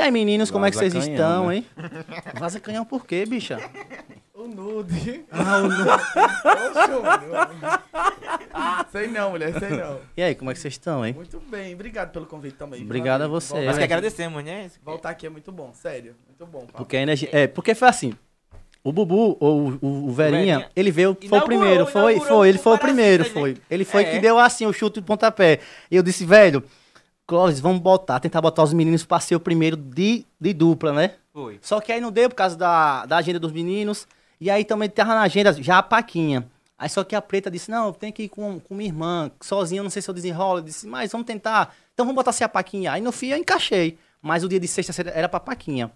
E aí, meninos, como é que vocês canhão, estão, né? hein? Vaza canhão por quê, bicha? O nude. Ah, o nu- sei não, mulher, sei não. E aí, como é que vocês estão, hein? Muito bem, obrigado pelo convite também. Obrigado a você. Voltar, Nós que agradecemos, né? voltar aqui é muito bom, sério. Muito bom. Paulo. Porque a energia... É, porque foi assim... O Bubu, ou o, o Verinha, Verinha. ele veio, foi o primeiro, foi, foi, ele foi o primeiro, foi. Ele foi É. que deu assim o chute de pontapé. E eu disse, velho, Clóvis, vamos botar, tentar botar os meninos pra ser o primeiro de, de dupla, né? Foi. Só que aí não deu por causa da, da agenda dos meninos. E aí também tava na agenda já a Paquinha. Aí só que a Preta disse, não, tem que ir com, com minha irmã, sozinha, não sei se eu desenrolo. Eu disse, mas vamos tentar. Então vamos botar assim a Paquinha. Aí no fim eu encaixei. Mas o dia de sexta era pra Paquinha.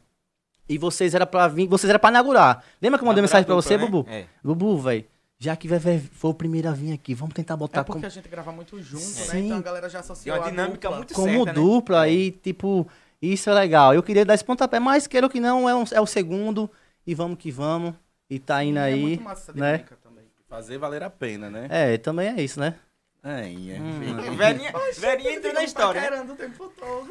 E vocês era pra vir, vocês era pra inaugurar. Lembra que eu mandei mensagem pra dupla, você, né? Bubu? É. Bubu, velho, já que Vevé foi o primeiro a vir aqui, vamos tentar botar É porque como, a gente grava muito junto, Sim. né? Então a galera já E associou uma a dinâmica dupla. muito como certa, né? dupla. Aí, tipo, isso é legal. Eu queria dar esse pontapé, mas queira que não, é, um- é o segundo. E vamos que vamos. E tá indo É aí, muito massa essa né? dinâmica também. Fazer valer a pena, né? É, também é isso, né? É, é. Hum. Verinha, Verinha entrou na história, né? O tempo todo.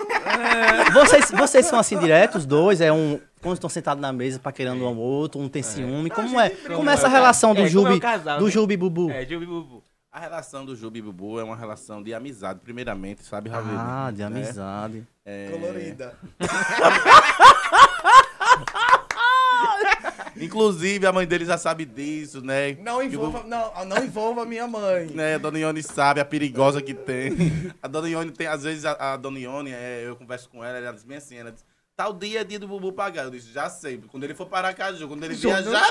Vocês, vocês são assim direto, os dois? É um. Quando estão sentados na mesa, paquerando um ao outro, um tem ciúme. Como é? Como é essa relação do É, é Jubi, casal, do né? Jubi Bubu? É, Jubi Bubu. A relação do Jubi e Bubu é uma relação de amizade, primeiramente, sabe, Ravelo? Ah, de Né? amizade. É, Colorida. Inclusive, a mãe dele já sabe disso, né? Não envolva, Bubu- não, não envolva minha mãe. né, a Dona Ione sabe a perigosa que tem. A Dona Ione tem, às vezes, a, a Dona Ione, é, eu converso com ela, ela diz bem assim, ela diz, tal dia é dia do Bubu pagar. Eu disse, já sei, quando ele for para Aracaju, quando ele viajar...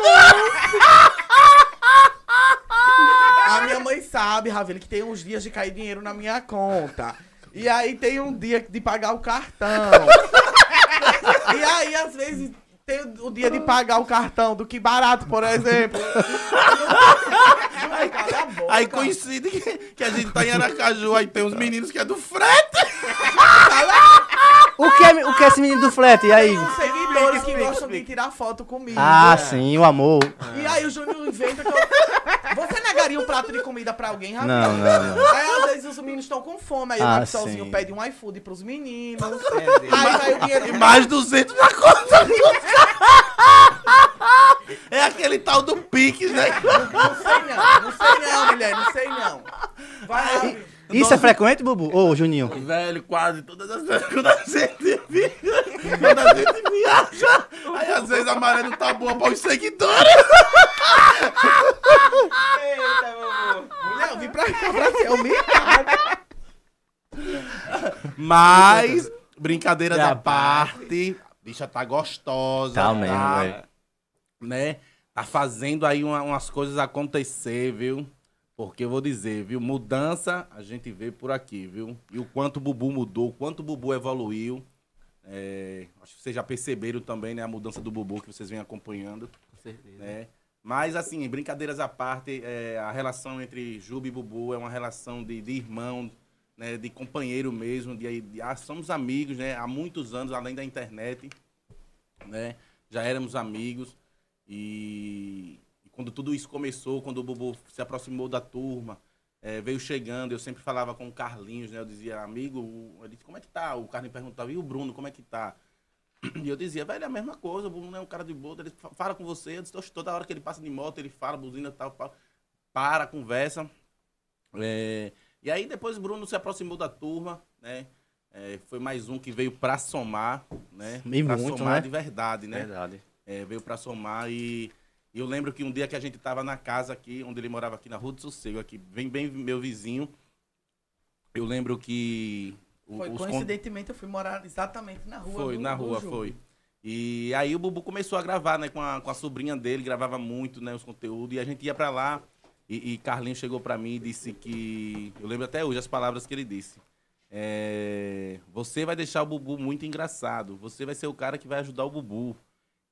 A minha mãe sabe, Ravile, que tem uns dias de cair dinheiro na minha conta. E aí tem um dia de pagar o cartão. e aí, às vezes, tem o dia de pagar o cartão do que barato, por exemplo. Ai, cala a boca. Aí coincide que, que a gente tá em Aracaju, aí tem uns meninos que é do frete. O que, é, o que é esse menino do flat? E aí? Tem uns seguidores que gostam de tirar foto comigo. Ah, sim, o amor. E aí o Júnior inventa que eu... Você negaria um prato de comida pra alguém, Ravile? Não, não, não. Aí às vezes os meninos estão com fome, aí Ah, o sim. pede um iFood pros meninos. É, aí vai o dinheiro E mais 200 na conta. É aquele tal do Pix, né? Não sei não, não sei não, mulher, não sei não. Vai Isso é frequente, Bubu? Ô, Juninho. Velho, quase todas as vezes quando a gente viaja, quando a gente viaja, aí às vezes a maré não tá boa para os seguidores. Eita, Bubu. Mulher, eu vim pra cá pra ser humilhada. Mas, brincadeiras Da parte, a bicha tá gostosa. Tá mesmo, velho. Né? Tá fazendo aí uma- umas coisas acontecer, viu? Porque eu vou dizer, viu? Mudança a gente vê por aqui, viu? E o quanto o Bubu mudou, o quanto o Bubu evoluiu. É, acho que vocês já perceberam também, né? A mudança do Bubu que vocês vêm acompanhando, Com certeza. né? Mas, assim, brincadeiras à parte, é, a relação entre Juba e Bubu é uma relação de, de irmão, né? De companheiro mesmo, de, de- ah, somos amigos, né? Há muitos anos, além da internet, né? Já éramos amigos e, e quando tudo isso começou, quando o Bubu se aproximou da turma, é, veio chegando, eu sempre falava com o Carlinhos, né? Eu dizia, amigo, ele disse, como é que tá? O Carlinhos perguntava, e o Bruno, como é que tá? E eu dizia, velho, é a mesma coisa, o Bruno é um cara de boa, ele fa- fala com você, eu disse, "Oxe, toda hora que ele passa de moto, ele fala, buzina tal, pa- para, conversa. É, e aí depois o Bruno se aproximou da turma, né? É, foi mais um que veio pra somar, né? E pra muito, somar né? de verdade, né? Verdade. É, veio pra somar e, e eu lembro que um dia que a gente tava na casa aqui, onde ele morava aqui na Rua do Sossego, aqui, bem, bem meu vizinho, eu lembro que... o- Foi, coincidentemente, eu fui morar exatamente na rua. foi, do- na rua, foi. E aí o Bubu começou a gravar, né, com a, com a sobrinha dele, gravava muito, né, os conteúdos, e a gente ia pra lá, E, e Carlinhos chegou pra mim e disse que. Eu lembro até hoje as palavras que ele disse. É, você vai deixar o Bubu muito engraçado. Você vai ser o cara que vai ajudar o Bubu.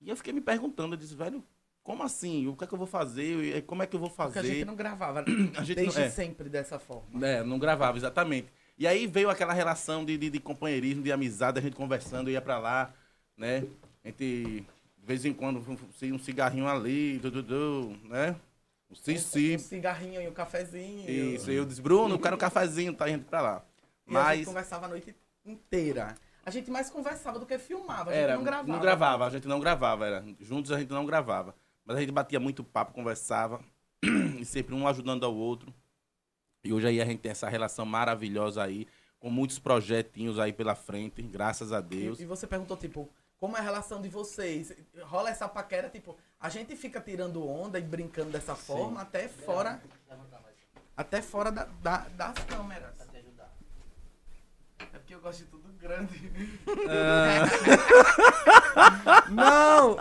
E eu fiquei me perguntando, eu disse, velho, como assim? O que é que eu vou fazer? E Como é que eu vou Porque a gente fazer? não gravava A gente desde não- é. sempre dessa forma. É, não gravava, exatamente. E aí veio aquela relação de, de, de companheirismo, de amizade, a gente conversando, ia pra lá, né? A gente, de vez em quando, um, um cigarrinho ali, dudu, né? O Um Cici. cigarrinho e um cafezinho. Isso, eu disse, Bruno, eu quero um cafezinho, tá indo pra lá. E a gente Mas conversava a noite inteira. A gente mais conversava do que filmava. A gente era, não gravava. não gravava, a gente não gravava, era. Juntos a gente não gravava. Mas a gente batia muito papo, conversava, e sempre um ajudando ao outro. E hoje aí a gente tem essa relação maravilhosa aí, com muitos projetinhos aí pela frente, graças a Deus. E, e você perguntou, tipo, como é a relação de vocês? Rola essa paquera, tipo, a gente fica tirando onda e brincando dessa forma até fora. Até fora da, da- das câmeras. É porque eu gosto de tudo grande. Não!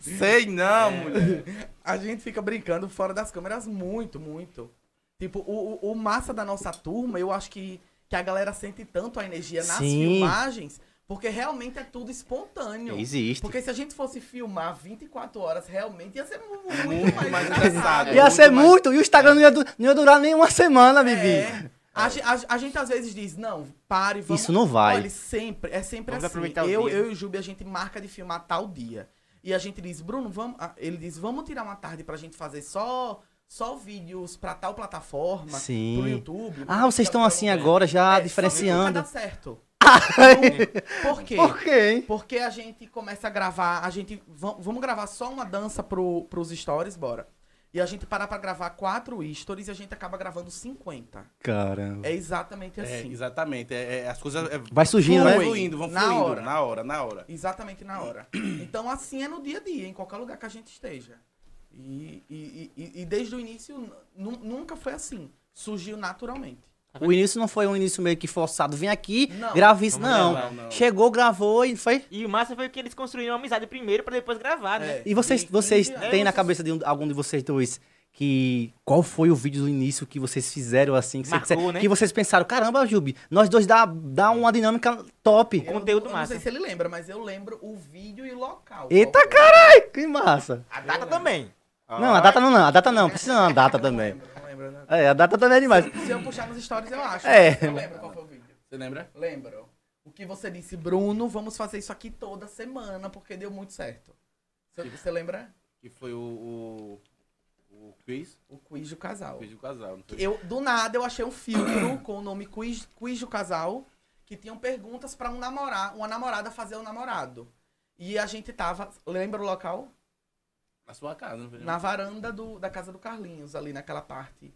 Sei não, mulher. A gente fica brincando fora das câmeras muito, muito. Tipo, o, o, massa da nossa turma, eu acho que, que a galera sente tanto a energia nas Sim. filmagens, porque realmente é tudo espontâneo. Existe. Porque se a gente fosse filmar 24 horas, realmente ia ser mu- muito, Muito mais, engraçado. Ia muito ser mais- muito, e o Instagram não ia, não ia durar nem uma semana, Bibi. É. A, a- a gente às vezes diz, não, pare, vamos... Isso não vai. Olha, sempre, é sempre Vamos assim. Eu, eu e o Jubi, a gente marca de filmar tal dia. E a gente diz, Bruno, vamos... ah, Ele diz, vamos tirar uma tarde pra gente fazer só, só vídeos pra tal plataforma, Sim. pro YouTube. Ah, vocês estão assim agora, já É, só que diferenciando. nunca dá certo. Por quê? Por quê? Porque a gente começa a gravar, a gente. vam- Vamos gravar só uma dança pro, pros stories, bora. E a gente para pra gravar quatro stories e a gente acaba gravando 50. Caramba. É exatamente É, assim. exatamente. É, é, as coisas é, Vai surgindo, vão né? Flui. fluindo, vão Na fluindo. hora. Na hora, na hora. Exatamente na hora. Então, assim é no dia a dia, em qualquer lugar que a gente esteja. E, e, e, e desde o início, nu- nunca foi assim. Surgiu naturalmente. O início não foi um início meio que forçado. Vem aqui, Não. grava isso. Não. gravar. Não, não. Chegou, gravou e foi. E o massa foi que eles construíram uma amizade primeiro pra depois gravar, né? É. E vocês, E- vocês e- têm é, na vocês- cabeça de um- algum de vocês dois que. Qual foi o vídeo do início que vocês fizeram assim? Que, Marcou, vocês, né? que vocês pensaram, caramba, Jubi, nós dois dá, dá uma dinâmica top. Eu, Conteúdo eu não massa. sei se ele lembra, mas eu lembro o vídeo e o local. Eita, caralho! Que massa! A data também. Não, a data não, não. A data não. Precisa não, a data também. Né? É, a data também é demais. Se eu puxar nos stories, eu acho. É. Eu lembro qual foi o vídeo. Você lembra? Lembro. O que você disse, Bruno, vamos fazer isso aqui toda semana, porque deu muito certo. Você, você lembra? Que foi o, o, o quiz, O quiz do casal. o quiz do casal. Eu, do nada, eu achei um filtro com o nome quiz, quiz do casal, que tinham perguntas pra um namorar, uma namorada fazer o namorado. E a gente tava, lembra o local? Na sua casa, não? Na varanda do, da casa do Carlinhos, ali naquela parte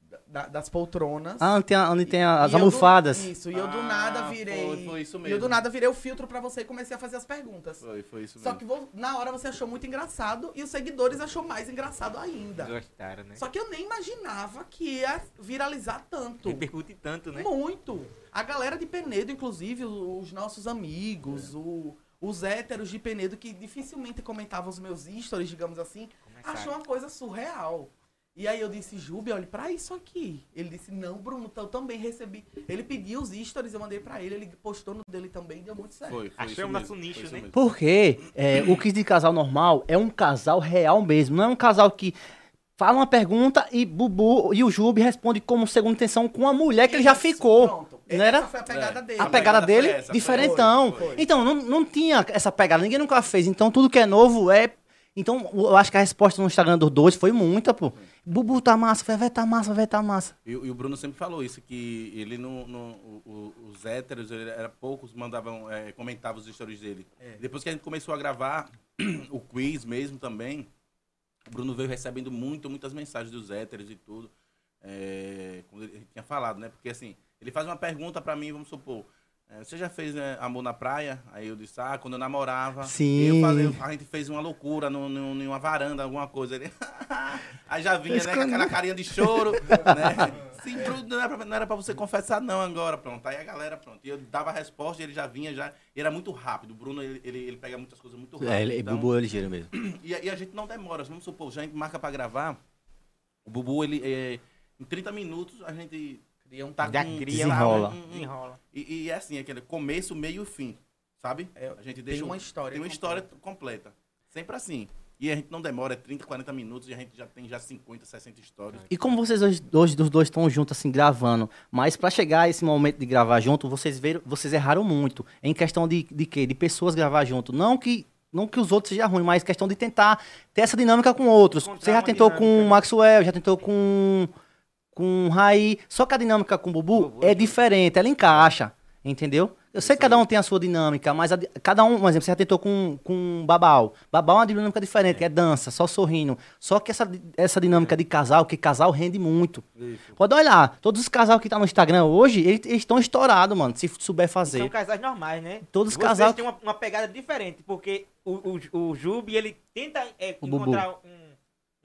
da- da- das poltronas. Ah, onde tem, a- onde tem as E eu do- almofadas. isso, e eu do Ah, nada virei. foi- foi isso E eu mesmo. do nada virei o filtro pra você e comecei a fazer as perguntas. Foi, foi isso Só mesmo. que vo- na hora você achou muito engraçado e os seguidores achou mais engraçado ainda. Gostaram, né? Só que eu nem imaginava que ia viralizar tanto. Repercute tanto, né? Muito. A galera de Penedo, inclusive, os nossos amigos, o- os héteros de Penedo que dificilmente comentavam os meus stories, digamos assim, Começaram. achou uma coisa surreal. E aí eu disse, Júbi, olha pra isso aqui. Ele disse, não, Bruno, eu também recebi. Ele pediu os stories, eu mandei pra ele, ele postou no dele também e deu muito certo. Foi, foi Achamos isso nosso nicho, isso né? Porque é, o quiz de casal normal é um casal real mesmo. Não é um casal que fala uma pergunta e Bubu e o Jubi responde como segunda intenção com a mulher que ele já Isso, ficou. Pronto. Não era? Essa foi a pegada É. dele. A A pegada pegada dele, essa, diferentão. Foi, foi. Então, não, não tinha essa pegada, ninguém nunca fez. Então, tudo que é novo é. Então, eu acho que a resposta no Instagram dos dois foi muita, pô. Bubu tá massa, vai, vai tá massa, vai tá massa. E, e o Bruno sempre falou isso, que ele não. não- o- o- os héteros, ele era poucos mandavam, é, comentavam os stories dele. É. Depois que a gente começou a gravar o quiz mesmo também, o Bruno veio recebendo muito, muitas mensagens dos héteros e tudo. É, como ele tinha falado, né? Porque assim, ele faz uma pergunta pra mim, vamos supor. é, Você já fez né, amor na praia? Aí eu disse, ah, quando eu namorava. Sim. Eu falei, a gente fez uma loucura no, no, numa varanda, alguma coisa. Ele, aí já vinha, né, com aquela carinha de choro, né? Sim, não era, pra, não era pra você confessar não agora, pronto. Aí a galera, pronto. E eu dava a resposta e ele já vinha, já... E era muito rápido. O Bruno, ele, ele, ele pega muitas coisas muito rápido. É, ele, então- Bubu é ligeiro mesmo. e, a- e a gente não demora. Vamos supor, já a gente marca pra gravar. O Bubu, ele, é, em 30 minutos, a gente Cria um tá Já com- cria Desenrola. um- um- Desenrola. E, e é assim, aquele começo, meio e fim, sabe? É, a gente Tem deixa uma um- história. tem uma história completa. Sempre assim. E a gente não demora, é 30, 40 minutos e a gente já tem já 50, 60 histórias. E como vocês hoje, hoje os dois estão juntos, assim, gravando, mas pra chegar a esse momento de gravar junto, vocês viram, vocês erraram muito. Em questão de, de quê? De pessoas gravar junto. Não que, não que os outros sejam ruins, mas questão de tentar ter essa dinâmica com outros. Encontrar Você já uma tentou com dinâmica. o Maxwell, já tentou com com Raí. Só que a dinâmica com o Bubu Bubu, é sim. diferente, ela encaixa. Entendeu? Eu sei que cada um tem a sua dinâmica, mas a cada um, por exemplo, você já tentou com, com Babal. Babal é uma dinâmica diferente, é, dança, só sorrindo. Só que essa, essa dinâmica de casal, que casal rende muito. Pode olhar, todos os casal que tá no Instagram hoje, eles eles estão estourados, mano, se souber São fazer. casais normais, né? Todos os casal- têm uma, uma pegada diferente, porque o, o, o Jubi, ele tenta é, O Bubu. encontrar um,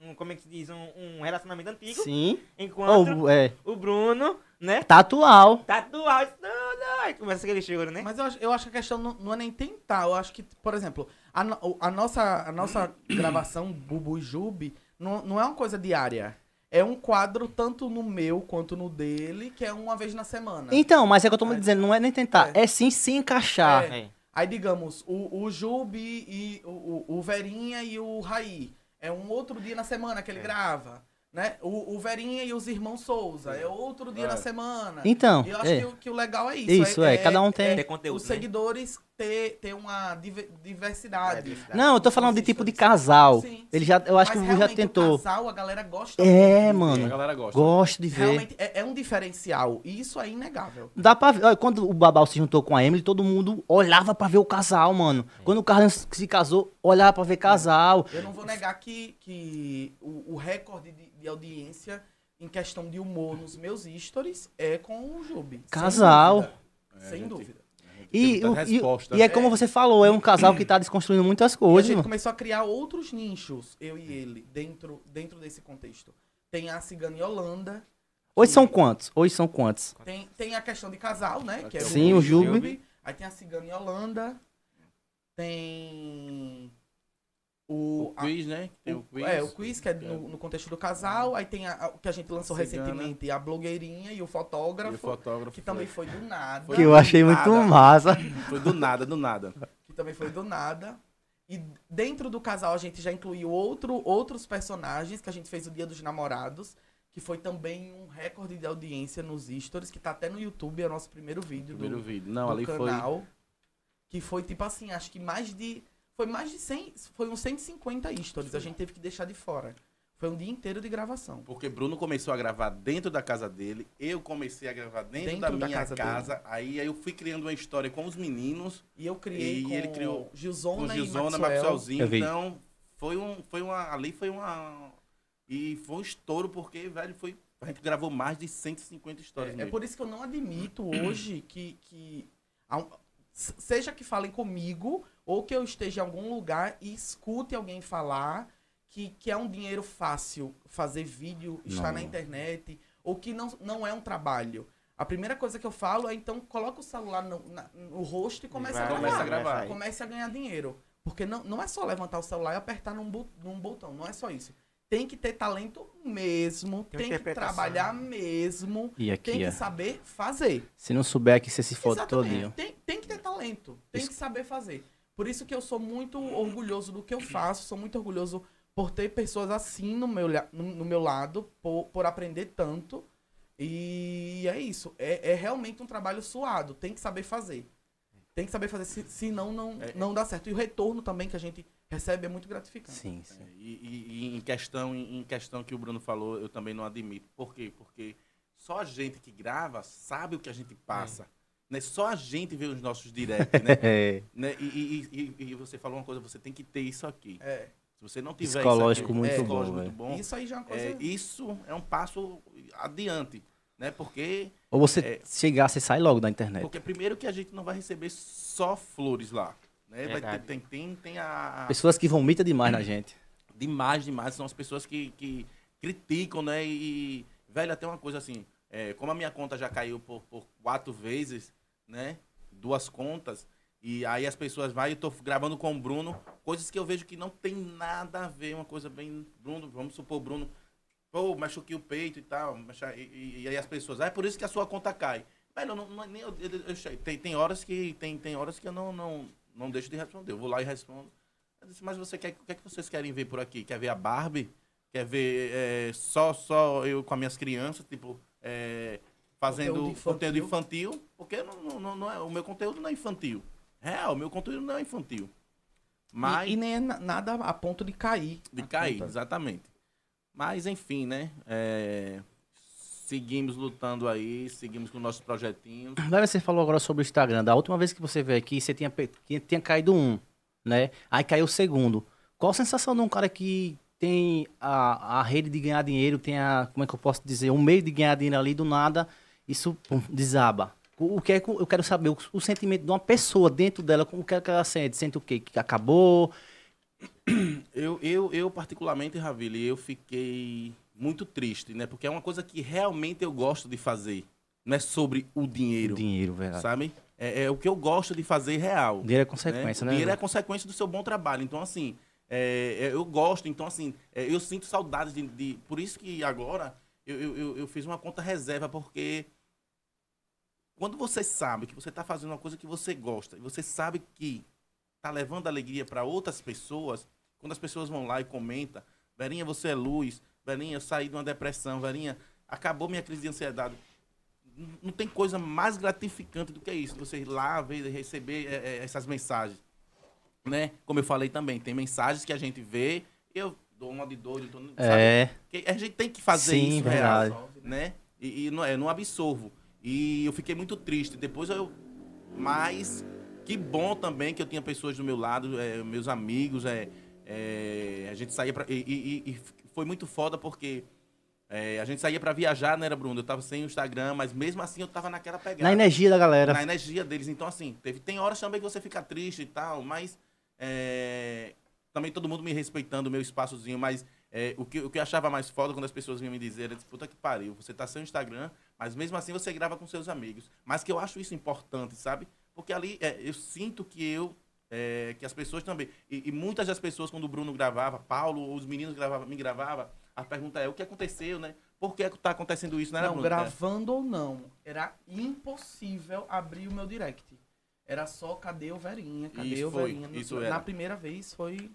um, como é que se diz, um, um relacionamento antigo, Sim. enquanto Ou, é, o Bruno, né, tá atual. tá do áudio, não, não, aí começa aquele choro, né? Mas eu acho, eu acho que a questão não, não é nem tentar. Eu acho que, por exemplo, a, o- a nossa, a nossa gravação Bubu e Jubi não, não é uma coisa diária. É um quadro tanto no meu quanto no dele, que é uma vez na semana. Então, mas é que eu tô me É. dizendo, não é nem tentar, é, sim se encaixar. É. É. Aí, digamos, o, o Jubi e o, o, o Verinha e o Raí. É um outro dia na semana que ele grava. Né? O, o Verinha e os irmãos Souza. É outro dia É. na semana. Então, E eu acho é. que, o- que o legal é isso. Isso, é, cada um tem- Ter conteúdo, Os né? seguidores ter, ter uma diver- diversidade. É, diversidade. Não, eu tô falando de tipo de casal. Sim, Ele já, eu acho Mas que já tentou. O casal, a galera gosta É, muito de mano. ver. A galera gosta. Gosto de ver. Realmente é, é um diferencial. E isso é inegável. Dá pra ver. Olha, quando o Babal se juntou com a Emily, todo mundo olhava pra ver o casal, mano. Quando o Carlos se casou, olhava pra ver casal. Eu não vou negar que, que o, o recorde de, de audiência em questão de humor nos meus stories é com o Jubi. sem Casal. dúvida. É, Sem gente, dúvida. E, e- e é como você falou, é um casal que tá desconstruindo muitas E a coisas, gente começou a criar outros nichos, eu e ele, dentro, dentro desse contexto. Tem a Cigana e Holanda. Hoje são quantos? Hoje são quantos? Tem, tem a questão de casal, né? Que é Sim, o Jubi. Aí tem a Cigana e Holanda. Tem. O, O quiz, né? Tem o o, quiz. é, o quiz, que é no, no contexto do casal. Aí tem a, a- o que a gente lançou Cigana. recentemente, a blogueirinha e o E fotógrafo, o fotógrafo. que também foi do nada. Foi Que eu achei muito nada. massa. Foi do nada, do nada. que também foi do nada. E dentro do casal a gente já incluiu outro, outros personagens que a gente fez o Dia dos Namorados, que foi também um recorde de audiência nos stories, que tá até no YouTube, é o nosso primeiro vídeo Primeiro do, vídeo. Não, do ali foi. canal. Que foi tipo assim, acho que mais de. Foi mais de 100. Foi uns 150 stories. A gente teve que deixar de fora. Foi um dia inteiro de gravação. Porque Bruno começou a gravar dentro da casa dele, eu comecei a gravar dentro, Dentro da da minha casa casa. aí, aí eu fui criando uma história com os meninos, E eu criei E com ele criou com Gilzona, Gilzona, e Maxwell. Maxwellzinho. Eu vi. Então, foi um, foi uma. Ali foi uma. E foi um estouro, porque, velho, foi. A gente gravou mais de 150 histórias. É, é por isso que eu não admito hoje que. que seja que falem comigo ou que eu esteja em algum lugar e escute alguém falar que, que é um dinheiro fácil fazer vídeo, estar na internet, ou que não, não é um trabalho. A primeira coisa que eu falo é então coloca o celular no, na- no rosto e comece a gravar. começa a gravar. Comece a ganhar dinheiro. Porque não, não é só levantar o celular e apertar num, bu- num botão, não é só isso. Tem que ter talento mesmo, Tem tem, que trabalhar mesmo, E tem aqui, que ó. saber fazer. Se não souber aqui, você se Exatamente. todinho. Tem, tem que ter talento, tem Isso- que saber fazer. Por isso que eu sou muito orgulhoso do que eu faço, sou muito orgulhoso por ter pessoas assim no meu, no, no meu lado, por, por aprender tanto. E é isso. É, é realmente um trabalho suado, tem que saber fazer. Tem que saber fazer, se- senão não, É. não dá certo. E o retorno também que a gente recebe é muito gratificante. Sim, sim. É, E, e- e em questão em questão que o Bruno falou, eu também não admito. Por quê? Porque só a gente que grava sabe o que a gente passa. Né? Só a gente vê os nossos directs, né? É, né? E, e- e- e você falou uma coisa, você tem que ter isso aqui. É. Se você não tiver Psicológico isso aqui, muito é, bom, psicológico muito bom. Isso aí já é uma coisa. É, isso é um passo adiante, né? Porque, Ou você É. chegar, você sai logo da internet. porque primeiro que a gente não vai receber só flores lá, né? Vai ter, tem, tem, tem a, a- Pessoas que vomitam demais na gente. demais, demais. São as pessoas que, que criticam, né? E, velho, até uma coisa assim, é, como a minha conta já caiu por, por quatro vezes, né? Duas contas, e aí as pessoas vai, eu tô gravando com o Bruno, coisas que eu vejo que não tem nada a ver, uma coisa bem. Bruno, vamos supor, Bruno pô, machuquei o peito e tal. macha- E, e- e aí as pessoas, ah, é por isso que a sua conta cai. Velho, não, não- nem eu, eu- eu tem, tem horas que tem, tem horas que eu não, não, não deixo de responder. Eu vou lá e respondo. Disse, mas você quer, o que é que vocês querem ver por aqui? Quer ver a Barbie? Quer ver é, só, só eu com as minhas crianças, tipo, é, fazendo Conteúdo infantil. conteúdo infantil? Porque não, não, não- é, o meu conteúdo não é infantil. Real, o meu conteúdo não é infantil. Mas E, e nem é na- nada a ponto de cair. de cair, conta. exatamente. Mas enfim, né? é, seguimos lutando aí, seguimos com nossos projetinhos. Vai, você falou agora sobre o Instagram. Da última vez que você veio aqui, você tinha, tinha caído um, né? Aí caiu o segundo. Qual a sensação de um cara que tem a, a rede de ganhar dinheiro, tem a, como é que eu posso dizer, um meio de ganhar dinheiro ali, do nada, isso pum, desaba. O, o que é que eu quero saber, o, o sentimento de uma pessoa dentro dela, como que, é que ela sente? Sente o quê? Que acabou? Eu, eu, eu particularmente, Ravili, eu fiquei muito triste, né? Porque é uma coisa que realmente eu gosto de fazer. Não é sobre o dinheiro, Dinheiro, verdade. sabe? É, é o que eu gosto de fazer real. Dinheiro é consequência, O né? dinheiro é consequência do seu bom trabalho. Então, assim, é, é, eu gosto. Então, assim, é, eu sinto saudade de, de- Por isso que agora eu, eu- eu fiz uma conta reserva, porque quando você sabe que você está fazendo uma coisa que você gosta, e você sabe que tá levando alegria para outras pessoas, quando as pessoas vão lá e comentam, Verinha, você é luz, Verinha, eu saí de uma depressão, Verinha, acabou minha crise de ansiedade. Não- tem coisa mais gratificante do que isso, você ir lá ver, receber é, é, essas mensagens. Né? Como eu falei também, tem mensagens que a gente vê, eu dou uma de doido, tô, sabe? É, Que a gente tem que fazer Sim, isso verdade. real, né? E, e não, é, não absorvo. E eu fiquei muito triste. Depois eu. Mas que bom também que eu tinha pessoas do meu lado, é, meus amigos. É, é, a gente saía pra. E, e- e- foi muito foda porque é, a gente saía pra viajar, né, era Bruno? Eu tava sem o Instagram, mas mesmo assim eu tava naquela pegada na energia da galera. na energia deles. Então, assim, teve, tem horas também que você fica triste e tal, mas é, também todo mundo me respeitando o meu espaçozinho, mas é, o, que, o que eu achava mais foda quando as pessoas vinham me dizer, era, puta que pariu, você tá sem o Instagram, mas mesmo assim você grava com seus amigos. Mas que eu acho isso importante, sabe? Porque ali é, eu sinto que eu. é, que as pessoas também. E, e muitas das pessoas, quando o Bruno gravava, Paulo, os meninos gravavam, me gravavam, a pergunta é: o que aconteceu, né? Por que tá acontecendo isso, né, Não, Bruno? gravando ou não, era impossível abrir o meu direct. Era só, cadê o Verinha? Cadê Isso o foi, Verinha? isso Na era. primeira vez foi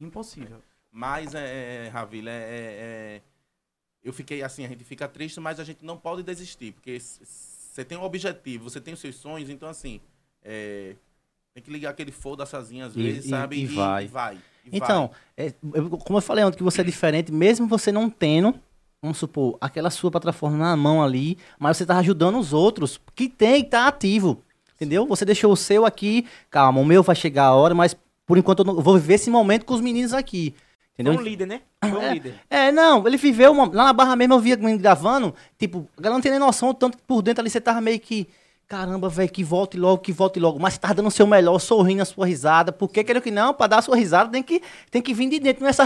impossível. Mas, é, é, Ravila, é, é- é- eu fiquei assim, a gente fica triste, mas a gente não pode desistir, porque você tem um objetivo, você tem os seus sonhos, então assim, é, tem que ligar aquele foda sozinho às E- vezes, e- sabe? e vai. E vai, e Então, é, eu- como eu falei ontem, que você é diferente, mesmo você não tendo, vamos supor, aquela sua plataforma na mão ali, mas você tá ajudando os outros, que tem, que tá ativo. Entendeu? Você deixou o seu aqui, calma, o meu vai chegar a hora, mas por enquanto eu não- eu vou viver esse momento com os meninos aqui. Foi Entendeu? um líder, né? Foi um É. líder. É, não, ele viveu uma, lá na Barra mesmo, eu via gravando, tipo, a galera não tem nem noção, tanto que por dentro ali você tava meio que, caramba, velho, que volte logo, que volte logo, mas você tava dando o seu melhor, sorrindo a sua risada, porque querendo que não, pra dar a sua risada tem que, tem que vir de dentro, não é só,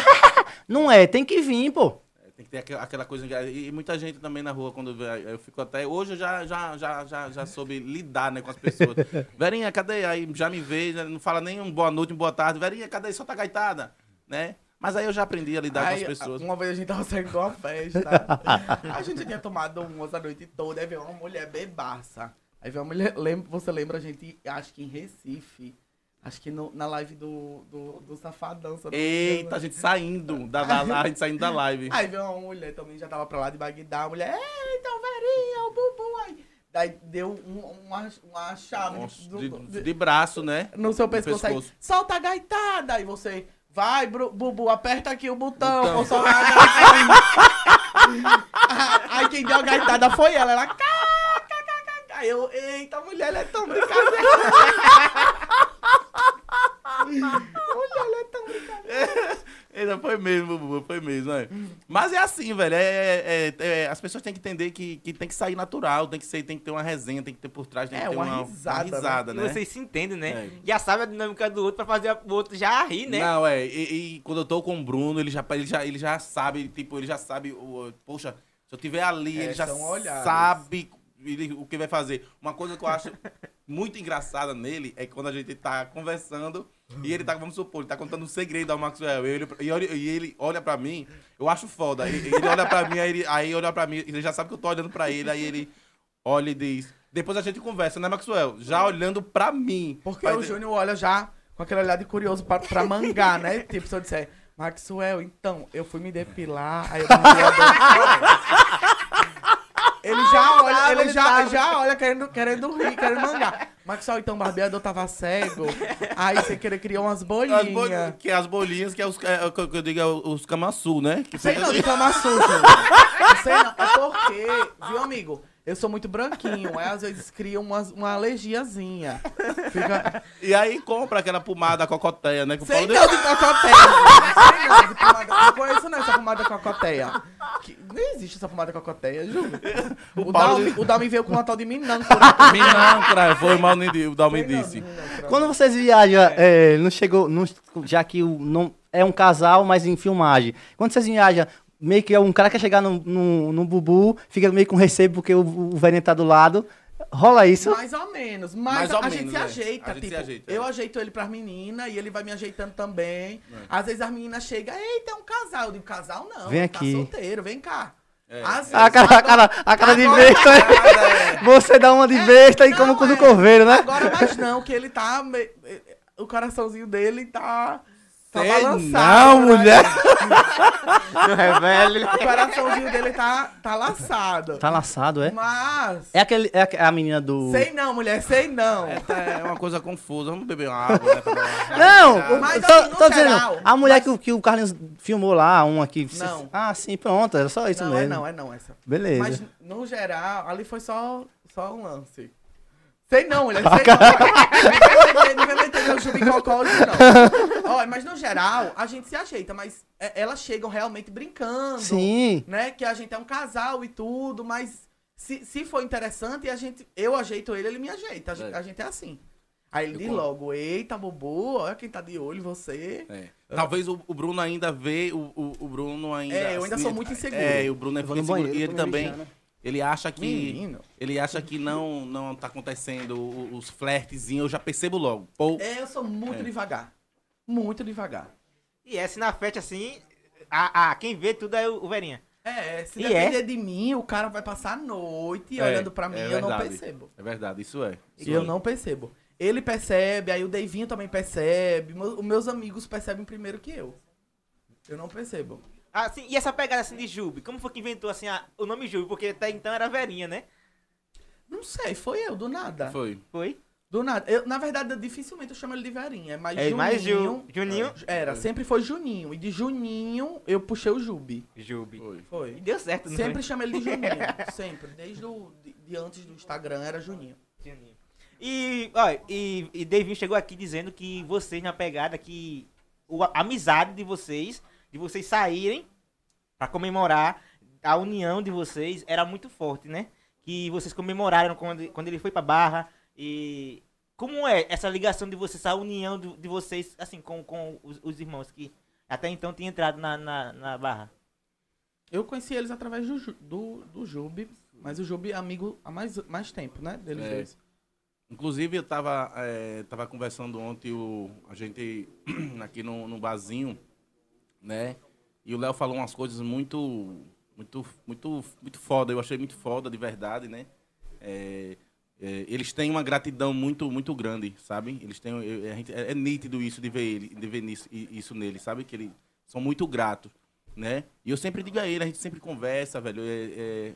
não é, tem que vir, pô. É, Tem que ter aquela- coisa. E e muita gente também na rua, quando vê, eu fico até. Hoje eu já, já, já, já, já soube lidar né, com as pessoas. Verinha, cadê? Aí já me vê, já não fala nem um boa noite, um boa tarde. Verinha, cadê? Só tá gaitada, né? Mas aí eu já aprendi a lidar Aí, com as pessoas. Uma vez a gente tava saindo de uma festa. a gente tinha tomado umas a noite toda. Aí veio uma mulher bebaça. Aí veio uma mulher. Lembra, você lembra a gente, acho que em Recife. Acho que no- na live do, do, do Safadão. engano. Eita, a gente saindo da, da, a gente saindo da live. Aí veio uma mulher também, já tava pra lá de Bagdá. A mulher, eita, o Verinha, o Bubu. Aí, daí deu um- uma, uma chave Nossa, do- de, do- de braço, né? no seu no pescoço, aí, pescoço. solta a gaitada. Aí você, vai, Bubu, aperta aqui o botão. Botão. aí quem deu a gaitada foi ela. Ela, cá, cá, cá. Aí eu, eita, mulher, ela é tão brincadeira. mulher, ela é tão brincadeira. Eita, foi mesmo, Bubu, foi mesmo. é. Mas é assim, velho. é- é- é- as pessoas têm que entender que, que tem que sair natural, tem que, ser, tem que ter uma resenha, tem que ter por trás, tem É, que ter uma uma, risada, né? risada, E né? vocês se entendem, né? É. Já sabe a dinâmica do outro pra fazer o outro já rir, né? Não, é. E, e quando eu tô com o Bruno, ele já, ele já, ele já sabe, tipo, ele já sabe, o, poxa, se eu tiver ali, É, ele já sabe ele- o que vai fazer. Uma coisa que eu acho muito engraçada nele é que quando a gente tá conversando e ele tá, vamos supor, ele tá contando um segredo ao Maxwell. E ele, e ele, e ele olha pra mim, eu acho foda. Ele, ele olha pra mim, aí ele, aí olha pra mim, ele já sabe que eu tô olhando pra ele, aí ele olha e diz. Depois a gente conversa, né, Maxwell? Já olhando pra mim. Porque Vai o dizer- Júnior olha já com aquele olhar de curioso pra, pra mangá, né? Tipo, se eu disser, Maxwell, então, eu fui me depilar, aí eu Ele já olha, ele já, já olha querendo, querendo rir, querendo mangar. Maxwell, então, o barbeador tava cego, aí você querer criar umas As bolinhas. bol- que é as bolinhas, que é os, é, o que eu digo, é os camaçu, né? Que Sei não, de cama suja. Não sei não. É porque, viu, amigo? Eu sou muito branquinho, aí às vezes cria umas, uma alergiazinha. Fica... E aí compra aquela pomada cocoteia, né? Que eu Sei não de cocoteia. Sei não de pomada. Não conheço não essa pomada cocoteia. Que- não existe essa pomada cocoteia, juro. O, Paulo- Dalmi, o Dalmi veio com uma tal de minâncora. Minâncora, foi mal nem o Dalmin Sei não, disse. minâncora. Quando vocês viajam, é, não chegou, não- já que o, não, é um casal, mas em filmagem. Quando vocês viajam, meio que um cara quer chegar no, no, no bubu, fica meio com receio porque o, o velho tá do lado. Rola isso? Mais ou menos. Mas Mais a, ou a gente se é. ajeita, A gente se tipo, ajeita, eu é. ajeito ele pras meninas e ele vai me ajeitando também. Às vezes as meninas chegam, eita, é um casal. Eu digo, casal não, Vem tá aqui. solteiro, vem cá. É. Às A vezes, cara, a cara, a cara de besta. Você dá uma de besta e como com é. o coveiro, né? Agora mais não, que ele tá. O coraçãozinho dele tá. Tá balançado. não, né? mulher. Não revele. O coraçãozinho dele tá, tá laçado. Tá laçado, é? Mas. É, aquele, é a- menina do... Sei não, mulher, sei não. Essa é uma coisa confusa. Vamos beber uma água, né? pra uma- Não, Mas, tô, assim, tô dizendo, geral, a mulher mas- que, o- que o Carlinhos filmou lá, um aqui. Não. Ah, sim, pronto, era só isso não, é mesmo. não, é não essa. Beleza. Mas no geral, ali foi só, só um lance. Sei não, mulher, sei não. Não vai meter meu chubicocó hoje, não. Olha, mas no geral, a gente se ajeita, mas é, elas chegam realmente brincando. Sim. Né? Que a gente é um casal e tudo, mas se, se for interessante, a gente, eu ajeito ele, ele me ajeita. A gente É. a gente é assim. Aí ele diz logo, eita, Bobo, olha quem tá de olho, você. É. Talvez o, o Bruno ainda vê, o, o, o Bruno ainda... É, eu ainda assim, sou muito inseguro. É, o Bruno é inseguro. banheiro, E ele também, mijando. Ele acha que... Menino. Ele acha que não, não tá acontecendo os flertezinhos, eu já percebo logo. Pô, É, eu sou muito É. devagar. Muito devagar. E essa na festa assim, a, a- quem vê tudo é o, o Verinha. É, se E depender de mim, o cara vai passar a noite É, olhando pra mim é e eu não percebo. É verdade, isso é. E eu não percebo. Ele percebe, aí o Deivinho também percebe, os meus amigos percebem primeiro que eu. Eu não percebo. Ah, sim, e essa pegada assim de Jube? Como foi que inventou assim a- o nome Jube? Porque até então era Verinha, né? Não sei, foi eu, do nada. Foi. Foi? Do nada. Eu, na verdade, eu, dificilmente eu chamo ele de Verinha, é mais É, Juninho. mais Ju, Juninho. Era, sempre foi Juninho. E de Juninho, eu puxei o Jube. Jube. Foi. E Foi. deu certo, não Sempre chamei ele de Juninho. sempre. Desde o, de, de antes do Instagram era Juninho. Juninho. E, olha, e, e Davinho chegou aqui dizendo que vocês na pegada que o- a amizade de vocês, de vocês saírem pra comemorar a união de vocês era muito forte, né? Que vocês comemoraram quando, quando ele foi pra Barra e como é essa ligação de vocês, essa união de, de vocês, assim, com, com os, os irmãos que até então tinham entrado na, na, na Barra? Eu conheci eles através do, do, do Jube, mas o Jube é amigo há mais, mais tempo, né? Deles É. dois. Inclusive, eu tava, é, tava conversando ontem, o, a gente aqui no, no barzinho, né? E o Léo falou umas coisas muito, muito, muito, muito foda. Eu achei muito foda, de verdade, né? É, é, eles têm uma gratidão muito, muito grande, sabe? Eles têm, é, é, nítido isso de ver ele, de ver nisso, i- isso nele, sabe? Que eles são muito gratos, né? E eu sempre digo a ele, a gente sempre conversa, velho. é- é,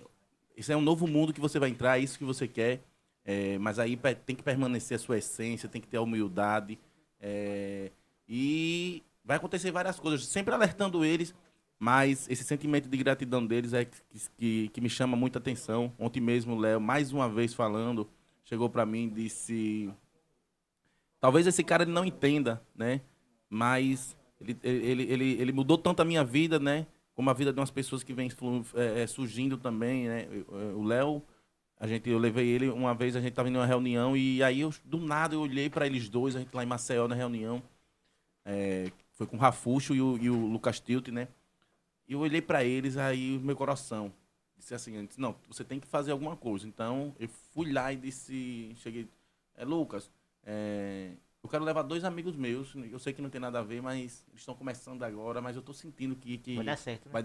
isso é um novo mundo que você vai entrar, é isso que você quer. É, mas aí tem que permanecer a sua essência, tem que ter a humildade. e vai acontecer várias coisas, sempre alertando eles, mas esse sentimento de gratidão deles é que, que, que me chama muita atenção. Ontem mesmo o Léo, mais uma vez falando, chegou para mim e disse: talvez esse cara ele não entenda, né? Mas ele, ele, ele, ele mudou tanto a minha vida, né? Como a vida de umas pessoas que flu- é, é, surgindo também, né? O Léo a gente, eu levei ele uma vez, a gente tava em uma reunião e aí eu, do nada eu olhei para eles dois, a gente lá em Maceió na reunião. é, foi com o Rafuxo e o, e o Lucas Tilt, né? E eu olhei para eles, aí o meu coração disse assim, disse, não, você tem que fazer alguma coisa. Então eu fui lá e disse, cheguei, é Lucas, é, Eu quero levar dois amigos meus. Eu sei que não tem nada a ver, mas eles estão começando agora, mas eu tô sentindo que. que Vai dar certo. né? Vai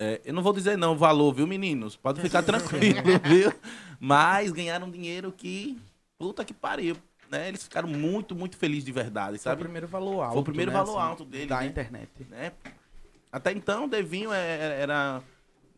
é, eu não vou dizer não o valor, viu, meninos? Pode ficar tranquilo, viu? Mas ganharam dinheiro que. Puta que pariu. Né? Eles ficaram muito, muito felizes de verdade, Foi o sabe? primeiro valor alto. Foi o primeiro né, valor assim, alto dele. Da né? internet. né? Até então, o Devinho é- era.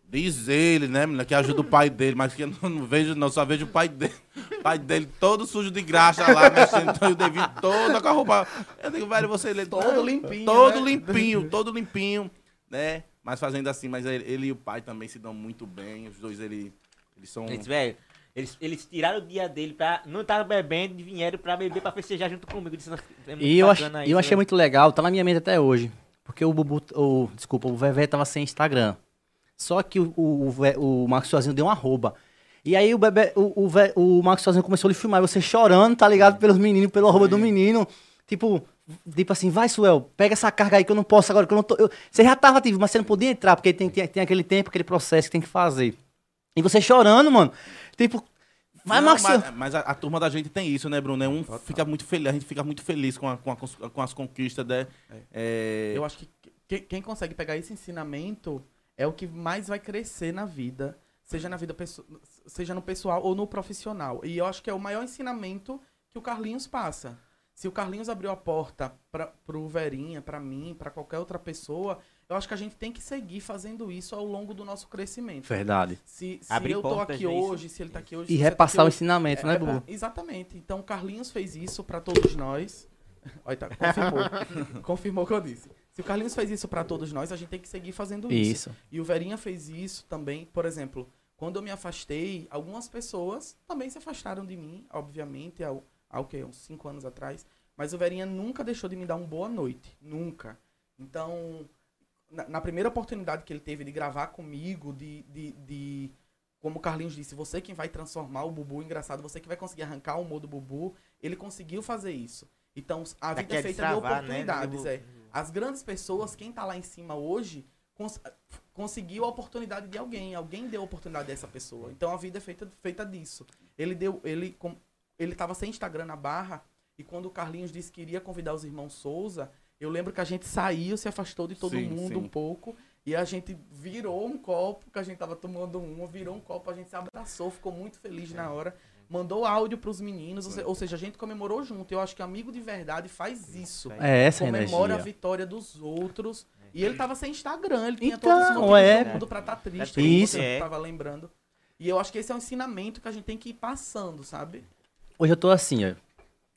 Diz ele, né, menina, que ajuda o pai dele, mas que eu não, não vejo, não, só vejo o pai dele. O pai dele todo sujo de graxa lá, mexendo, então, o Devinho todo com a roupa. Eu digo, velho, você ele Todo limpinho, Todo né? limpinho, todo limpinho, né? Mas fazendo assim, mas ele, ele e o pai também se dão muito bem. Os dois, ele, eles são. Eles, velho, eles, eles tiraram o dia dele pra. Não tava bebendo e vieram pra beber pra festejar junto comigo. Disse, é E eu, ach, bacana eu isso, achei velho. muito legal, tá na minha mente até hoje. Porque o Bubu, o, desculpa, o Vevé tava sem Instagram. Só que o, o, o, o Marcos Sozinho deu uma arroba. E aí o, bebê, o, o, o Marcos Sozinho começou a lhe filmar, e você chorando, tá ligado? Pelos meninos, pelo arroba do menino. Tipo, tipo assim, vai, Suel, pega essa carga aí que eu não posso agora, que eu não tô. eu- você já tava ativo, mas você não podia entrar, porque tem, tem, tem aquele tempo, aquele processo que tem que fazer. E você chorando, mano. Tipo, vai, mas, mas a, a turma da gente tem isso, né, Bruno? É Um fica muito feliz, a gente fica muito feliz com, a- com, a com as conquistas, né? É, Eu acho que que- quem consegue pegar esse ensinamento é o que mais vai crescer na vida, seja na vida seja no pessoal ou no profissional. E eu acho que é o maior ensinamento que o Carlinhos passa. Se o Carlinhos abriu a porta para pro Verinha, pra mim, pra qualquer outra pessoa, eu acho que a gente tem que seguir fazendo isso ao longo do nosso crescimento. Verdade. Se, se Abrir eu tô aqui né, isso? hoje, se ele tá aqui hoje, E tá repassar o aqui hoje, ensinamento, né, é, Bubu? é, Exatamente. Então, o Carlinhos fez isso pra todos nós. Olha, tá, confirmou. confirmou o que eu disse. Se o Carlinhos fez isso pra todos nós, a gente tem que seguir fazendo isso. Isso. E o Verinha fez isso também. Por exemplo, quando eu me afastei, algumas pessoas também se afastaram de mim, obviamente, há, o- há o quê? Uns cinco anos atrás. Mas o Verinha nunca deixou de me dar uma boa noite. Nunca. Então, na, na primeira oportunidade que ele teve de gravar comigo, de, de, de- como o Carlinhos disse, você quem vai transformar o Bubu engraçado, você que vai conseguir arrancar o humor do Bubu, ele conseguiu fazer isso. Então, a vida é a feita de destravar, né, oportunidades. do- é. As grandes pessoas, quem tá lá em cima hoje, cons- conseguiu a oportunidade de alguém. Alguém deu a oportunidade dessa pessoa. Então a vida é feita, feita disso. Ele deu. Ele, com- ele tava sem Instagram na barra. E quando o Carlinhos disse que iria convidar os irmãos Souza, eu lembro que a gente saiu, se afastou de todo Sim, mundo sim. um pouco. E a gente virou um copo, que a gente tava tomando uma, virou um copo, a gente se abraçou, ficou muito feliz na hora. Mandou áudio pros meninos, ou se- ou seja, a gente comemorou junto. Eu acho que amigo de verdade faz isso É essa comemora a energia. vitória dos outros. E ele tava sem Instagram, ele tinha Então, todos os motivos é. do mundo pra estar triste. Tá triste, você é. tava lembrando. E eu acho que esse é um ensinamento que a gente tem que ir passando, sabe? Hoje eu tô assim, ó.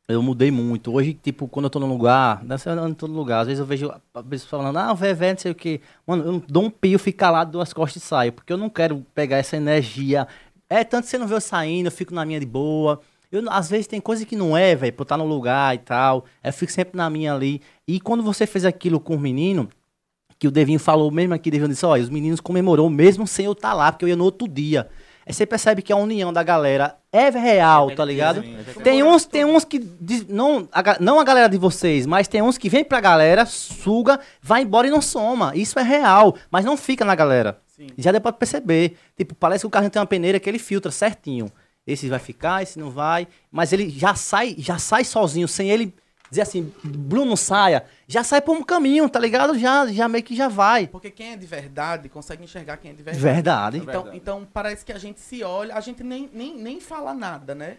Eu mudei muito. Hoje, tipo, quando eu tô num lugar, nessa eu ando em todo lugar, às vezes eu vejo a pessoa falando, ah, o Vevé, não sei o quê. Mano, eu dou um pio, fico calado, dou as costas e saio, porque eu não quero pegar essa energia. É, tanto que você não vê eu saindo, eu fico na minha de boa. Eu, às vezes tem coisa que não é, velho, por estar no lugar e tal. Eu fico sempre na minha ali. E quando você fez aquilo com o menino, que o Devinho falou mesmo aqui, Devinho disse, olha, os meninos comemorou mesmo sem eu estar lá, porque eu ia no outro dia. Aí você percebe que a união da galera é real, tá ligado? Sim, Tem uns, tem uns que. diz- não, a, não a galera de vocês, mas tem uns que vem pra galera, suga, vai embora e não soma. Isso é real, mas não fica na galera. Sim. Já deu pra perceber. Tipo, parece que o carrinho tem uma peneira que ele filtra certinho. Esse vai ficar, esse não vai. Mas ele já sai, já sai sozinho, sem ele dizer assim, Bruno saia. Já sai por um caminho, tá ligado? Já, já meio que já vai. Porque quem é de verdade consegue enxergar quem é de verdade. Verdade. Então, verdade. então parece que a gente se olha, a gente nem, nem, nem fala nada, né?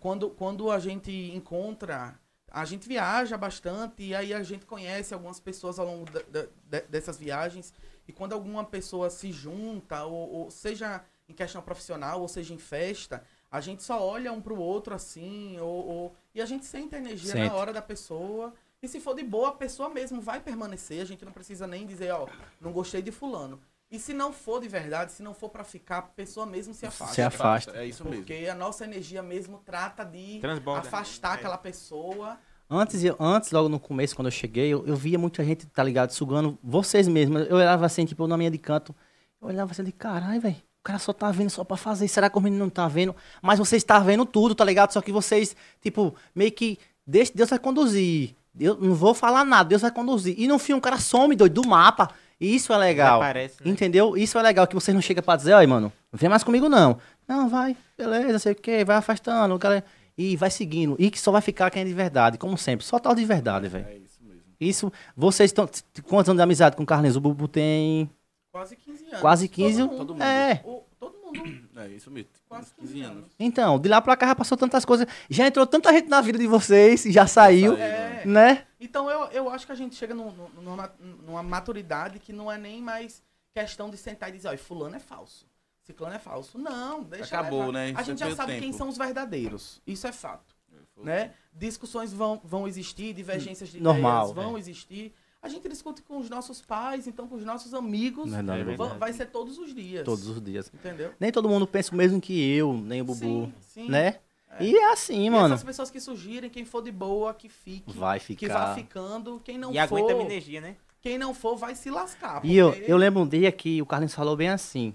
Quando, quando a gente encontra, a gente viaja bastante e aí a gente conhece algumas pessoas ao longo da- da- de- dessas viagens. E quando alguma pessoa se junta, ou, ou seja em questão profissional, ou seja em festa, a gente só olha um pro outro assim, ou, ou- e a gente sente a energia Sente. na hora da pessoa. E se for de boa, a pessoa mesmo vai permanecer. A gente não precisa nem dizer, ó, não gostei de fulano. E se não for de verdade, se não for pra ficar, a pessoa mesmo se afasta. Se afasta. É isso mesmo. Porque a nossa energia mesmo trata de Transborda, né? afastar É. aquela pessoa. Antes, eu- antes, logo no começo, quando eu cheguei, eu, eu via muita gente, tá ligado, sugando vocês mesmos. Eu olhava assim, tipo, na minha de canto, eu olhava assim, de caralho, velho, o cara só tá vendo só pra fazer, será que o menino não tá vendo? Mas vocês tá vendo tudo, tá ligado? Só que vocês, tipo, meio que, deixa, Deus vai conduzir. Eu não vou falar nada, Deus vai conduzir. E no fim, o cara some, doido, do mapa. E isso é legal. Aparece, né? Entendeu? Isso é legal, que você não chega pra dizer, olha, mano, não vem mais comigo não. Não, vai, beleza, sei o quê, vai afastando. O cara... e vai seguindo. E que só vai ficar quem é de verdade, como sempre. Só tal de verdade, velho. É isso mesmo. Isso, vocês estão. Quantos anos de amizade com o Carlinhos? O Bubu tem Quase 15 anos. quase 15. Todo mundo. Todo mundo. É. O- todo mundo. É isso mesmo. Quase 15 anos. Então, de lá pra cá já passou tantas coisas. Já entrou tanta gente na vida de vocês, já saiu. É. né? Então eu, eu acho que a gente chega num- num- numa, numa maturidade que não é nem mais questão de sentar e dizer, ó, fulano é falso. Ciclano é falso. Não, deixa Acabou, levar. né? A Sempre gente já sabe quem tempo. são os verdadeiros. Isso é fato. Né? Discussões vão, vão existir, divergências de Normal, ideias vão existir. A gente discute com os nossos pais, então com os nossos amigos. Verdade, É verdade. vai ser todos os dias. Todos os dias. Entendeu? Nem todo mundo pensa o mesmo que eu, nem o Bubu, Sim, sim. né? E é assim, E mano. essas pessoas que surgirem, quem for de boa, que fique. Vai Que ficar. vá ficando. Quem não E for. aguenta a minha energia, né? Quem não for, vai se lascar. E eu, eu lembro um dia que o Carlinhos falou bem assim.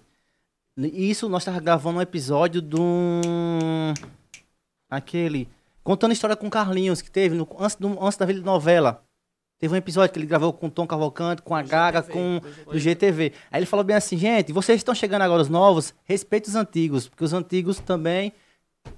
Isso nós tava gravando um episódio de um. Aquele. Contando história com o Carlinhos, que teve no- antes, do, antes da vida de novela. Teve um episódio que ele gravou com o Tom Cavalcante, com a Do Gaga, GTV, com do GTV. Aí ele falou bem assim, gente, vocês estão chegando agora os novos, respeite os antigos, porque os antigos também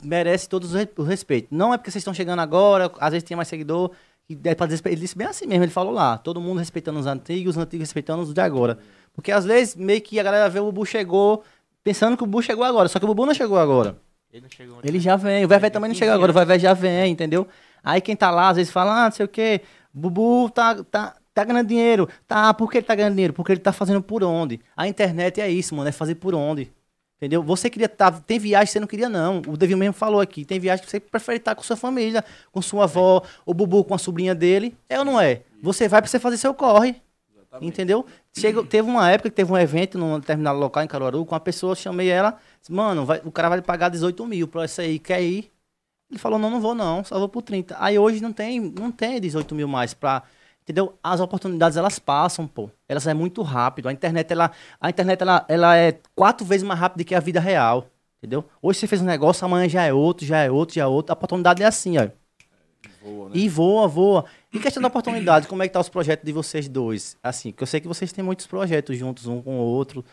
merecem todos o re- o respeito. Não é porque vocês estão chegando agora, às vezes tem mais seguidor, e é ele disse bem assim mesmo, ele falou lá, todo mundo respeitando os antigos, os antigos respeitando os de agora. Porque às vezes meio que a galera vê o Bubu chegou, pensando que o Bubu chegou agora, só que o Bubu não chegou agora. Ele não chegou. Ele já vem, o Vevé também não chega agora, o Vevé já vem, entendeu? Aí quem tá lá, às vezes fala, ah, não sei o quê, Bubu tá, tá, tá ganhando dinheiro. Tá, por que ele tá ganhando dinheiro? Porque ele tá fazendo por onde? A internet é isso, mano, é fazer por onde. Entendeu? Você queria estar. tem viagem que você não queria, não. O Davi mesmo falou aqui. Tem viagem que você prefere estar com sua família, com sua avó, o Bubu com a sobrinha dele. É ou não é? Você vai pra você fazer seu corre. Entendeu? Chega, teve uma época que teve um evento num determinado local em Caruaru, com uma pessoa, eu chamei ela, disse, mano, vai- o cara vai pagar 18 mil pra isso aí, quer ir? Ele falou, não, não vou não, só vou por 30. Aí hoje não tem, não tem 18 mil mais pra... Entendeu? As oportunidades, elas passam, pô. Elas é muito rápido. A internet, ela, a internet, ela, ela é quatro vezes mais rápida que a vida real. Entendeu? Hoje você fez um negócio, amanhã já é outro, já é outro, já é outro. A oportunidade é assim, ó. Voa, né? E voa, voa. E questão da oportunidade, como é que tá os projetos de vocês dois? Assim, que eu sei que vocês têm muitos projetos juntos, um com o outro.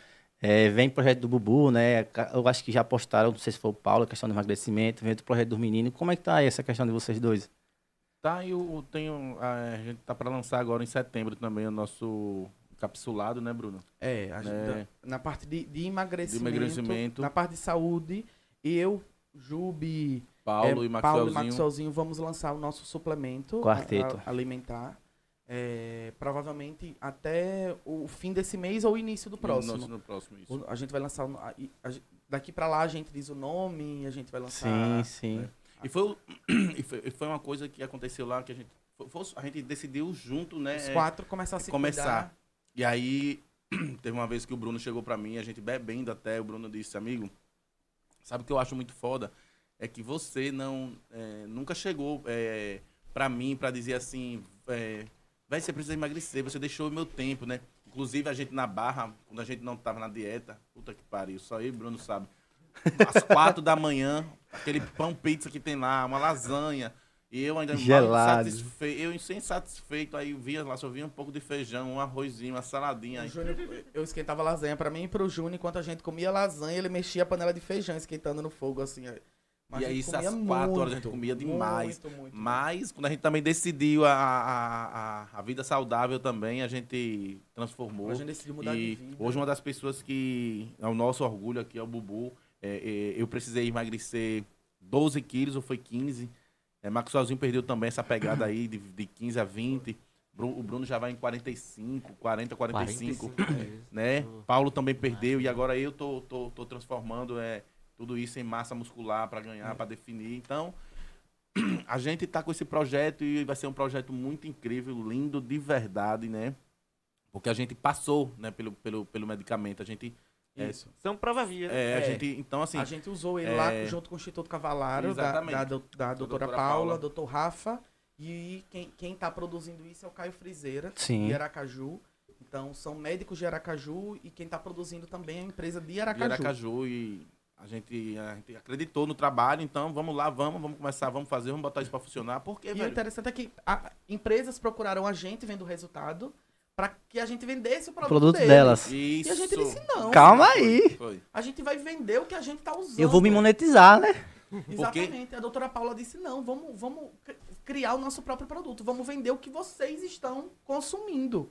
É, vem projeto do Bubu, né? Eu acho que já postaram, não sei se foi o Paulo, a questão do emagrecimento, vem outro projeto dos meninos. Como é que tá aí essa questão de vocês dois? Tá, e eu tenho. A gente tá pra lançar agora em setembro também o nosso capsulado, né, Bruno? É, a gente- É. na parte de, de emagrecimento, De emagrecimento. na parte de saúde, eu, Jubi, Paulo é, e Paulo e Maxwellzinho. Maxwellzinho vamos lançar o nosso suplemento Quarteto. a- a- alimentar. É, provavelmente até o fim desse mês ou o início do próximo. Próximo, isso. A gente vai lançar. a- a daqui pra lá a gente diz o nome, a gente vai lançar. Sim, sim. E foi, e foi, foi uma coisa que aconteceu lá que a gente. foi- a gente decidiu junto, né? Os é, quatro começar a se começar. cuidar. E aí, teve uma vez que o Bruno chegou pra mim, a gente bebendo até, o Bruno disse, amigo, sabe o que eu acho muito foda? É que você não, é, nunca chegou é, pra mim pra dizer assim, é, vai, você precisa emagrecer, você deixou o meu tempo, né? Inclusive, a gente na barra, quando a gente não tava na dieta, puta que pariu, só eu e o Bruno sabe. Às quatro da manhã, aquele pão pizza que tem lá, uma lasanha. E eu ainda Gelado. insatisfeito, eu sem satisfeito, aí via lá, só via um pouco de feijão, um arrozinho, uma saladinha. O Aí. Júnior, eu esquentava lasanha pra mim e pro Júnior, enquanto a gente comia lasanha, ele mexia a panela de feijão esquentando no fogo, assim. ó. Mas E aí, essas quatro horas a gente comia demais. Muito, muito. Mas, quando a gente também decidiu a, a, a, a vida saudável também, a gente transformou. A gente decidiu mudar e de vida. hoje uma das pessoas que é o nosso orgulho aqui é o Bubu. É, é, eu precisei emagrecer 12 quilos ou foi 15. É, Maxwellzinho perdeu também essa pegada aí de, de 15 a 20. Bru- O Bruno já vai em 45, 40, 45, né? Paulo também perdeu e agora eu tô, tô, tô transformando é, tudo isso em massa muscular para ganhar, para definir. Então, a gente tá com esse projeto e vai ser um projeto muito incrível, lindo de verdade, né? Porque a gente passou, né, pelo, pelo, pelo medicamento. A gente. É, Isso. São prova via. é, a É. gente. Então, assim. a gente usou ele é- lá junto com o Instituto Cavalaro, da, Exatamente. da, do- da doutora, doutora Paula, Paula. doutor Rafa. E quem, quem tá produzindo isso é o Caio Frizeira, Sim. de Aracaju. Então, são médicos de Aracaju e quem tá produzindo também é a empresa de de Aracaju. Aracaju e a gente, a gente acreditou no trabalho, então vamos lá, vamos, vamos começar, vamos fazer, vamos botar isso para funcionar. Porque, E o velho, interessante é que a- empresas procuraram a gente vendo o resultado para que a gente vendesse o produto, Produto deles. delas. isso. E a gente disse não. Calma Foi, aí. foi. A gente vai vender o que a gente tá usando. Eu vou me monetizar, né? Porque Exatamente. A doutora Paula disse: não, vamos, vamos cri- criar o nosso próprio produto, vamos vender o que vocês estão consumindo.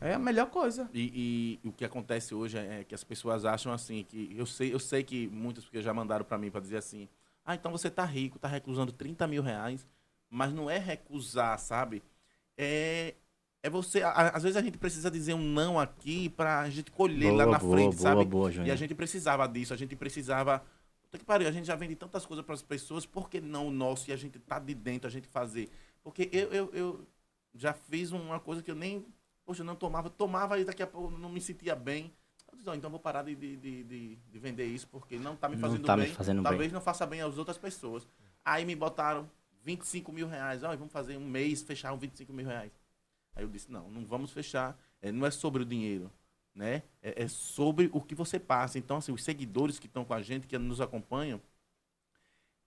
É a melhor coisa. E, e o que acontece hoje é que as pessoas acham assim, que eu sei, eu sei que muitas porque já mandaram para mim para dizer assim, ah, então você tá rico, tá recusando 30 mil reais, mas não é recusar, sabe? É, é você, a- às vezes a gente precisa dizer um não aqui pra gente colher lá Boa, na boa, frente, boa, sabe? boa, E a gente precisava disso, a gente precisava. Puta que pariu, a gente já vende tantas coisas para as pessoas, por que não o nosso e a gente tá de dentro, a gente fazer? Porque eu, eu, eu já fiz uma coisa que eu nem. Poxa, eu não tomava, tomava e daqui a pouco não me sentia bem. Eu disse, "Ó, então vou parar de, de, de, de- de vender isso, porque não tá me fazendo tá me bem. fazendo talvez bem. não faça bem às outras pessoas. Aí me botaram 25 mil reais. Ó, vamos fazer um mês, fechar um 25 mil reais. Aí eu disse, não, não vamos fechar. É, não é sobre o dinheiro, né? É, é sobre o que você passa. Então, assim, os seguidores que estão com a gente, que nos acompanham,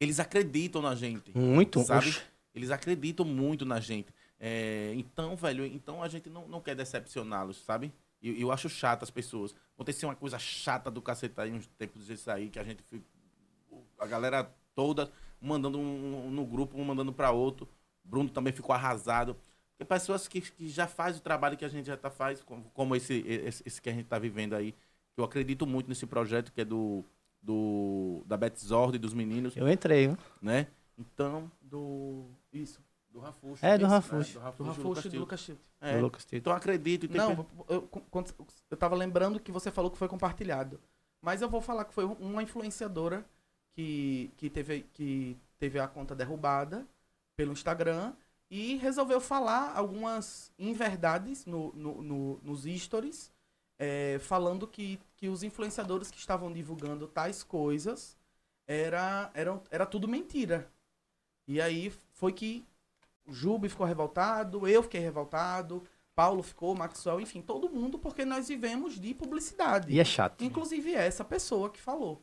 eles acreditam na gente. Muito, sabe? oxe. Eles acreditam muito na gente. É, então, velho, então a gente não, não quer decepcioná-los, sabe? E eu, eu acho chato as pessoas. Aconteceu uma coisa chata do cacete aí, uns tempos desses aí, que a gente fica. A galera toda mandando um, um no grupo, um mandando para outro. Bruno também ficou arrasado. Porque pessoas que, que já faz o trabalho que a gente já tá faz, como, como esse, esse, esse que a gente tá vivendo aí. Eu acredito muito nesse projeto que é do, do da Betzord e dos meninos Eu entrei, viu? né? Então, do. Isso. Do Rafuxo. É, do Isso, Rafuxo. do Do Rafuxo, e do. Lucas Tito. É, Do Lucas Tito. Então acredito. Não, eu, quando- eu tava lembrando que você falou que foi compartilhado. Mas eu vou falar que foi uma influenciadora que, que, teve, que teve a conta derrubada pelo Instagram e resolveu falar algumas inverdades no, no, no- nos stories, é, falando que, que os influenciadores que estavam divulgando tais coisas era, eram, era tudo mentira. E aí foi que o Jubi ficou revoltado, eu fiquei revoltado, Paulo ficou, Maxwell, enfim, todo mundo, porque nós vivemos de publicidade. E é chato. Inclusive essa pessoa que falou.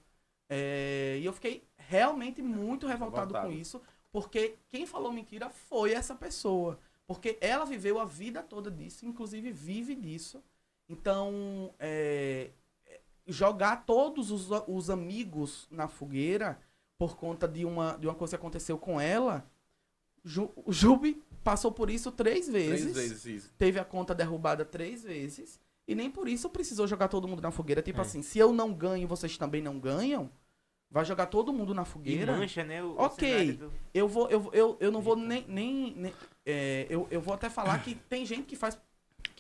É, e eu fiquei realmente muito revoltado, Revoltado. com isso, porque quem falou mentira foi essa pessoa. Porque ela viveu a vida toda disso, inclusive vive disso. Então, é, é, jogar todos os, os amigos na fogueira por conta de uma, de uma coisa que aconteceu com ela, Ju, o Jubi passou por isso três vezes Três vezes isso. teve a conta derrubada três vezes e nem por isso precisou jogar todo mundo na fogueira. Tipo É. assim, se eu não ganho e vocês também não ganham, vai jogar todo mundo na E fogueira. mancha, né? O, o Ok. cenário do- Eu vou, eu, eu, eu não vou nem, nem, nem- é, eu, eu vou até falar que tem gente que faz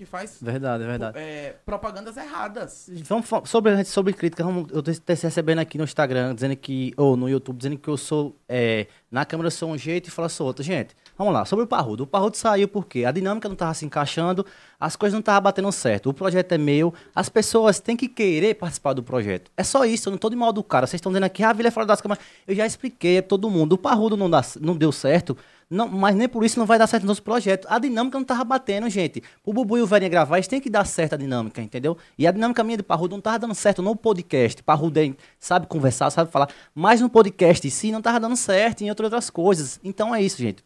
que faz Verdade, é verdade. é, propagandas erradas. Vamos sobre, sobre crítica, eu te recebendo aqui no Instagram, dizendo que, ou no YouTube, dizendo que eu sou, é, na câmera eu sou um jeito e fala sou outro. Gente, vamos lá, sobre o Parrudo. O Parrudo saiu porque a dinâmica não tava se encaixando, as coisas não estavam batendo certo. O projeto é meu, as pessoas têm que querer participar do projeto. É só isso, eu não tô de mal do cara. Vocês estão dizendo aqui, ah, a Vila é fora das câmeras. Eu já expliquei a todo mundo. O Parrudo não, dá, não deu certo, não, mas nem por isso não vai dar certo no nosso projeto. A dinâmica não tava batendo, gente. O Bubu e o Verinha gravar, eles têm que dar certo a dinâmica, entendeu? E a dinâmica minha de Parrudo não tava dando certo no podcast. Parrudo é- sabe conversar, sabe falar. Mas no podcast em si não tava dando certo em outras coisas. Então é isso, gente.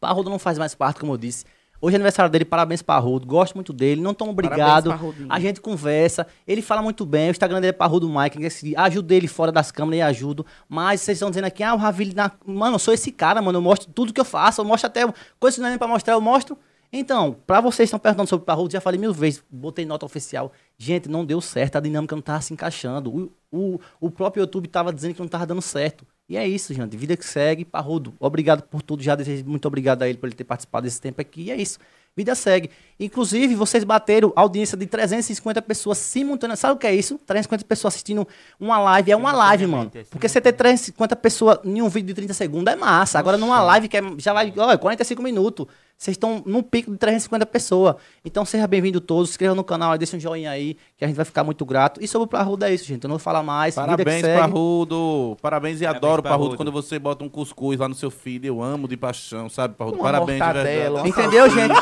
Parrudo não faz mais parte, como eu disse. Hoje é aniversário dele, parabéns Parrudo. Gosto muito dele, não tão obrigado. Parabéns. A gente conversa, ele fala muito bem, o Instagram dele é Parrudo Mike, ajudo ele fora das câmeras e ajudo. Mas vocês estão dizendo aqui, ah, o Ravili, na... mano, eu sou esse cara, mano, eu mostro tudo que eu faço, eu mostro até coisas que não é nem pra mostrar, eu mostro. Então, pra vocês que estão perguntando sobre o Parrudo, já falei mil vezes, botei nota oficial. Gente, não deu certo, a dinâmica não tava se encaixando. O, o, o próprio YouTube tava dizendo que não tava dando certo. E é isso, gente. Vida que segue. Parrudo, obrigado por tudo. Já desejo muito obrigado a ele por ele ter participado desse tempo aqui. E é isso. Vida segue. Inclusive, vocês bateram audiência de 350 pessoas simultâneas. Sabe o que é isso? 350 pessoas assistindo uma live. É uma live, mano. É Porque você ter 350 pessoas em um vídeo de 30 segundos é massa. Agora, numa live que é- já vai, olha, 45 minutos. Vocês estão no pico de 350 pessoas. Então, seja bem-vindo todos. Se inscreva no canal, deixa um joinha aí, que a gente vai ficar muito grato. E sobre o Parrudo é isso, gente. Eu não vou falar mais. Parabéns. Parrudo. Parabéns e Parabéns, adoro, Parrudo, Parrudo. quando você bota um cuscuz lá no seu feed. Eu amo de paixão, sabe, Parrudo? Uma Parabéns, de mortadela, Entendeu, gente?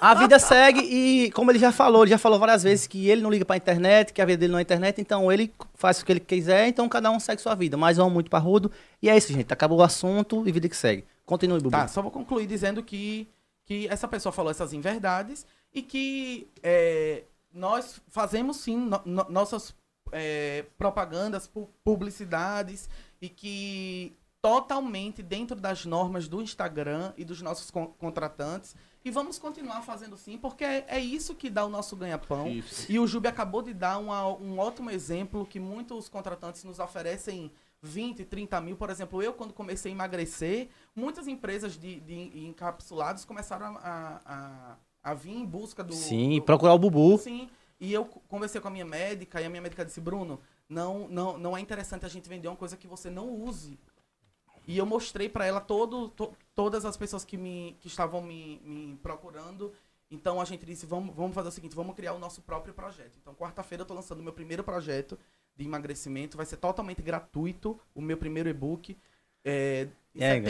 A vida segue e, como ele já falou, ele já falou várias vezes que ele não liga pra internet, que a vida dele não é internet, então ele faz o que ele quiser, então cada um segue sua vida. Mas eu amo muito Parrudo. E é isso, gente. Acabou o assunto e vida que segue. Continue, Bubu. Tá, só vou concluir dizendo que, que essa pessoa falou essas inverdades e que é, nós fazemos sim no- no- nossas é, propagandas, pu- publicidades e que totalmente dentro das normas do Instagram e dos nossos con- contratantes. E vamos continuar fazendo sim, porque é, é isso que dá o nosso ganha-pão. E o Júbi acabou de dar uma- um ótimo exemplo que muitos contratantes nos oferecem 20, 30 mil. Por exemplo, eu, quando comecei a emagrecer, muitas empresas de, de encapsulados começaram a, a, a vir em busca do. Sim, do- procurar o Bubu. Sim. E eu co- conversei com a minha médica e a minha médica disse, Bruno, não, não, não é interessante a gente vender uma coisa que você não use. E eu mostrei pra ela todo, to- todas as pessoas que, me, que estavam me, me procurando. Então a gente disse, vamos, vamos fazer o seguinte, vamos criar o nosso próprio projeto. Então quarta-feira eu tô lançando o meu primeiro projeto de emagrecimento. Vai ser totalmente gratuito, o meu primeiro e-book. É,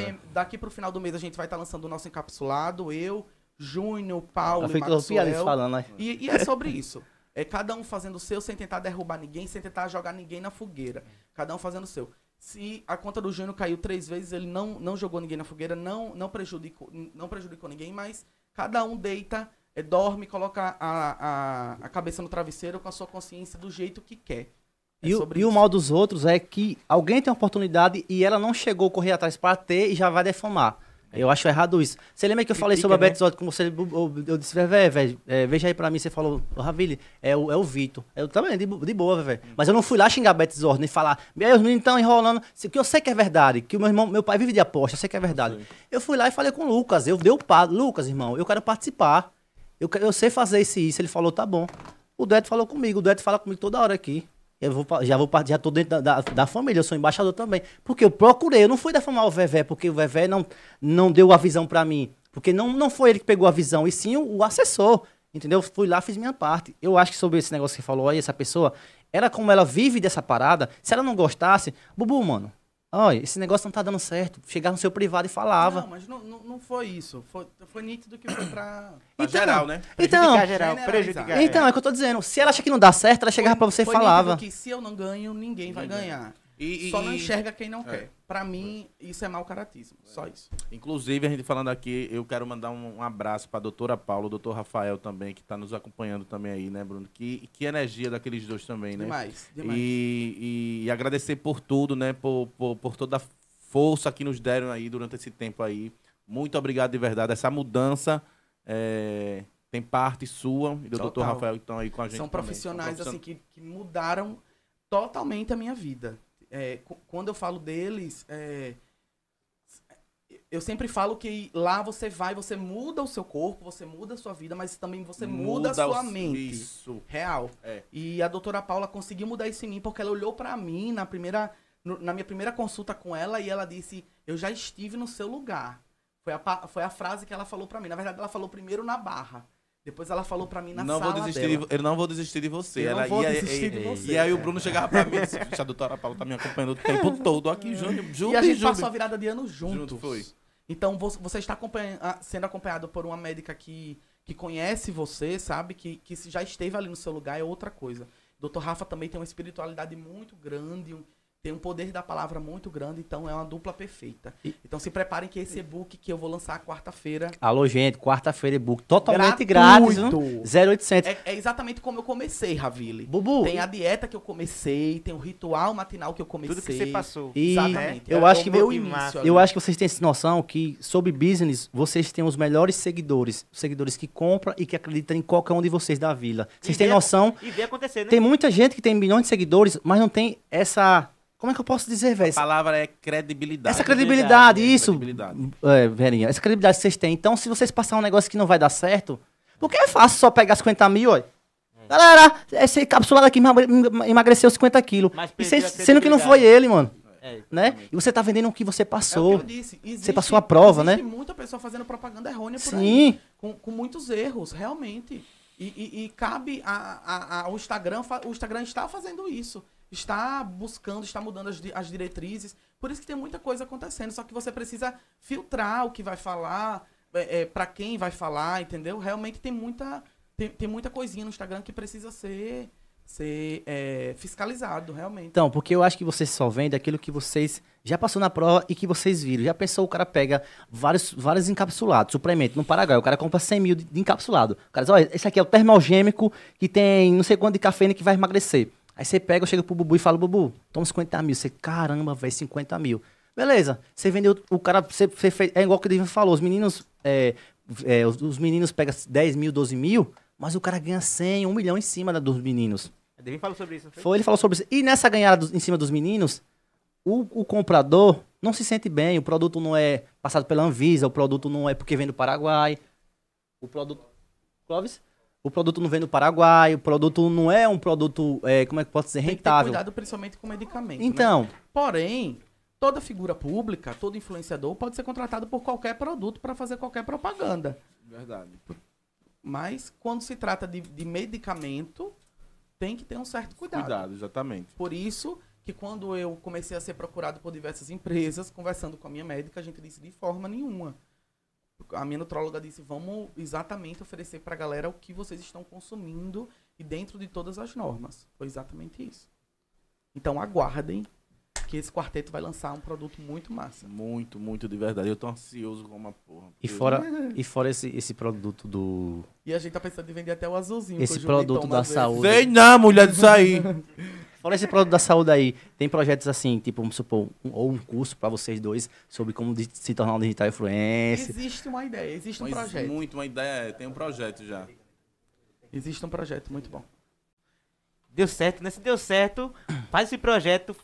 É, daqui pro final do mês a gente vai estar lançando o nosso encapsulado. Eu, Júnior, Paulo Ela e Maxwell. falando, né? E, e é sobre isso. É cada um fazendo o seu sem tentar derrubar ninguém, sem tentar jogar ninguém na fogueira. Cada um fazendo o seu. Se a conta do Júnior caiu três vezes, ele não, não jogou ninguém na fogueira, não, não, prejudicou, não prejudicou ninguém, mas cada um deita, é, dorme, coloca a, a, a cabeça no travesseiro com a sua consciência do jeito que quer. É E, o, e o mal dos outros é que alguém tem uma oportunidade e ela não chegou a correr atrás para ter e já vai defamar. Eu acho errado isso. Você lembra que eu falei sobre a né? Betzotti com você? Eu, disse, Vevé, velho, é, veja aí pra mim. Você falou, ô Ravile, é o, é o Vitor. Eu também, de, de boa, velho. Mas eu não fui lá xingar a Betzotti e falar, "Meu, os meninos estão enrolando. Se- Que eu sei que é verdade, que o meu irmão, meu pai vive de aposta, eu sei que é verdade. Eu fui lá e falei com o Lucas. Eu dei o pá, Lucas, irmão, eu quero participar. Eu, eu sei fazer isso e isso. Ele falou, tá bom. O Dueto falou comigo, o Dueto fala comigo toda hora aqui. Eu vou, já vou já tô dentro da, da, da família, eu sou embaixador também. Porque eu procurei, eu não fui defamar o Vevé, porque o Vevé não, não deu a visão pra mim. Porque não, não foi ele que pegou a visão, e sim o, o assessor. Entendeu? Fui lá, fiz minha parte. Eu acho que sobre esse negócio que você falou aí, essa pessoa, era como ela vive dessa parada. Se ela não gostasse, Bubu, mano, olha, esse negócio não tá dando certo. Chegava no seu privado e falava. Não, mas não, não, não foi isso. Foi, foi nítido que foi pra... Pra Então, geral, né? Então, Prejudicar geral, generalizar. prejudicar. então, é o que eu tô dizendo. Se ela acha que não dá certo, ela chegava pra você e falava. que se eu não ganho, ninguém vai ganhar. E- e- Só não e- enxerga quem não É. quer. Pra mim, isso é mau caratismo. Só isso. Inclusive, a gente falando aqui, eu quero mandar um, um abraço pra doutora Paula, doutor Rafael também, que tá nos acompanhando também aí, né, Bruno? Que, que energia daqueles dois também, né? Demais, demais. E, e- agradecer por tudo, né? Por, por, por toda a força que nos deram aí durante esse tempo aí. Muito obrigado de verdade. Essa mudança é, tem parte sua e do doutor Total. Rafael que estão aí com a gente. São também. profissionais São assim que, que mudaram totalmente a minha vida. É, quando eu falo deles, é, eu sempre falo que lá você vai, você muda o seu corpo, você muda a sua vida, mas também você muda, a sua o- mente. Isso. Real. É. E a doutora Paula conseguiu mudar isso em mim, porque ela olhou pra mim na primeira na minha primeira consulta com ela e ela disse: "Eu já estive no seu lugar". Foi a, foi a frase que ela falou pra mim. Na verdade, ela falou primeiro na barra. Depois ela falou pra mim na não sala vou desistir dela. de, eu não vou desistir de você. Eu não Ela, vou e, aí- desistir e- de você, E aí o. Bruno chegava pra mim e disse: "Puxa, a doutora Paula tá me acompanhando o tempo todo aqui, Júnior. Júnior, E a gente Júnior." passou a virada de ano juntos. Junto, foi. Então vo- você está acompanha- ah, sendo acompanhado por uma médica que, que conhece você, sabe? Que, que já esteve ali no seu lugar é outra coisa. Dr. Rafa também tem uma espiritualidade muito grande, um- tem um poder da palavra muito grande, então é uma dupla perfeita. Então se preparem que esse e-book que eu vou lançar quarta-feira Alô, gente, quarta-feira e-book totalmente grátis, viu? 0800. é, é exatamente como eu comecei, Ravile. Bubu, Tem a dieta que eu comecei, tem o ritual matinal que eu comecei. Tudo que você passou. E Exatamente. eu É acho que meu início. eu acho que vocês têm essa noção que sobre business, vocês têm os melhores seguidores, os seguidores que compram e que acreditam em qualquer um de vocês da vila. Vocês E têm vê- noção? E ver acontecer, né? Tem muita gente que tem milhões de seguidores, mas não tem essa, como é que eu posso dizer, velho? A palavra é credibilidade. Essa credibilidade, É, isso. credibilidade. É, Verinha, essa credibilidade que vocês têm. Então, se vocês passar um negócio que não vai dar certo, porque é fácil só pegar 50 mil, ó. Galera, esse encapsulado aqui emagre- emagreceu 50 quilos. E cês- sendo que não foi ele, mano. É. Né? E você tá vendendo o que você É o passou. que eu disse. Existe, Você passou a prova, né? Existe muita pessoa fazendo propaganda errônea por aí. Sim. Com, com muitos erros, realmente. E, e- e cabe a- a- a- ao Instagram, o Instagram está fazendo isso. Está buscando, está mudando as, as diretrizes. Por isso que tem muita coisa acontecendo. Só que você precisa filtrar o que vai falar, é, é, para quem vai falar, entendeu? Realmente tem muita, tem, tem muita coisinha no Instagram que precisa ser, ser é, fiscalizado, realmente. Então, porque eu acho que vocês só vendem aquilo que vocês já passou na prova e que vocês viram. Já pensou, o cara pega vários, vários encapsulados, suplemento, no Paraguai, o cara compra 100 mil de, de encapsulado. O cara diz, olha, esse aqui é o termogêmico que tem não sei quanto de cafeína que vai emagrecer. Aí você pega, eu chego pro Bubu e falo, Bubu, toma 50 mil. Você, caramba, velho, 50 mil. Beleza, você vendeu, o cara, você, você fez, é igual que o David falou, os meninos, é, é, os, os meninos pegam 10 mil, 12 mil, mas o cara ganha 100, 1 milhão em cima da- dos meninos. Devin falou sobre isso, foi? Foi, ele falou sobre isso. E nessa ganhada dos- em cima dos meninos, o, o comprador não se sente bem, o produto não é passado pela Anvisa, o produto não é porque vem do Paraguai. O produto. Clóvis? O produto não vem do Paraguai, o produto não é um produto, é, como é que pode ser, Tem que ter rentável. cuidado principalmente com medicamento. né? Então, Porém, toda figura pública, todo influenciador pode ser contratado por qualquer produto para fazer qualquer propaganda. Verdade. Mas quando se trata de, de medicamento, tem que ter um certo cuidado. Cuidado, exatamente. Por isso que quando eu comecei a ser procurado por diversas empresas, conversando com a minha médica, a gente disse de forma nenhuma. A minha nutróloga disse, vamos exatamente oferecer pra galera o que vocês estão consumindo e dentro de todas as normas. Foi exatamente isso. Então aguardem que esse quarteto vai lançar um produto muito massa. Muito, muito de verdade. Eu tô ansioso como uma porra. e fora, e fora esse, esse produto do. E a gente tá pensando em vender até o azulzinho. Esse produto da saúde. Sei não, mulher disso aí. Fora esse produto da saúde aí, tem projetos assim, tipo, vamos supor, um- ou um curso pra vocês dois sobre como se tornar um digital influencer. Existe uma ideia, existe um Mas projeto. muito uma ideia, tem um projeto já. Existe um projeto muito bom. Deu certo, né? Se deu certo, faz esse projeto,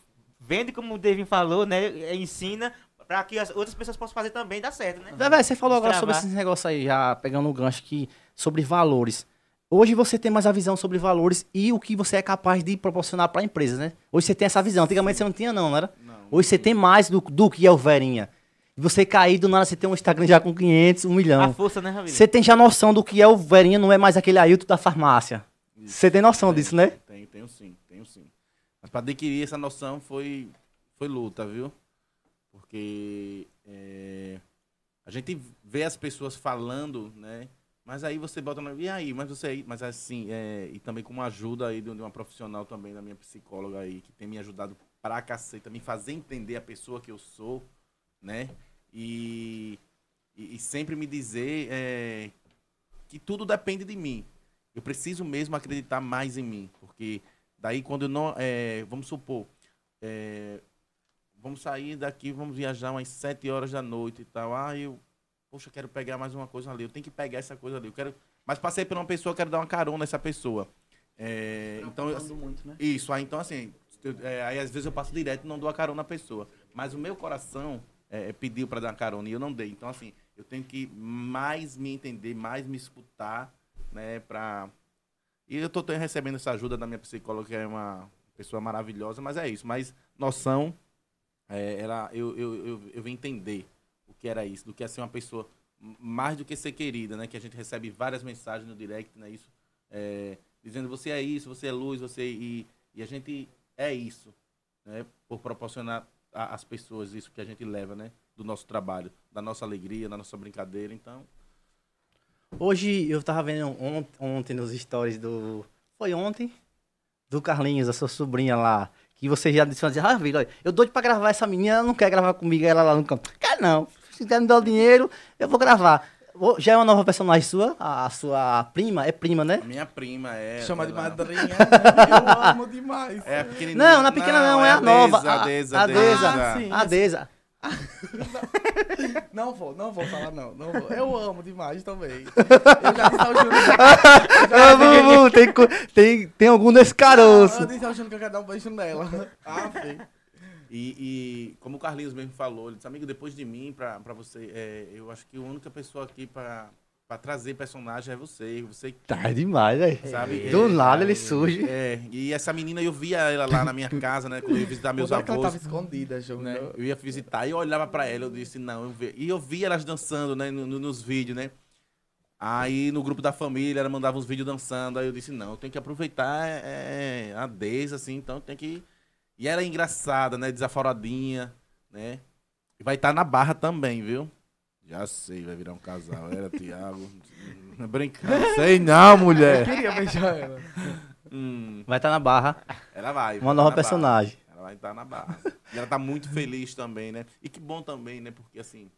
vende como o Devin falou, né? é, Ensina pra que as outras pessoas possam fazer também, dá certo, né? Vé, vé, você falou agora sobre esse negócio aí, já pegando o gancho aqui, sobre valores. Hoje você tem mais a visão sobre valores e o que você é capaz de proporcionar para a empresa, né? Hoje você tem essa visão. Antigamente você não tinha, não, não era? Não. Hoje você tem mais do, do que é o Verinha. Você cair do nada, você tem um Instagram já com 500, 1 A milhão. força, né, Ravila? Você tem já noção do que é o Verinha, não é mais aquele Ailton da farmácia. Você tem noção disso, né? Tenho, tenho sim, para adquirir essa noção foi, foi luta, viu? Porque é, a gente vê as pessoas falando, né? Mas aí você bota na. E aí? Mas você aí. Mas assim, é, e também com uma ajuda aí de uma profissional também, da minha psicóloga aí, que tem me ajudado pra caceta, me fazer entender a pessoa que eu sou, né? E, e, e sempre me dizer é, que tudo depende de mim. Eu preciso mesmo acreditar mais em mim, porque daí quando não, é, vamos supor, é, vamos sair daqui, vamos viajar umas sete horas da noite e tal. Ah, eu, poxa, quero pegar mais uma coisa ali. Eu tenho que pegar essa coisa ali. Eu quero, mas passei por uma pessoa, quero dar uma carona nessa pessoa. É, então, Falando muito, né? isso, aí então assim, eu- é, aí às vezes eu passo direto e não dou a carona à pessoa. Mas o meu coração é, pediu para dar uma carona e eu não dei. Então, assim, eu tenho que mais me entender, mais me escutar, né, pra... E eu tô recebendo essa ajuda da minha psicóloga, que é uma pessoa maravilhosa, mas é isso. Mas noção, é, ela, eu, eu, eu, eu vim entender o que era isso, do que é ser uma pessoa mais do que ser querida, né? Que a gente recebe várias mensagens no direct, né? Isso, é, dizendo você é isso, você é luz, você e, e a gente é isso, né? Por proporcionar às pessoas isso que a gente leva, né? Do nosso trabalho, da nossa alegria, da nossa brincadeira, então Hoje eu tava vendo ont- ontem nos stories do. Foi ontem? Do Carlinhos, a sua sobrinha lá. Que você já disse, ah, Vila, olha, eu doido pra gravar essa menina, ela não quer gravar comigo, ela lá no campo. Quer não. Se quer me dar o dinheiro, eu vou gravar. Já é uma nova personagem sua? A, a sua prima? É prima, né? a minha prima é Chama de ela- madrinha. Eu amo demais. É a pequenininha. Não, na pequena não, é a nova. Deza, A- Deza, a Deza. Deza. sim. A Deza. Não vou, não vou falar não, não vou. Eu amo demais também. Eu já disse ao Júnior. já tem, tem, tem algum nesse caroço. Eu disse ao Júnior que eu quero dar um beijo nela. Ah, filho. E, e como o Carlinhos mesmo falou, ele disse, amigo, depois de mim, pra, pra você, é, eu acho que a única pessoa aqui pra, pra trazer personagem é você. Você Tá demais, velho. sabe? Do é, nada ele surge. É, e essa menina, eu via ela lá na minha casa, né? Quando eu ia visitar meus é que ela avós. tava escondida, né? Júnior? Eu ia visitar e eu olhava pra ela, eu disse, não, eu vi... e eu via elas dançando, né, no- no- nos vídeos, né? Aí no grupo da família, ela mandava uns vídeos dançando, aí eu disse, não, eu tenho que aproveitar é, a Deise, assim, então tem que... E ela é engraçada, né, desaforadinha, né? E vai estar na barra também, viu? Já sei, vai virar um casal, era Tiago. Brincando, sei não, Eu mulher. queria beijar ela. Hum, Vai estar na barra. ela vai. Uma vai nova barra. personagem. Ela vai estar na barra. E ela tá muito feliz também, né? E que bom também, né? Porque assim.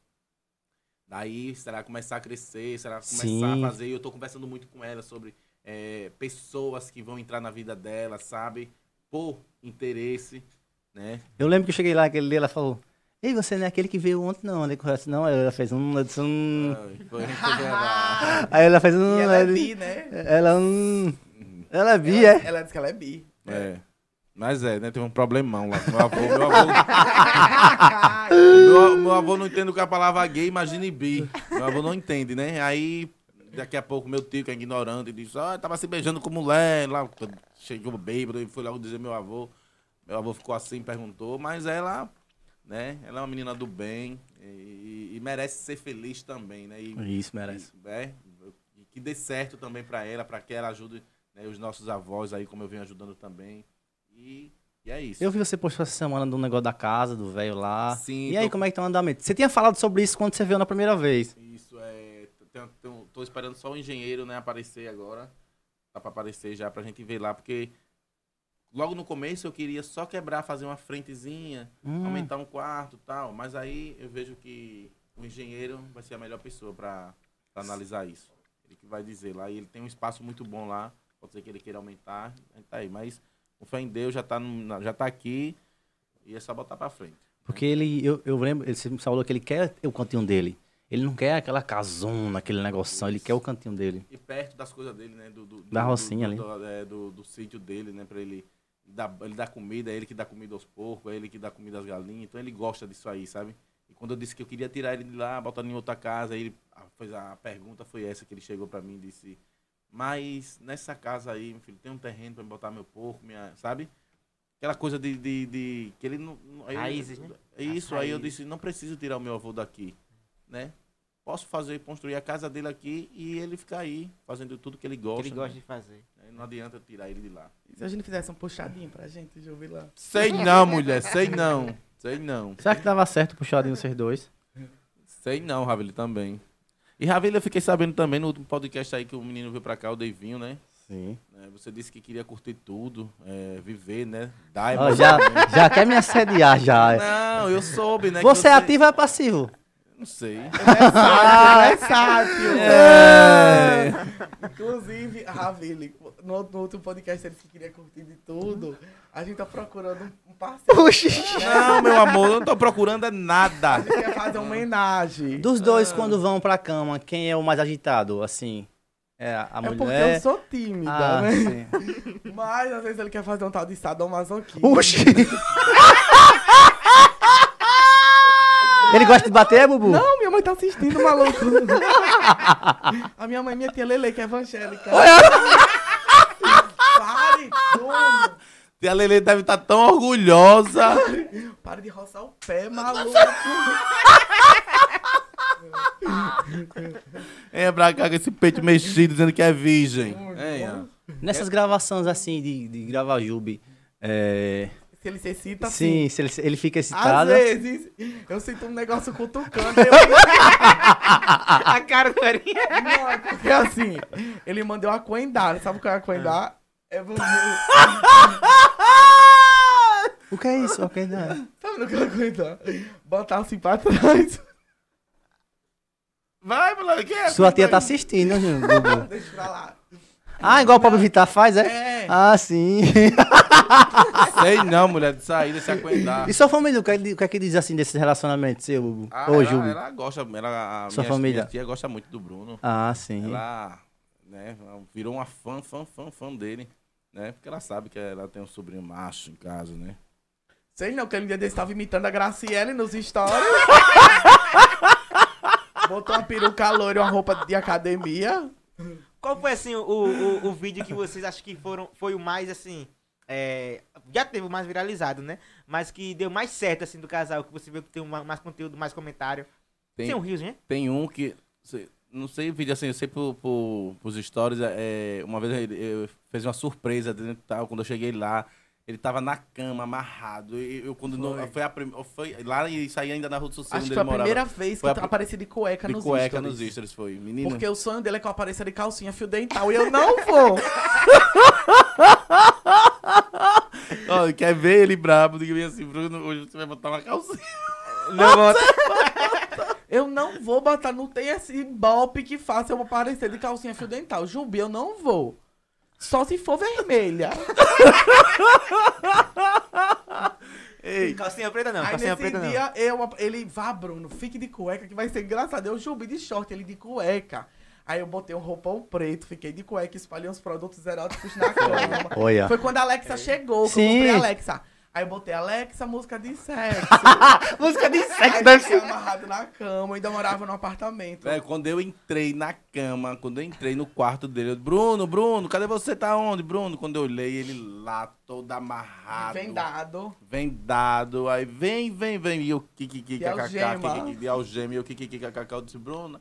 Daí, se ela começar a crescer, se ela começar Sim. a fazer. Eu tô conversando muito com ela sobre é, pessoas que vão entrar na vida dela, sabe? por interesse, né? Eu lembro que eu cheguei lá, aquele dia, ela falou, Ei, você não é aquele que veio ontem, não, né? Correto, não. Aí ela fez um. ela um... Aí ela fez um. E ela é ela- bi, né? Ela um. Ela é bi, ela, é? ela disse que ela é bi. É. Mas é, né? Teve um problemão lá meu avô. Meu avô, meu, meu avô não entende o que é a palavra gay, imagine bi. Meu avô não entende, né? Aí, daqui a pouco, meu tio, que é ignorante, disse: Ó, tava se beijando com mulher. Lá, chegou bêbado, e foi logo dizer meu avô. Meu avô ficou assim, perguntou, mas ela, né? Ela é uma menina do bem e, e merece ser feliz também, né? E, Isso, merece. e, é, e que dê certo também pra ela, pra que ela ajude né, os nossos avós aí, como eu venho ajudando também. E, e é isso. Eu vi você postou essa semana do negócio da casa, do velho lá. Sim, E aí, tô- como é que tá o andamento? Você tinha falado sobre isso quando você veio na primeira vez. Isso, é. Tô esperando só o engenheiro, né, aparecer agora. Tá pra aparecer já pra gente ver lá, porque logo no começo eu queria só quebrar, fazer uma frentezinha, Hum. aumentar um quarto e tal. Mas aí eu vejo que o engenheiro vai ser a melhor pessoa pra analisar isso. Ele que vai dizer lá. E ele tem um espaço muito bom lá. Pode ser que ele queira aumentar. Tá aí. Mas com fé em Deus já tá, no- já tá aqui. E é só botar pra frente. Porque ele, eu, eu lembro, ele- me falou que ele quer o cantinho dele. Ele não quer aquela casona, aquele negocinho, ele quer o cantinho dele. E perto das coisas dele, né? Do, do- Da do- rocinha do, ali. Do, é, do, do sítio dele, né? Pra ele dar, ele dar comida, é ele que dá comida aos porcos, é ele que dá comida às galinhas. Então ele gosta disso aí, sabe? E quando eu disse que eu queria tirar ele de lá, botar em outra casa, aí ele a, fez a, pergunta foi essa que ele chegou pra mim e disse: Mas nessa casa aí, meu filho, tem um terreno pra me botar meu porco, minha, sabe? Aquela coisa de, de, de- que ele não. Raízes, né? É isso, aí eu disse, não preciso tirar o meu avô daqui, né? Posso fazer, construir a casa dele aqui e ele ficar aí, fazendo tudo que ele Que gosta. ele gosta né? de fazer. Não adianta eu tirar ele de lá. E se a gente fizesse um puxadinho pra gente, deixa eu ver lá. Sei não, mulher, sei não. Sei não. Será que dava certo puxadinho vocês dois? Sei não, Ravili, também. E Ravili, eu fiquei sabendo também no último podcast aí que o menino veio pra cá, o Deivinho, né? Sim. É, Você disse que queria curtir tudo, é, viver, né? Dar já, já quer me assediar já. Não, eu soube, né? que Você é ativo ou é passivo? Não sei. Versátil, é versátil. Inclusive, Ravili, no, no último podcast ele que queria curtir de tudo. A gente tá procurando um parceiro. Oxi. Não, meu amor, eu não tô procurando é nada. A gente quer fazer uma homenagem. Dos dois, quando vão pra cama, quem é o mais agitado? Assim, é a É porque mulher... eu sou tímida, Ah, né? sim. Mas às vezes ele quer fazer um tal de sadomasoquismo. Oxi! Ele gosta de bater, é, Bubu? Não, minha mãe tá assistindo, maluco. A minha mãe, minha tia Lele, que é evangélica. Pare, dono. Tia Lele deve estar tão orgulhosa. Pare de roçar o pé, maluco. É pra cá com esse peito mexido dizendo que é virgem. É, ó. Nessas gravações assim de, de gravar Jube, é... Se ele se excita, sim, se ele, ele fica Às excitado. vezes, eu sinto um negócio cutucando. Eu... A cara do. Não, é porque assim, ele mandou aquendar. Sabe o que é aquendar? É você. O que é isso? Não. Sabe o que é aquendar? Botar assim pra trás. Vai, moleque. que é? Sua tia tá assistindo, Bubu. Deixa pra lá. Ah, igual o Pablo Vittar faz, é? É. Ah, sim. Sei não, mulher, de sair, desse acuendar. E sua família, o que, é que- o que é que diz assim desse relacionamento seu, Bubu? Ah, Ô, ela, ela gosta, ela, a Sua minha, família? minha tia gosta muito do Bruno. Ah, sim. Ela, né, virou uma fã, fã, fã, fã dele, né? Porque ela sabe que ela tem um sobrinho macho em casa, né? Sei não, que ele um dia desse tava imitando a Graciele nos stories. Botou uma peruca loira e uma roupa de academia. Qual foi, assim, o, o, o vídeo que vocês acham que foram, foi o mais, assim... é, já teve o mais viralizado, né? Mas que deu mais certo, assim, do casal. Que você viu que tem uma- mais conteúdo, mais comentário. Tem, Tem um Rios, né? tem um que. Não sei vídeo assim, eu sei por, por, pros stories. É, uma vez ele eu fez uma surpresa dentro e tal. Quando eu cheguei lá, ele tava na cama, amarrado. E eu, quando Foi. foi, a prim, foi lá e saí ainda na rua do Sossego, Acho que foi a morava. primeira vez que a eu apareci de cueca de nos cueca stories. nos stories, foi. Menino. Porque o sonho dele é que eu apareça de calcinha fio dental. E eu não vou. Ó, quer ver ele brabo? Diga bem assim, Bruno, hoje você vai botar uma calcinha. Não, bota. Eu não vou botar. Não tem esse golpe que faça eu aparecer de calcinha fio dental. Jubi, eu não vou. Só se for vermelha. Ei, Calcinha preta não, Aí calcinha nesse preta não. dia, eu, ele, vá, Bruno, fique de cueca que vai ser engraçado. Eu subi de short, ele de cueca. Aí eu botei um roupão preto, fiquei de cueca, espalhei uns produtos eróticos na cama. Olha. Foi quando a Alexa chegou, que Sim. eu comprei a Alexa. Aí eu botei Alexa, música de sexo. Música de sexo deve ser. amarrado na cama, ainda morava no apartamento. velho, quando eu entrei na cama, quando eu entrei no quarto dele, eu, Bruno, Bruno, cadê você? Tá onde, Bruno? Quando eu olhei, ele lá, todo amarrado. Vendado. vendado. Aí vem, vem, vem. E eu, que, que, que, De kkk, de algema. E eu, que, que, que, kkk. Eu disse, Bruna.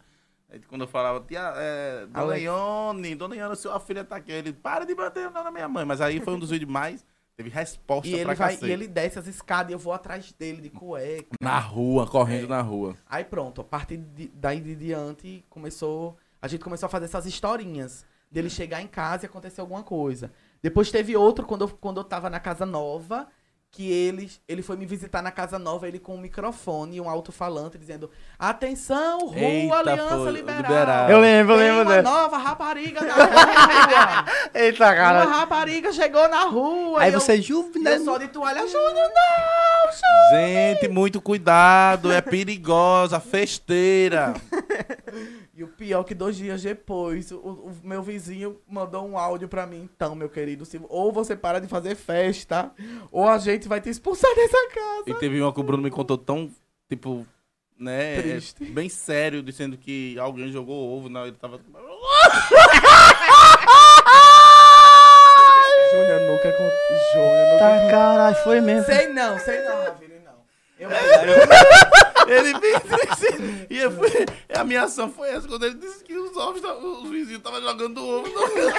Aí quando eu falava, tia, é, Dona. Ione, Dona Ione, sua filha tá aqui. Ele, para de bater na minha mãe. Mas aí foi um dos vídeos mais, teve resposta E ele, vai, e ele desce as escadas e eu vou atrás dele de cueca. Na rua, correndo É. na rua. Aí pronto, a partir de, daí de diante começou. A gente começou a fazer essas historinhas. Dele chegar em casa e acontecer alguma coisa. Depois teve outro quando eu, quando eu tava na casa nova. Que ele, ele foi me visitar na casa nova, ele com um microfone e um alto-falante dizendo: Atenção, Rua Eita, Aliança foi, Liberal. liberal. Eu lembro, eu Tem lembro uma nova rapariga na rua. Eita, uma cara. rapariga chegou na rua. Aí e você, Júpiter. eu só de toalha, Júnior, não, Júnior. Gente, muito cuidado. É perigosa, festeira. E o pior que dois dias depois, o, o meu vizinho mandou um áudio pra mim. Então, meu querido, se, ou você para de fazer festa, ou a gente vai te expulsar dessa casa. E teve uma que o Bruno me contou tão, tipo, né, Triste. bem sério, dizendo que alguém jogou ovo, não, ele tava... Júnior nunca contou. Júnior nunca Tá, caralho, foi mesmo. Sei não, sei não, Ravine, não. Eu, Ele bem triste. E eu fui, a minha ação foi essa, quando ele disse que os ovos, os vizinhos estavam jogando ovo no, dele.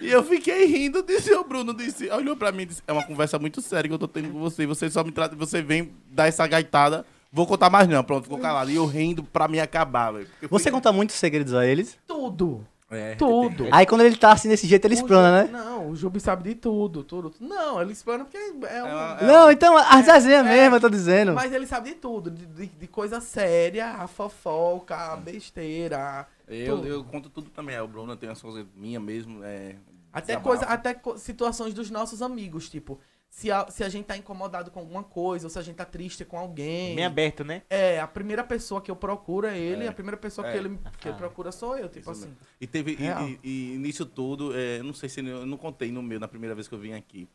E eu fiquei rindo, disse o Bruno, disse, olhou pra mim e disse, é uma conversa muito séria que eu tô tendo com você, você só me trata, você vem dar essa gaitada, vou contar mais não, pronto, ficou calado. E eu rindo pra me acabar, velho. Você conta muitos segredos a eles. tudo. É, Tudo. Aí quando ele tá assim desse jeito, ele O explana, Ju- né? Não, o Jubi sabe de tudo, tudo. Não, ele explana porque é um... É uma- Não, então, resenhas É, mesmo, eu tô dizendo. Mas ele sabe de tudo, de, de- de coisa séria, a fofoca, a besteira. Eu, eu conto tudo também. É, o Bruno tem as coisas minhas mesmo. É, Até, desabafo. coisa, até co- situações dos nossos amigos, tipo, se a, se a gente tá incomodado com alguma coisa, ou se a gente tá triste com alguém. Bem aberto, né? É, a primeira pessoa que eu procuro é ele, É. a primeira pessoa É. que ele que Ah. procura sou eu, tipo Isso assim. E teve. e-. E, e nisso tudo, é, eu não sei se eu não contei no meu, na primeira vez que eu vim aqui.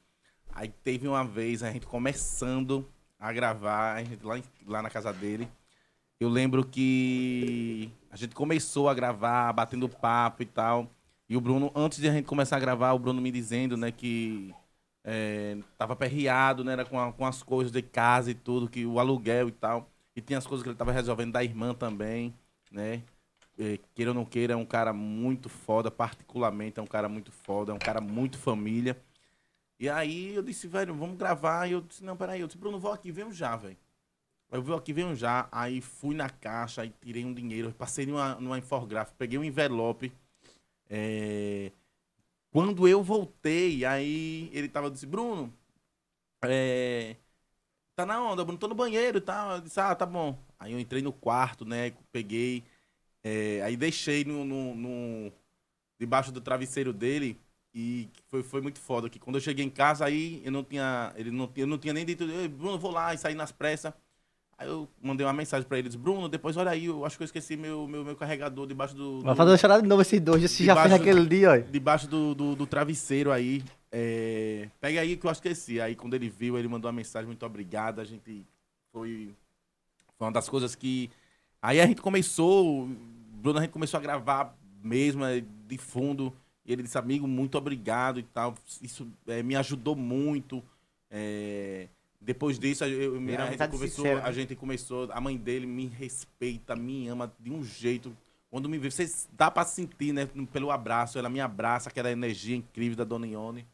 Aí teve uma vez a gente começando a gravar, a gente lá, lá na casa dele. Eu lembro que a gente começou a gravar, batendo papo e tal. E o Bruno, antes de a gente começar a gravar, o Bruno me dizendo, né, que é, tava perreado, né, era com, a- com as coisas de casa e tudo, que o aluguel e tal. E tinha as coisas que ele tava resolvendo da irmã também, né? É, queira ou não queira, é um cara muito foda, particularmente é um cara muito foda, é um cara muito família. E aí eu disse, velho, vamos gravar. E eu disse, não, peraí, eu disse, Bruno, vou aqui, venho já, velho. Eu vou aqui, venho já. Aí fui na caixa, aí tirei um dinheiro, passei numa, numa infográfica, peguei um envelope. É, Quando eu voltei, aí ele tava, disse, Bruno, é, tá na onda, Bruno, tô no banheiro e tal. Eu disse, ah, tá bom. Aí eu entrei no quarto, né, peguei, é, aí deixei no, no- no- debaixo do travesseiro dele e foi, foi muito foda. Que quando eu cheguei em casa, aí eu não tinha. Ele não, eu não tinha nem dito, "Ei, Bruno, vou lá e saí nas pressas. Aí eu mandei uma mensagem pra ele, disse, Bruno, depois olha aí, eu acho que eu esqueci meu, meu, meu carregador debaixo do. Vai fazer eu chorar de novo esses dois, se já fez aquele dia, ó. debaixo do, do, do travesseiro aí. É, pega aí que eu esqueci. Aí quando ele viu, ele mandou uma mensagem, muito obrigado. A gente foi. Foi uma das coisas que. Aí a gente começou. Bruno, a gente começou a gravar mesmo, é, de fundo. E ele disse, amigo, muito obrigado e tal. Isso é, me ajudou muito. É, depois disso, eu, eu- Virou a, gente né? a gente começou. A mãe dele me respeita, me ama de um jeito. Quando me vê, vocês dá pra sentir, né? Pelo abraço, ela me abraça, aquela energia incrível da Dona Ione.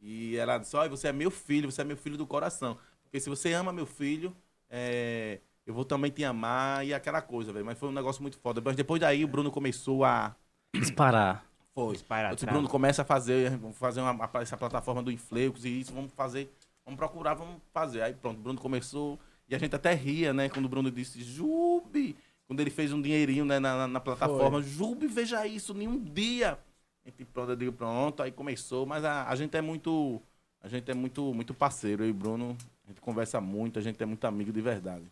E ela disse: Olha, você é meu filho, você é meu filho do coração. Porque se você ama meu filho, é, eu vou também te amar e aquela coisa, velho. Mas foi um negócio muito foda. Mas depois daí o Bruno começou a. Disparar. Foi. Disparar, trava. Bruno, começa a fazer, vamos fazer uma, essa plataforma do Infleucos e isso, vamos fazer, vamos procurar, vamos fazer. Aí pronto, o Bruno começou, e a gente até ria, né, quando o Bruno disse, Jubi, quando ele fez um dinheirinho né, na, na- na plataforma. Jube, veja isso, nenhum dia. E pronto, eu digo, pronto, aí começou, mas a, a gente é muito. A gente é muito, muito parceiro, eu e o Bruno. A gente conversa muito, a gente é muito amigo de verdade.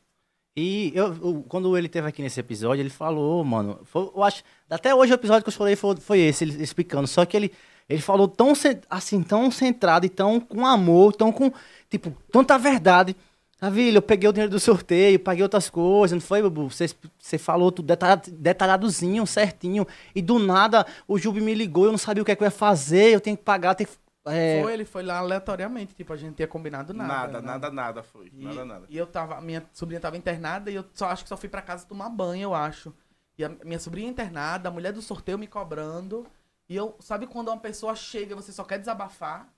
E eu, eu- quando ele teve aqui nesse episódio, ele falou, mano. foi- eu acho. Até hoje o episódio que eu chorei foi, foi esse, ele explicando. Só que ele, ele falou tão assim, tão centrado e tão com amor, tão com. Tipo, tanta verdade. Davi, eu peguei o dinheiro do sorteio, paguei outras coisas, não foi, Bubu? Você, você falou tudo detalhado, detalhadozinho, certinho. E do nada o Jubi me ligou, eu não sabia o que, é que eu ia fazer, eu tenho que pagar, tenho que. é, Foi, ele foi lá aleatoriamente, tipo, a gente tinha combinado nada. Nada, né? nada, nada foi. E, Nada, nada. e eu tava, minha sobrinha tava internada e eu só acho que só fui pra casa tomar banho, eu acho. E a minha sobrinha internada, a mulher do sorteio me cobrando. E eu, sabe quando uma pessoa chega e você só quer desabafar?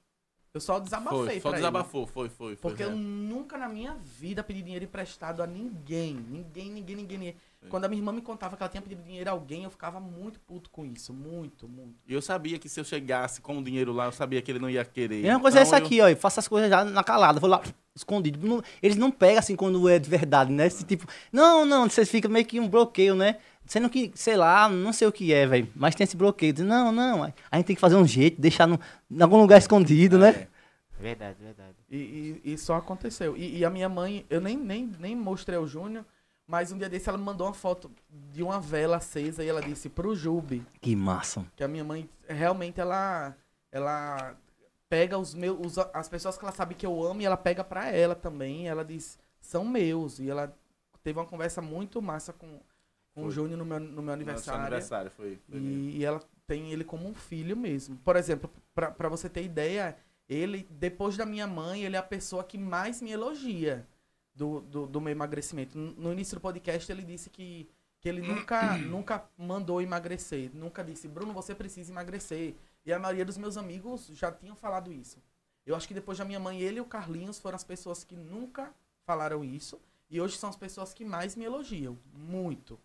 Eu só desabafei Foi, só pra ele. desabafou, foi, foi. foi Porque eu é. nunca na minha vida pedi dinheiro emprestado a ninguém. Ninguém, ninguém, ninguém, ninguém. Quando a minha irmã me contava que ela tinha pedido dinheiro a alguém, eu ficava muito puto com isso. Muito, muito. E eu sabia que se eu chegasse com o dinheiro lá, eu sabia que ele não ia querer. E uma coisa é Então, essa eu- aqui, ó. Eu faço as coisas já na calada. Vou lá, escondido. Não- eles não pegam assim quando é de verdade, né? Esse tipo. Não, não, você fica meio que um bloqueio, né? Sendo que, sei lá, não sei o que é, velho. Mas tem esse bloqueio. Diz, não, não. A gente tem que fazer um jeito, deixar no, em algum lugar escondido, né? É. Verdade, verdade. E, e, e só aconteceu. E, e a minha mãe, eu nem, nem, nem mostrei ao Júnior, mas um dia desse ela me mandou uma foto de uma vela acesa e ela disse pro Jube, Que massa. que a minha mãe realmente ela ela pega os meus os- as pessoas que ela sabe que eu amo e ela pega pra ela também. Ela diz são meus e ela teve uma conversa muito massa com, com o. Júnior no meu, no meu aniversário. aniversário foi. foi. E, e ela tem ele como um filho mesmo. Por exemplo, pra você ter ideia, ele, depois da minha mãe, ele é a pessoa que mais me elogia do, do, do meu emagrecimento. No no início do podcast, ele disse que, que ele nunca, nunca mandou emagrecer. Nunca disse, Bruno, você precisa emagrecer. E a maioria dos meus amigos já tinham falado isso. Eu acho que depois da minha mãe, ele e o Carlinhos foram as pessoas que nunca falaram isso. E hoje são as pessoas que mais me elogiam. Muito.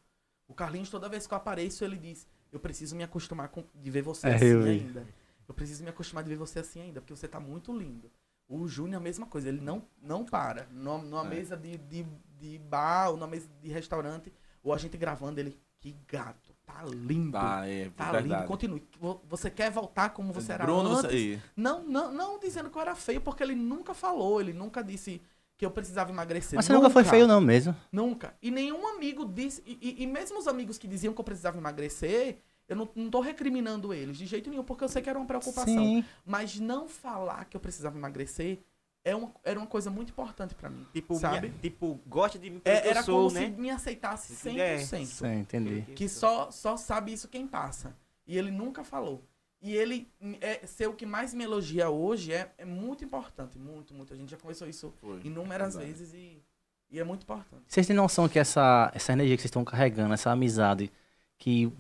O Carlinhos, toda vez que eu apareço, ele diz: Eu preciso me acostumar com, de ver você É, assim eu ainda. Eu preciso me acostumar de ver você assim ainda, porque você tá muito lindo. O Júnior, a mesma coisa, ele não, não para. Numa, numa É. mesa de, de, de bar, ou numa mesa de restaurante, ou a gente gravando, ele, que gato, tá lindo. Ah, é, Tá verdade. lindo, continue. Vo- Você quer voltar como você era Bruno, antes? você. Não, não, não dizendo que eu era feio, porque ele nunca falou, ele nunca disse que eu precisava emagrecer. Mas você nunca foi feio, não, mesmo. Nunca. E nenhum amigo disse. E, e- e mesmo os amigos que diziam que eu precisava emagrecer, eu não, não tô recriminando eles de jeito nenhum, porque eu sei que era uma preocupação. Sim. Mas não falar que eu precisava emagrecer é uma, era uma coisa muito importante pra mim. Tipo, Sabe? minha- tipo, gosta de mim É, era sou, como né? se me aceitasse 100%. É. Sim, entendi. Que só, só sabe isso quem passa. E ele nunca falou. E ele é, ser o que mais me elogia hoje é, é muito importante. Muito, muito. A gente já conversou isso Foi. inúmeras Verdade. vezes e, e é muito importante. Vocês têm noção que essa, essa energia que vocês estão carregando, essa amizade, que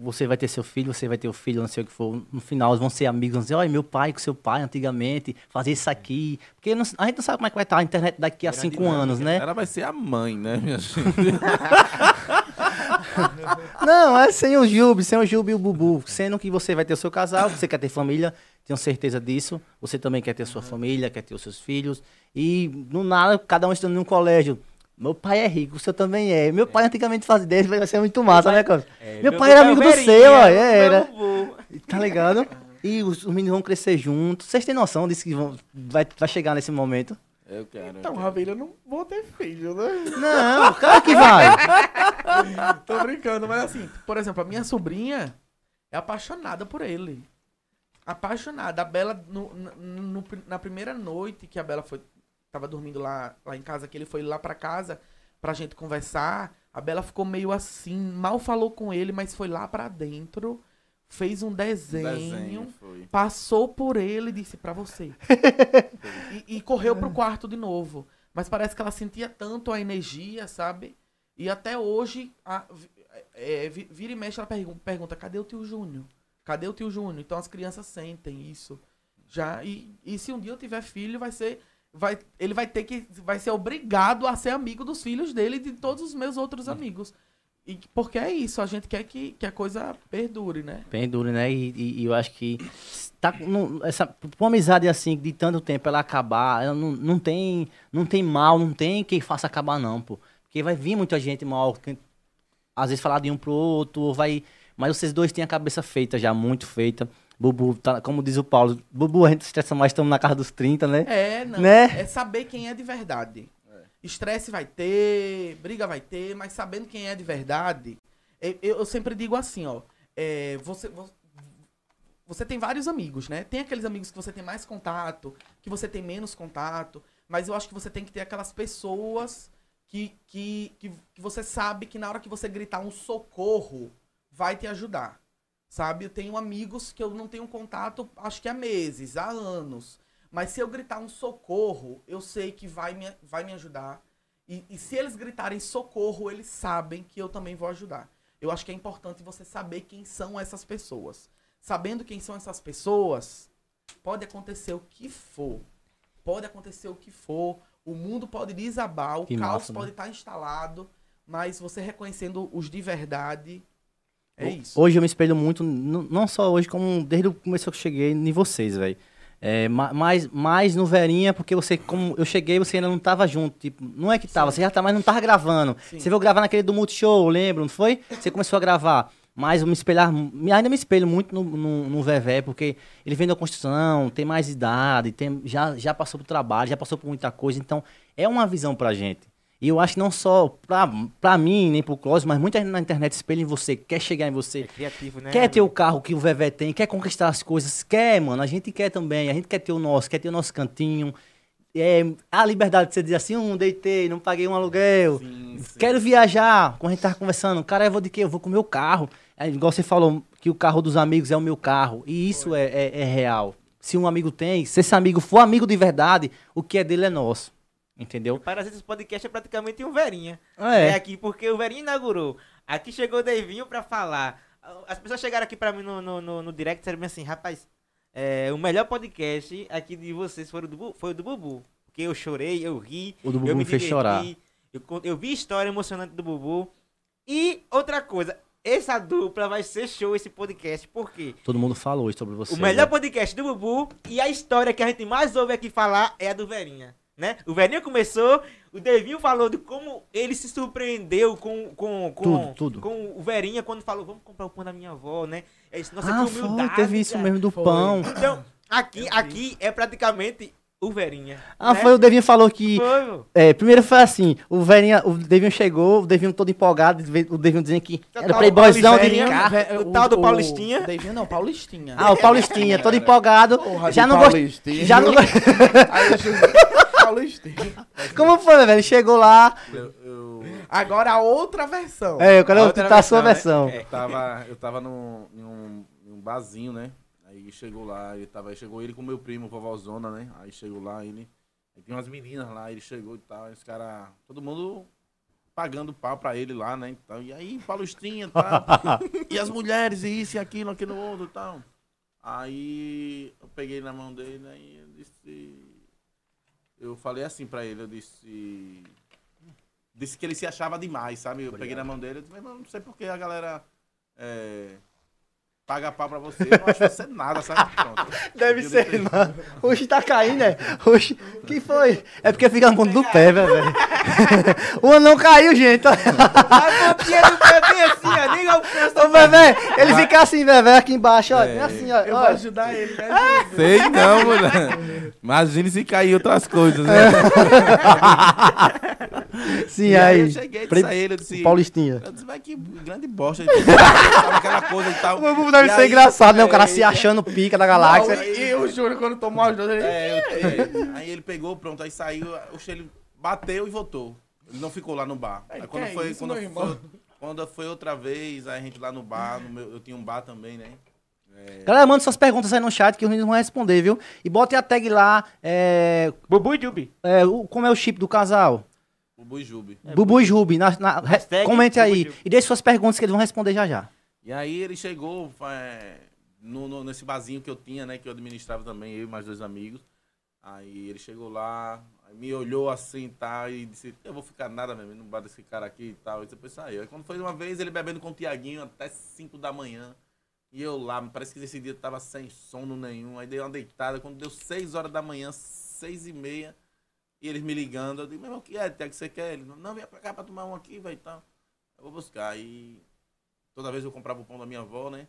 você vai ter seu filho, você vai ter o filho, não sei o que for, no final eles vão ser amigos, vão dizer, olha, meu pai com seu pai antigamente, fazer isso aqui. Porque não- a gente não sabe como é que vai estar a internet daqui a Grande cinco dinâmica. anos, né? Ela vai ser a mãe, né, minha gente? Não, é sem o Jube, sem o Jube e o Bubu. Sendo que você vai ter o seu casal, você quer ter família, tenho certeza disso. Você também quer ter sua família, quer ter os seus filhos. E no nada, cada um estudando em um colégio. Meu pai é rico, o seu também é. Meu pai antigamente fazia desse, vai ser muito massa, né, cara? É, Meu pai era amigo do seu, ó, meu era. Tá ligado? E os, os meninos vão crescer juntos. Vocês têm noção disso que vão, vai, vai chegar nesse momento? Eu quero. Então, eu quero. Ravena, eu não vou ter filho, né? Não, claro que vai. Tô brincando, mas assim, por exemplo, a minha sobrinha é apaixonada por ele. Apaixonada. A Bela, no- no- no- na primeira noite que a Bela foi, tava dormindo lá, lá em casa, que ele foi lá pra casa pra gente conversar, a Bela ficou meio assim, mal falou com ele, mas foi lá pra dentro, fez um desenho, Desenho, passou por ele e disse pra você. e, e correu pro quarto de novo. Mas parece que ela sentia tanto a energia, sabe? E até hoje, a- é, vi- vira e mexe, ela pergun- pergunta, cadê o tio Júnior? Cadê o tio Júnior? Então as crianças sentem isso. Já, e, e se um dia eu tiver filho, vai ser. Vai, ele vai ter que. Vai ser obrigado a ser amigo dos filhos dele e de todos os meus outros amigos. E, porque é isso, a gente quer que, que a coisa perdure, né? Bem duro, né? E, e- e eu acho que tá, não, essa, uma amizade assim, de tanto tempo ela acabar, ela não, não, tem, não tem mal, não tem quem faça acabar, não, pô. Porque vai vir muita gente mal, que- às vezes falar de um pro outro, ou vai. Mas vocês dois têm a cabeça feita já, muito feita. Bubu, tá, como diz o Paulo, Bubu, a gente estressa mais, estamos na casa dos 30, né? É, não. Né? É saber quem é de verdade. Estresse vai ter, briga vai ter, mas sabendo quem é de verdade. Eu, eu- eu sempre digo assim, ó. é, você, vo- você tem vários amigos, né? Tem aqueles amigos que você tem mais contato, que você tem menos contato. Mas eu acho que você tem que ter aquelas pessoas que, que, que, que você sabe que na hora que você gritar um socorro, vai te ajudar. Sabe? Eu tenho amigos que eu não tenho contato, acho que há meses, há anos. Mas se eu gritar um socorro, eu sei que vai me, vai me ajudar. E, e se eles gritarem socorro, eles sabem que eu também vou ajudar. Eu acho que é importante você saber quem são essas pessoas. Sabendo quem são essas pessoas, pode acontecer o que for. Pode acontecer o que for. O mundo pode desabar, o Que caos massa, né? pode estar instalado. Mas você reconhecendo os de verdade, é isso. Hoje eu me espelho muito, não só hoje, como desde o começo que eu cheguei em vocês, velho. É, ma- mais, mais no Verinha, porque você, como eu cheguei, você ainda não tava junto. Tipo, não é que tava, você já tá, mas não tava gravando. Sim. Você veio gravar naquele do Multishow, lembro, não foi? Você começou a gravar. Mas eu me espelhar, ainda me espelho muito no, no, no Vevé, porque ele vem da construção, tem mais idade, tem, já, já passou por trabalho, já passou por muita coisa, então é uma visão pra gente. E eu acho que não só pra, pra mim, nem pro Clóvis, mas muita gente na internet espelha em você, quer chegar em você, É criativo, né? Quer ter o carro que o Vevé tem, quer conquistar as coisas, quer, mano. A gente quer também, a gente quer ter o nosso, quer ter o nosso cantinho. É, a liberdade de você dizer assim, um, deitei, não paguei um aluguel. Sim, sim. Quero viajar, como a gente tava conversando. Cara, eu vou de quê? Eu vou com o meu carro. É, igual você falou, que o carro dos amigos é o meu carro. E isso é, é- é real. Se um amigo tem, se esse amigo for amigo de verdade, o que é dele é nosso. Entendeu? Para esse podcast é praticamente um Verinha. É. É aqui, porque o Verinha inaugurou. Aqui chegou o Devinho pra falar. As pessoas chegaram aqui pra mim no, no, no, no direct e disseram assim, rapaz, é, o melhor podcast aqui de vocês foi o do, foi o do Bubu. Porque eu chorei, eu ri, O do eu Bubu me me fez chorar. Eu, eu vi história emocionante do Bubu. E outra coisa, essa dupla vai ser show esse podcast, por quê? Todo mundo falou isso sobre você. O melhor né? podcast do Bubu e a história que a gente mais ouve aqui falar é a do Verinha. Né? O Verinha começou, o Devinho falou de como ele se surpreendeu com, com, com, Tudo, tudo. com o Verinha quando falou, vamos comprar o pão da minha avó, né? É isso, nossa, Ah, que humildade. foi, teve isso cara. mesmo do Foi. pão. Então, aqui, aqui é praticamente o Verinha. Ah, né? foi o Devinho falou que Foi. É, primeiro foi assim, o Verinha, o Devinho chegou, o Devinho todo empolgado, o Devinho dizendo que Tá era playboyzão de Verinha, carro. Ve- o tal do Paulistinha. Davinho não, Paulistinha. Ah, o Paulistinha, todo empolgado, Porra, já não gostou, Paulistinha. já não Aí eu Como foi, velho? Chegou lá, Eu, eu, Agora a outra versão. é, eu quero A outra escutar a sua versão, versão. eu tava, eu tava num, em um, em um barzinho, né? Aí chegou lá, ele tava, chegou ele com meu primo, vovózona, né? Aí chegou lá, ele. Aí tem umas meninas lá, ele chegou e tal, os caras. Todo mundo pagando pau pra ele lá, né? Então, e aí, palestrinha e tal. e as mulheres, e isso e aquilo, aquilo outro e tal. Aí eu peguei na mão dele, né? E eu disse. Eu falei assim pra ele, eu disse. Disse que ele se achava demais, sabe? Eu peguei na mão dele, eu disse, mas não sei porque a galera é, paga pau pra você. Eu não acho você nada, sabe? Pronto. Deve ser, disse, mano. Oxe, tá caindo, né? Oxe, que foi? É porque fica na ponta do pé, velho. o anão caiu, gente. A pontinha do pé bem assim, ó, nem alcança. Ô, Vevé, ele fica assim, Vevé, aqui embaixo, ó. É. assim, ó. Eu vou ó. ajudar ele, né? Sei não, mulher. Imagine se cair outras coisas, né? Sim, E aí aí. eu cheguei, Pre- disse a ele, eu disse... Paulistinha. Eu disse, vai que grande bosta. Sabe aquela coisa e tal. O Bubu deve E ser aí- engraçado, né? O cara é, se achando pica da Não, galáxia. e e o Júnior, quando tomou as duas, ele... É, eu- é. aí ele pegou, pronto, aí saiu, oxe, ele bateu e voltou. Ele não ficou lá no bar. Ai, Aí quando é foi, isso, quando foi, quando foi outra vez, aí a gente lá no bar, no meu- eu tinha um bar também, né? Galera, manda suas perguntas aí no chat que os meninos vão responder, viu? E botem a tag lá, é, Bubu e Jubi. é, o- como é o chip do casal? O Buijube. Bubu e Jubi, na, na- re- comente Bubu e aí. Jubi. E deixe suas perguntas que eles vão responder já já. E aí ele chegou é, no, no- nesse barzinho que eu tinha, né? Que eu administrava também, eu e mais dois amigos. Aí ele chegou lá, me olhou assim tá, e disse, eu vou ficar nada mesmo no bar desse cara aqui e tal. E depois saiu. Aí quando foi uma vez, ele bebendo com o Tiaguinho até 5 da manhã. E eu lá, parece que nesse dia eu tava sem sono nenhum. Aí dei uma deitada, quando deu 6 horas da manhã, 6 e meia, e eles me ligando, eu digo, meu irmão, o que é, Tiago, que você quer? Ele, não, vem pra cá pra tomar um aqui, vai e tal. Eu vou buscar. Aí toda vez eu comprava o pão da minha avó, né?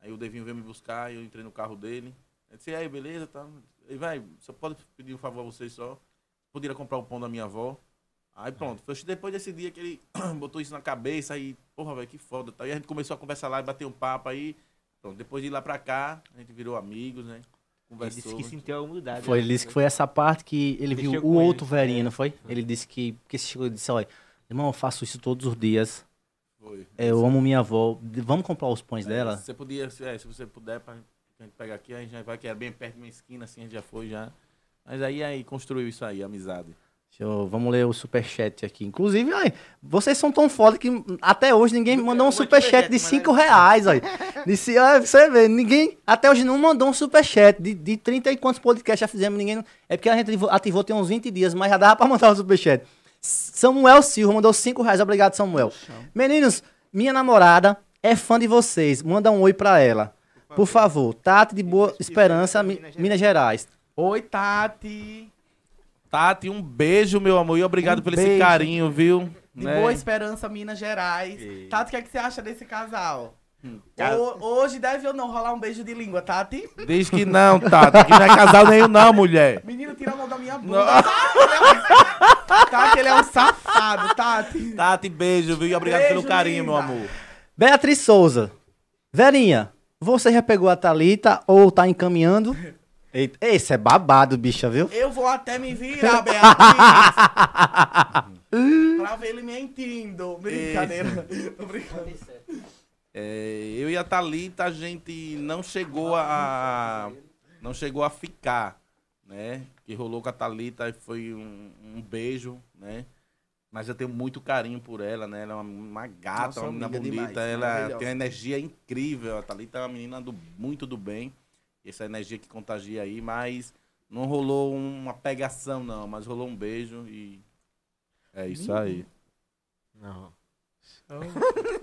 Aí o Devinho veio me buscar, eu entrei no carro dele. Eu disse, e aí, beleza? Tá. Ele vai, só pode pedir um favor a vocês só. Poderia comprar o pão da minha avó. Aí pronto, foi depois desse dia que ele botou isso na cabeça, aí, porra, velho, que foda. Tá? E a gente começou a conversar lá e bater um papo aí. Pronto, depois de ir lá pra cá, a gente virou amigos, né? Ele Conversou. disse que sentiu a humildade. Foi, né? ele disse que foi essa parte que ele viu o outro ele, velhinho, é. não foi? Ele disse que. Porque chegou e disse: olha, irmão, eu faço isso todos os dias. Foi. É, Eu amo minha avó. Vamos comprar os pães É, dela? Se você podia, é, se você puder, pra gente pegar aqui, a gente já vai, que era bem perto de uma esquina, assim, a gente já foi já. Mas aí, aí construiu isso aí, amizade. Eu- vamos ler o superchat aqui. Inclusive, ai, vocês são tão foda que até hoje ninguém mandou um superchat de superchat, 5 reais, olha. Disse, olha, você vê, ninguém até hoje não mandou um superchat. De, de 30 e quantos podcasts já fizemos, ninguém. É porque a gente ativou tem uns 20 dias, mas já dava pra mandar um superchat. Samuel Silva mandou 5 reais. Obrigado, Samuel. Meninos, minha namorada é fã de vocês. Manda um oi pra ela. Por favor, Tati de Boa Esperança, Mi- Minas Gerais. Oi, Tati. Tati, um beijo, meu amor, e obrigado Um por beijo. esse carinho, viu? De Né? Boa Esperança, Minas Gerais. E- Tati, o que, é que você acha desse casal? Cara- Ho- hoje deve ou não rolar um beijo de língua, Tati? Diz que não, Tati, que não é casal nenhum não, mulher. Menino, tira a mão da minha bunda. Tati, ele é um- Tati, ele é um safado, Tati. Tati, beijo, viu? E obrigado Beijo, pelo carinho, meu linda. amor. Beatriz Souza. Verinha, você já pegou a Thalita ou tá encaminhando? Eita, esse é babado, bicha, viu? Eu vou até me virar, Beatriz. pra ver ele mentindo. Brincadeira. Tô brincando. É, eu e a Thalita, a gente não chegou a. Não chegou a ficar, né? Que rolou com a Thalita foi um, um beijo, né? Mas eu tenho muito carinho por ela, né? Ela é uma, uma gata, Nossa, uma menina bonita. demais, ela tem uma energia incrível. A Thalita é uma menina do, muito do bem. Essa energia que contagia aí, mas não rolou uma pegação, não. Mas rolou um beijo e. É isso aí. Não.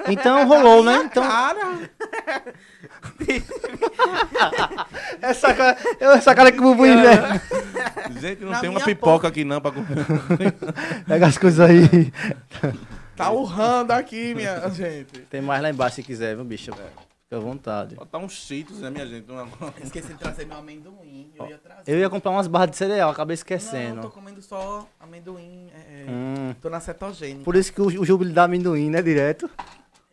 Então rolou, né? Então, Cara, essa cara, essa cara que o bubu né? Gente, não Na tem uma pipoca aqui não pra comer. Pega as coisas aí. tá urrando aqui, minha gente. Tem mais lá embaixo se quiser, viu, bicha? Fica à vontade. Botar uns cheetos, né, minha gente? Uma- Esqueci de trazer meu amendoim. Eu ia trazer. Eu ia comprar umas barras de cereal, acabei Não, esquecendo. tô comendo só amendoim. é, é, Hum, Tô na cetogênica. por isso que o, o Júbilo dá amendoim, né, direto?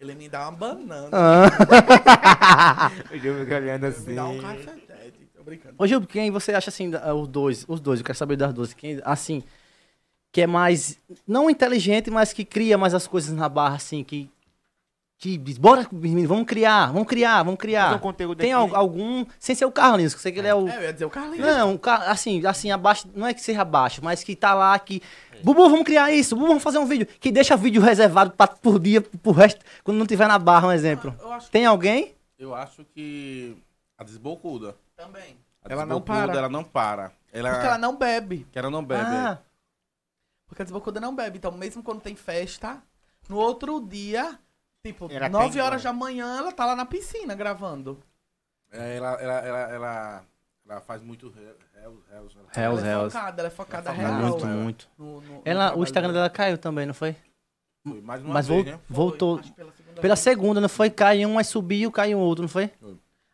Ele me dá uma banana. Ah. O Júlio fica olhando Ele assim. me dá um cafetete. Tô brincando. Ô, Júlio, quem você acha assim, os dois, os dois, eu quero saber das duas, quem, assim, que é mais, não inteligente, mas que cria mais as coisas na barra, assim, que, que diz, bora, menino, vamos criar, vamos criar, vamos criar. um conteúdo Tem al- algum, sem ser o Carlinhos, que eu sei que ele é o... É, eu ia dizer o Carlinhos. Não, assim, assim, abaixo, não é que seja abaixo, mas que tá lá, que... Bubu, vamos criar isso, Bubu, vamos fazer um vídeo, que deixa vídeo reservado pra, por dia, pro resto, quando não tiver na barra, um exemplo. Eu acho que Tem alguém? Eu acho que a desbocuda. também. A Ela não desbocuda, para. Ela não para. Ela, Porque ela não bebe. que ela não bebe. Ah, Porque a desbocuda não bebe. Então, mesmo quando tem festa, no outro dia, tipo, Ela 9 tem- horas da manhã, ela tá lá na piscina gravando. É, ela, ela, ela, ela, ela faz muito réus, réus. ela- Hells, ela é Hells. focada, ela é focada Ela é real. Muito, ela. muito. no- no- no Ela, o trabalho Instagram dela caiu também, não foi? Foi mais uma Mas vez, vol- né? Foi, voltou. que pela segunda Pela segunda, não foi? Caiu um, mas subiu, caiu outro, não foi?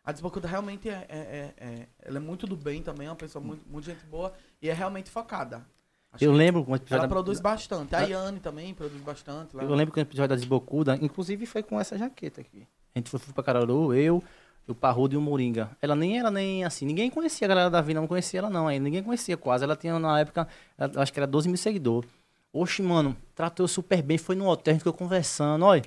A desbocuda realmente é, é- é- é- Ela é muito do bem também, é uma pessoa muito, muito gente boa e é realmente focada. Acho Eu lembro com o episódio Ela da- produz bastante. A Yane também produz bastante. Lá. Eu lembro que o episódio da Desbocuda, inclusive foi com essa jaqueta aqui. A gente foi, foi pra Caruaru, eu, o Parrudo e o Moringa. Ela nem era nem assim, ninguém conhecia a galera da Vina, não conhecia ela não ainda, ninguém conhecia quase. Ela tinha na época, ela- acho que era 12 mil seguidores. Oxe, mano, tratou eu super bem, foi no hotel, a gente ficou conversando, olha.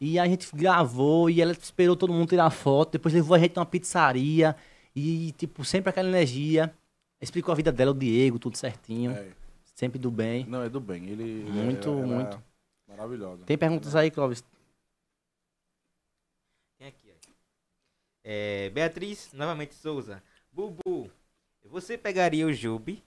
E a gente gravou e ela esperou todo mundo tirar foto, depois levou a gente numa pizzaria e, tipo, sempre aquela energia. Explicou a vida dela, o Diego, tudo certinho, É. sempre do bem. Não, é do bem. Ele, Muito, ela muito. é Maravilhosa. Tem perguntas aí, Clóvis? Tem aqui, ó. É, Beatriz, novamente Souza. Bubu, você pegaria o Jubi?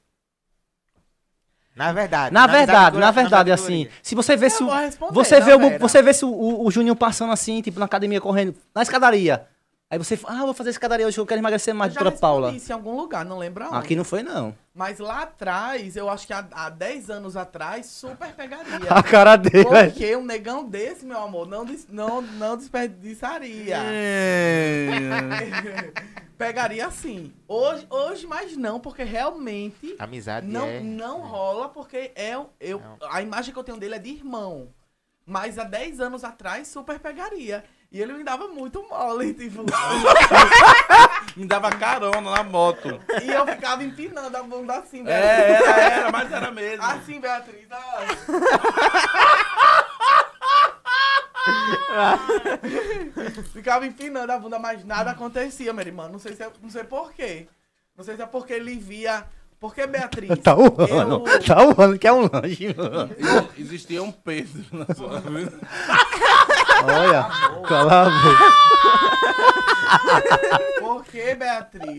Na verdade. Na verdade, na verdade, na assim, se você vê se o, você não, vê o, você vê se o, o, o Juninho passando assim, tipo, na academia correndo, na escadaria, Aí você fala, ah, vou fazer escadaria hoje, eu quero emagrecer mais, Eu doutora Paula. isso em algum lugar, não lembro aonde. Aqui não foi, não. Mas lá atrás, eu acho que há, há 10 anos atrás, super pegaria. A cara dele, velho. Porque um negão desse, meu amor, não, des- não, não desperdiçaria. É. Pegaria sim. Hoje, hoje, mas não, porque realmente Amizade não, é... não rola, porque é, eu, Não. a imagem que eu tenho dele é de irmão. Mas há 10 anos atrás, super pegaria. E ele me dava muito mole, tipo. Me dava carona na moto. e eu ficava empinando a bunda assim, É, Beatriz. era, era, mas era mesmo. Assim, Beatriz. ó. Ficava empinando a bunda, mas nada acontecia, meu irmão. Não sei, se é, não sei por quê. Não sei se é porque ele via. Porque, Beatriz. Tá voando, eu- tá voando, que é um lanche, Existia um Pedro na sua vida. Olha, cala a boca. Por que, Beatriz?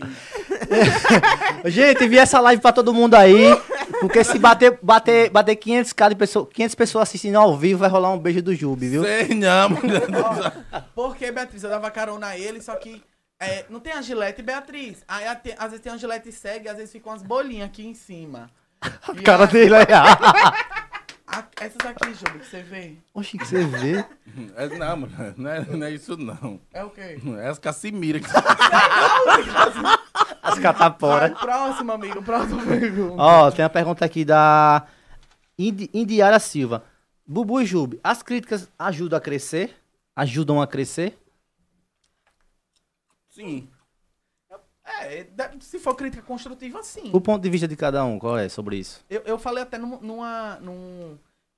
Gente, envia essa live pra todo mundo aí. Porque se bater, bater, bater 500, cara de pessoa, 500 pessoas assistindo ao vivo, vai rolar um beijo do Jubi, viu? Sei não, mulher. Ó, Porque, Beatriz, eu dava carona a ele, só que. é, não tem a gilete, Beatriz. Aí tem- às vezes tem a gilete cega e às vezes ficam umas bolinhas aqui em cima. A E cara a- dele aí. a- essas aqui, Júlio, que você vê. Oxi, que você vê. É, não, mulher, não é, não é isso não. É o quê? É as Casimira que As cataporas. Vai, próximo, amigo. Próxima pergunta. Ó, tem uma pergunta aqui da Indi- Indiara Silva. Bubu e Jubi, as críticas ajudam a crescer? Ajudam a crescer? Sim. É, se for crítica construtiva, sim. O ponto de vista de cada um, qual é sobre isso? Eu, eu falei até num- numa. Num,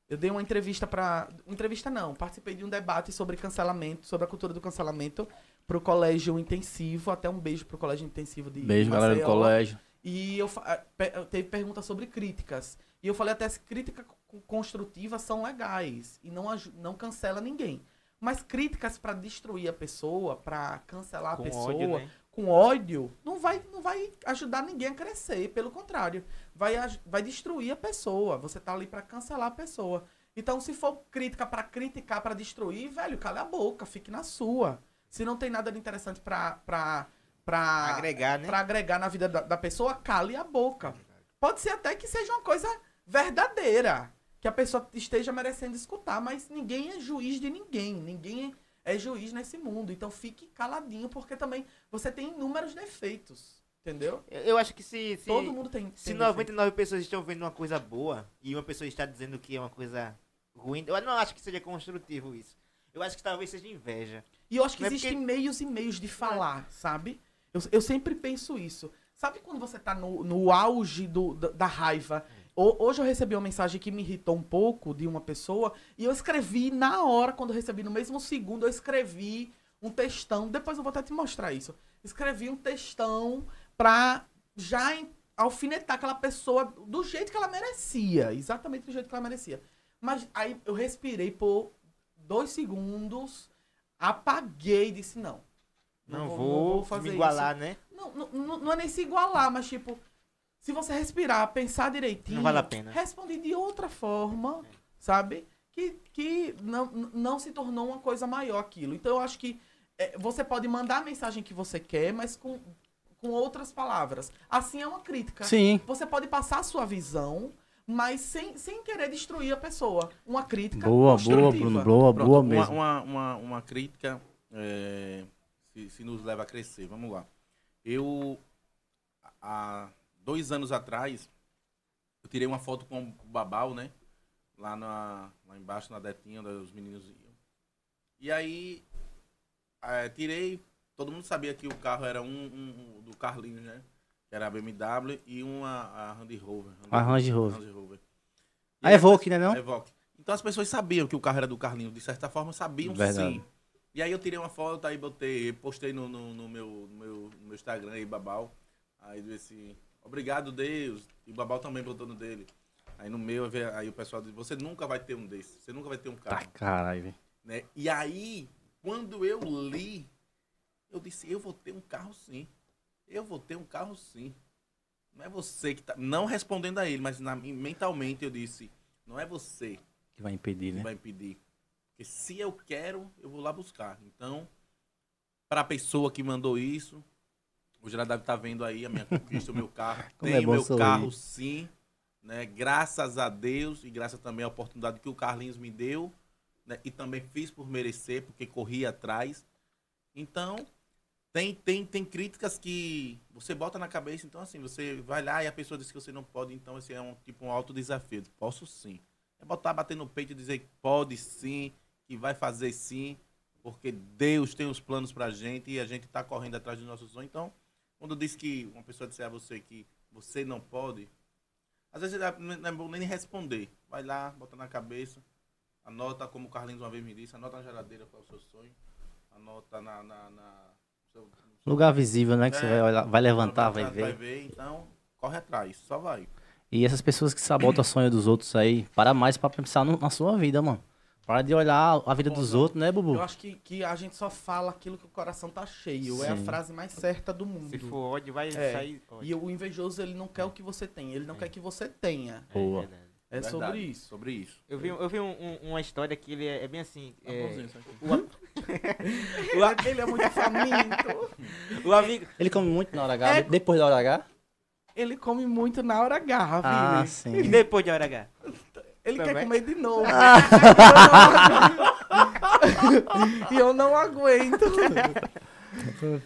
eu dei uma entrevista pra. Entrevista não, participei de um debate sobre cancelamento, sobre a cultura do cancelamento pro colégio intensivo. Até um beijo pro colégio intensivo de Beijo, galera do Maceió. colégio. E eu pe- teve pergunta sobre críticas. E eu falei até as críticas co- construtivas são legais e não, não cancela ninguém. Mas críticas pra destruir a pessoa, pra cancelar a Com pessoa, ódio, né? Com ódio, não vai, não vai ajudar ninguém a crescer. Pelo contrário, vai, vai destruir a pessoa. Você tá ali pra cancelar a pessoa. Então, se for crítica pra criticar, pra destruir, velho, cala a boca, fique na sua. Se não tem nada de interessante pra, pra, pra, Agregar, né? pra agregar na vida da, da pessoa, cale a boca. Pode ser até que seja uma coisa verdadeira, que a pessoa esteja merecendo escutar, mas ninguém é juiz de ninguém, ninguém é juiz nesse mundo. Então fique caladinho, porque também você tem inúmeros defeitos, entendeu? Eu, eu acho que se... se... Todo mundo tem. Se tem defeito. 99 pessoas estão vendo uma coisa boa e uma pessoa está dizendo que é uma coisa ruim, eu não acho que seja construtivo isso. Eu acho que talvez seja inveja. E eu acho que Não é existem porque- meios e meios de falar, sabe? Eu, eu sempre penso isso. Sabe quando você tá no, no auge do, da, da raiva? Ho- Hoje eu recebi uma mensagem que me irritou um pouco de uma pessoa e eu escrevi na hora, quando eu recebi, no mesmo segundo, eu escrevi um textão. Depois eu vou até te mostrar isso. Escrevi um textão pra já alfinetar aquela pessoa do jeito que ela merecia. Exatamente do jeito que ela merecia. Mas aí eu respirei por dois segundos, apaguei e disse: não. Não, vou, me igualar, né? Não, não, não- não é nem se igualar, mas tipo, se você respirar, pensar direitinho, Não vale a pena. responder de outra forma, sabe? Que, que não, não se tornou uma coisa maior aquilo. Então eu acho que é, você pode mandar a mensagem que você quer, mas com, com outras palavras. Assim é uma crítica. Sim. Você pode passar a sua visão, mas sem, sem querer destruir a pessoa. Uma crítica Boa, boa. Bruno. Boa, Pronto, boa mesmo. Uma, uma, uma crítica é, se, se nos leva a crescer. Vamos lá. Eu, há dois anos atrás, eu tirei uma foto com o Babal, né? Lá, na, lá embaixo, na detinha, onde os meninos iam. E aí, é, tirei. Todo mundo sabia que o carro era um, um- um do Carlinhos, né? Que era a BMW e uma a Range Rover. A Range Rover. Range Rover. A Evoque, né, não? A Evoque. Então as pessoas sabiam que o carro era do Carlinhos, de certa forma sabiam Verdade. sim. E aí eu tirei uma foto, aí botei, postei no, no, no meu, no, meu, no meu Instagram aí, Babal. Aí disse, obrigado Deus. E o Babal também botou no dele. Aí no meu, aí o pessoal disse, você nunca vai ter um desse, você nunca vai ter um Tá, carro. caralho, velho. Né? E aí, quando eu li, eu disse, eu vou ter um carro sim. Eu vou ter um carro sim. Não é você que tá. Não respondendo a ele, mas na- mentalmente eu disse, não é você Que vai impedir, que né? vai impedir. Porque se eu quero, eu vou lá buscar. Então, Pra pessoa que mandou isso. Hoje ela deve estar vendo aí a minha conquista, o meu carro. Como Tem é o meu sorrir. carro, sim. Né? Graças a Deus e graças também à oportunidade que o Carlinhos me deu. né? E também fiz por merecer, porque corri atrás. Então, tem, tem, tem críticas que você bota na cabeça. Então, assim, você vai lá e a pessoa diz que você não pode. Então, esse é um tipo um alto desafio. Posso sim. É botar, bater no peito e dizer que pode sim, que vai fazer sim, porque Deus tem os planos pra gente e a gente tá correndo atrás dos nossos sonhos. Então, quando diz que uma pessoa disser a você que você não pode, às vezes não é bom nem responder. Vai lá, bota na cabeça, anota, como o Carlinhos uma vez me disse, anota na geladeira qual é o seu sonho, anota na. na, na seu- Lugar visível, né? Que você É. vai, olhar- vai levantar, vai Vai ver. ver, então, corre atrás, só vai. E essas pessoas que sabotam o sonho dos outros aí, para mais pra pensar no- na sua vida, mano. Para de olhar a vida dos outros, né, Bubu? Eu acho que, que a gente só fala aquilo que o coração tá cheio. É a Sim. frase mais certa do mundo. Se for ódio, vai É. sair ódio. E o invejoso, ele não quer o que você tem, ele não É. quer que você tenha. Boa. verdade. É Verdade, sobre isso. Sobre isso. Eu vi, eu vi um- um- uma história que ele é, é bem assim. Tá é, o, a- o, a- Ele é muito faminto. o amigo. Ele come muito na hora H, É- de- depois da hora H? Ele come muito na hora H, Ah, sim. E depois de hora H? Ele quer Também? comer de novo. e eu não aguento.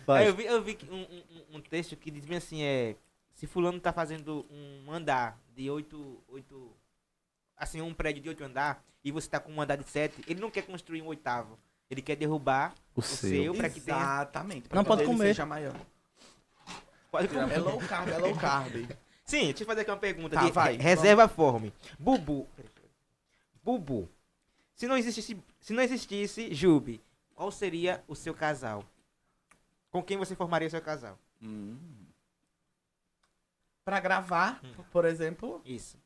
Aí eu vi, eu vi que um, um- um texto que diz bem assim, é... Se fulano tá fazendo um andar de oito... oito assim, um prédio de oito andar, e você tá com um andar de sete, ele não quer construir um oitavo. Ele quer derrubar O o seu. seu pra que tenha... Exatamente. pra Não que pode comer. Seja maior. Pode comer. É low carb, é low carb. Sim, deixa eu fazer aqui uma pergunta. Tá, de vai, re- reserva forme. Bubu. Bubu. Se não existisse, se não existisse Jube, qual seria o seu casal? Com quem você formaria o seu casal? Hum. Pra gravar, por exemplo, Isso.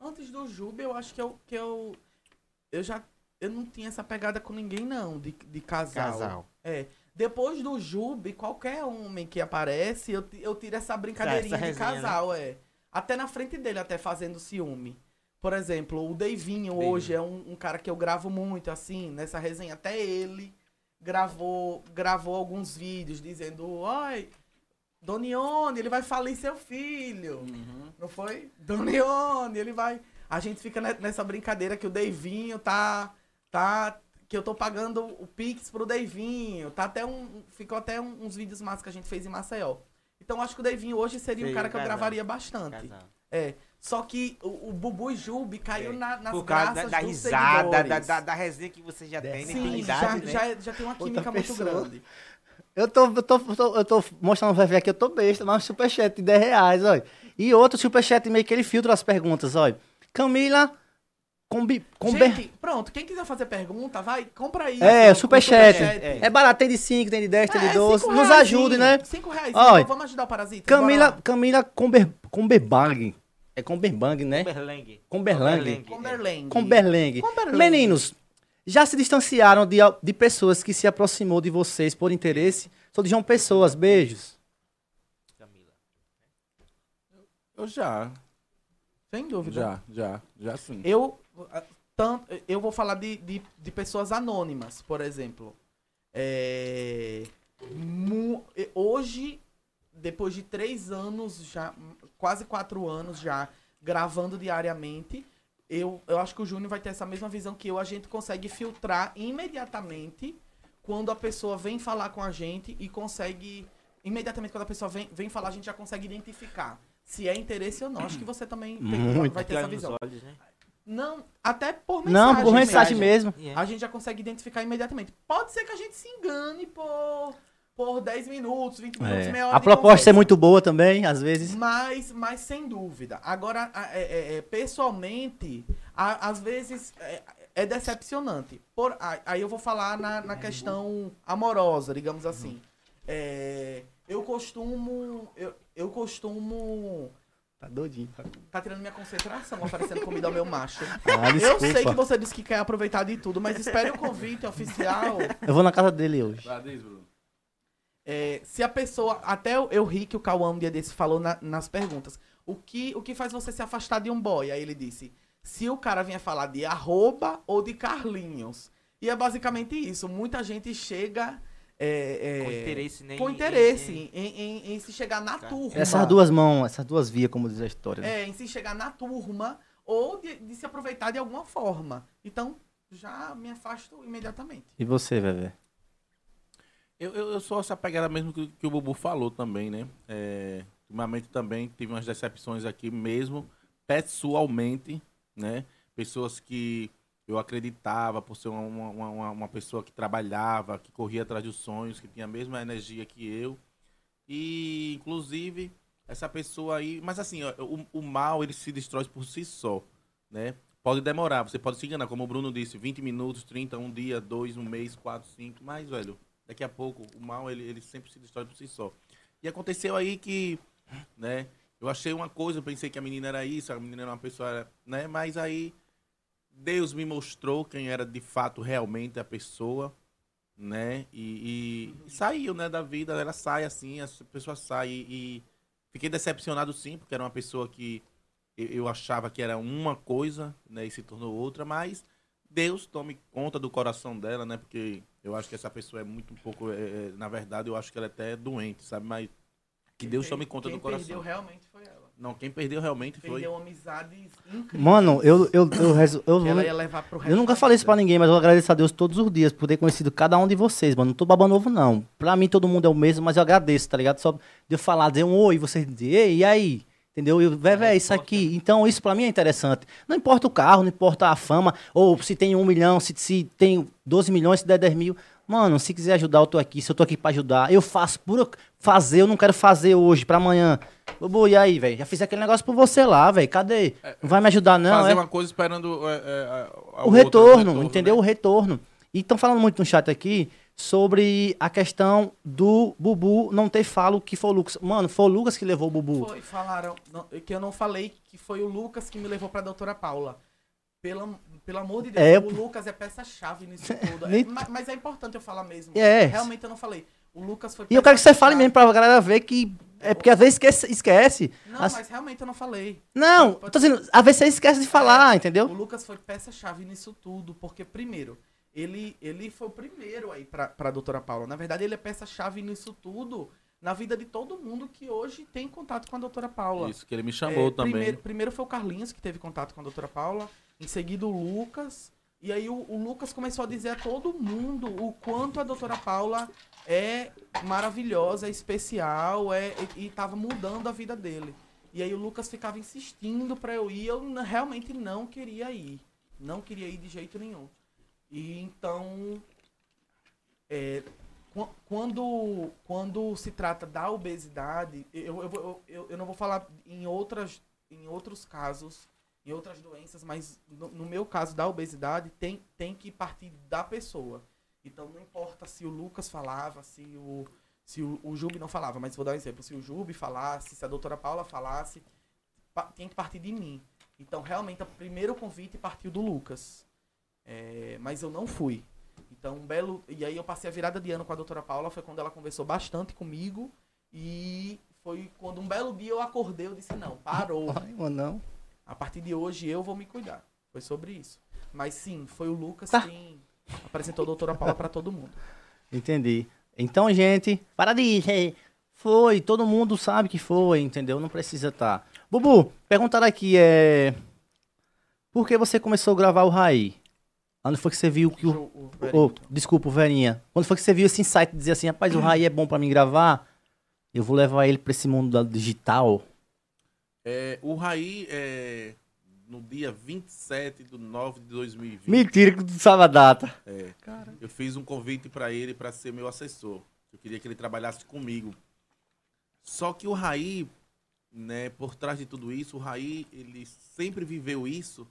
antes do Jube, eu acho que eu, que eu. Eu já. Eu não tinha essa pegada com ninguém, não, de, de casal. Casal. É. Depois do Jube, qualquer homem que aparece, eu, eu tiro essa brincadeirinha Essa de resenha, né? casal, é. Até na frente dele, até fazendo ciúme. Por exemplo, o Deivinho Deivinho. hoje é um, um cara que eu gravo muito, assim, nessa resenha. Até ele gravou, gravou alguns vídeos dizendo, oi, Donione, ele vai falir seu filho. Uhum. Não foi? Donione, ele vai. A gente fica ne- nessa brincadeira que o Deivinho tá. tá que eu tô pagando o Pix pro Deivinho. Tá até um. Ficou até um- uns vídeos massos que a gente fez em Maceió. Então acho que o Deivinho hoje seria um Seria cara um que eu gravaria bastante. Casal. É. Só que o, o Bubu e Jubi caiu É. na, nas Por causa da, graças da dos risada, da, da, da resenha que você já tem, Sim, intimidade, já, né? já, já tem uma Outra química muito pessoa. grande. Eu tô, eu tô, eu tô, eu tô mostrando vai ver aqui, eu tô besta, mas um superchat de 10 reais, olha. E outro superchat meio que ele filtra as perguntas, olha. Camila Combi, Comber... Gente, pronto, quem quiser fazer pergunta, vai, compra aí. É, o superchat. superchat. É. É barato, tem de 5, tem de 10, tem de É, 12. cinco Nos ajude, né? Cinco reais. Olha, então vamos ajudar o Parasita. Camila, Camila Comber, Comberbang. É Comberbang, né? Comberlang. Comberlang. Comberlang. Comberlang. Meninos, já se distanciaram de, de pessoas que se aproximou de vocês por interesse? Sou de João Pessoas, beijos. Camila. Eu já, Sem dúvida. já, já, já sim. Eu, tanto, eu vou falar de, de, de pessoas anônimas, por exemplo. É, mu- e- hoje, depois de três anos, já quase quatro anos já gravando diariamente, eu, eu acho que o Júnior vai ter essa mesma visão que eu. A gente consegue filtrar imediatamente quando a pessoa vem falar com a gente e consegue. Imediatamente quando a pessoa vem, vem falar, a gente já consegue identificar se é interesse ou não. Acho que você também tem- Muito. vai ter essa visão. olhos, né? Não, até por mensagem. Não, por mensagem mesmo. É. A gente já consegue identificar imediatamente. Pode ser que a gente se engane por, por 10 minutos, 20 minutos, meia hora A proposta é muito boa também, às vezes. Mas, mas sem dúvida. Agora, é- é- é, pessoalmente, a- às vezes é, é decepcionante. Por, aí eu vou falar na, na questão amorosa, digamos assim. É, eu costumo. Eu, eu costumo. Tá doidinho. Tá tirando minha concentração oferecendo comida ao meu macho. Ah, Eu sei que você disse que quer aproveitar de tudo, mas espere o convite oficial. Eu vou na casa dele hoje. Diz, Bruno. É, se a pessoa. Até eu, eu ri que o Cauã um dia desse falou na- nas perguntas. O que, o que faz você se afastar de um boy? Aí ele disse: se o cara vinha falar de arroba ou de Carlinhos. E é basicamente isso. Muita gente chega. é, é, Com interesse, né? Com em- interesse em- em, em- em se chegar na turma. Essas duas mãos, essas duas vias, como diz a história. né? É, em se chegar na turma ou de, de se aproveitar de alguma forma. Então, já me afasto imediatamente. E você, Vevé? Eu, eu, eu sou essa pegada mesmo que, que o Bubu falou também, né? É, ultimamente também tive umas decepções aqui mesmo, pessoalmente, né? Pessoas que eu acreditava por ser uma, uma, uma, pessoa que trabalhava, que corria atrás dos sonhos, que tinha a mesma energia que eu. E, inclusive, essa pessoa aí... Mas assim, ó, o, o mal, ele se destrói por si só, né? Pode demorar, você pode se enganar, como o Bruno disse, 20 minutos, 30, um dia, dois, um mês, quatro, cinco, mas, velho, daqui a pouco o mal ele, ele sempre se destrói por si só. E aconteceu aí que, né, eu achei uma coisa, eu pensei que a menina era isso, a menina era uma pessoa, né, mas aí Deus me mostrou quem era de fato realmente a pessoa, né, e, e saiu, né, da vida, ela sai assim, a pessoa sai e, e fiquei decepcionado sim, porque era uma pessoa que eu achava que era uma coisa, né, e se tornou outra, mas Deus tome conta do coração dela, né? Porque eu acho que essa pessoa é muito um pouco, é, é, na verdade, eu acho que ela é até doente, sabe? Mas que Deus tome conta Quem do coração. perdeu realmente foi ela. Não, quem perdeu realmente foi. Perdeu amizades incríveis. Mano, eu, eu, eu, rezo- eu, ela ia levar pro resto eu nunca falei isso pra ninguém, mas eu agradeço a Deus todos os dias por ter conhecido cada um de vocês, mano. Não tô babando ovo, não. Pra mim todo mundo é o mesmo, mas eu agradeço, tá ligado? Só de eu falar, dizer um oi, vocês dizer, ei, e aí? Entendeu? E eu, véi, véi, isso aqui. Então, isso pra mim é interessante. Não importa o carro, não importa a fama, ou se tem um milhão, se, se tem 12 milhões, se der 10 mil. Mano, se quiser ajudar, eu tô aqui. Se eu tô aqui pra ajudar, eu faço por fazer, eu não quero fazer hoje, pra amanhã. Bobo, e aí, velho? Já fiz aquele negócio por você lá, velho. Cadê? Não vai me ajudar, não? fazer é? uma coisa esperando é, é, a- a o outra, retorno, entendeu? né? O retorno. E estão falando muito no chat aqui sobre a questão do Bubu não ter falo que foi o Lucas. Mano, foi o Lucas que levou o Bubu. Foi, falaram não, que eu não falei que foi o Lucas que me levou pra doutora Paula. Pelo, pelo amor de Deus, É, o Lucas é peça-chave nisso tudo. É, ma- mas, é importante eu falar mesmo. É. Realmente eu não falei. O Lucas foi E eu quero que você fale mesmo pra galera ver que. É porque às vezes esquece. esquece. Não, As- mas realmente eu não falei. Não, eu tô dizendo, às vezes você esquece de falar, É, entendeu? O Lucas foi peça-chave nisso tudo, porque, primeiro, ele, ele foi o primeiro aí pra, pra doutora Paula. Na verdade, ele é peça-chave nisso tudo na vida de todo mundo que hoje tem contato com a doutora Paula. Isso, que ele me chamou É, também. Primeiro, primeiro foi o Carlinhos que teve contato com a doutora Paula, em seguida o Lucas. E aí o, o Lucas começou a dizer a todo mundo o quanto a doutora Paula é maravilhosa, é especial, é, e, e tava mudando a vida dele. E aí o Lucas ficava insistindo pra eu ir, eu realmente não queria ir. Não queria ir de jeito nenhum. E então, é, Qu- Quando, quando se trata da obesidade, eu, eu, eu, eu, não vou falar em, outras, em outros casos, em outras doenças, mas no, no meu caso da obesidade, tem, tem que partir da pessoa. Então não importa se o Lucas falava, se o, se o, o não falava, mas vou dar um exemplo. Se o Jube falasse, se a doutora Paula falasse, pa, tem que partir de mim. Então realmente o primeiro convite partiu do Lucas. É, mas eu não fui. Então, um belo. E aí eu passei a virada de ano com a doutora Paula, foi quando ela conversou bastante comigo. E foi quando um belo dia eu acordei, eu disse, não, parou. Ai, mano, não. A partir de hoje eu vou me cuidar. Foi sobre isso. Mas sim, foi o Lucas Tá. quem apresentou a doutora Paula pra todo mundo. Entendi. Então, gente, para de rir. Foi, todo mundo sabe que foi, entendeu? Não precisa estar. Bubu, perguntaram aqui, é. Por que você começou a gravar o Raí? Onde foi que você viu que o. O- o Wellington. desculpa, Verinha. Quando foi que você viu esse insight de dizer assim, rapaz, o Raí é bom pra mim gravar? Eu vou levar ele pra esse mundo da digital. É, o Raí, é, no dia 27 de 9 de 2020, Mentira que tu sabe a data. é, eu fiz um convite para ele para ser meu assessor. Eu queria que ele trabalhasse comigo. Só que o Raí, né, por trás de tudo isso, o Raí, ele sempre viveu isso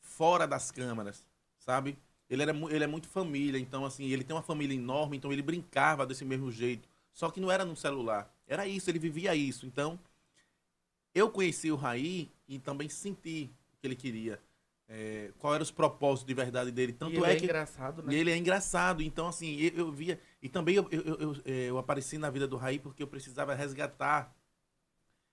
fora das câmeras, sabe? Ele, era, ele é muito família, então assim, ele tem uma família enorme, então ele brincava desse mesmo jeito. Só que não era no celular. Era isso, ele vivia isso. Então, eu conheci o Raí e também senti o que ele queria. É, qual eram os propósitos de verdade dele. Tanto E ele é, é que engraçado, né? ele é engraçado, então assim, eu, eu via. E também eu, eu, eu, eu, eh, eu apareci na vida do Raí porque eu precisava resgatar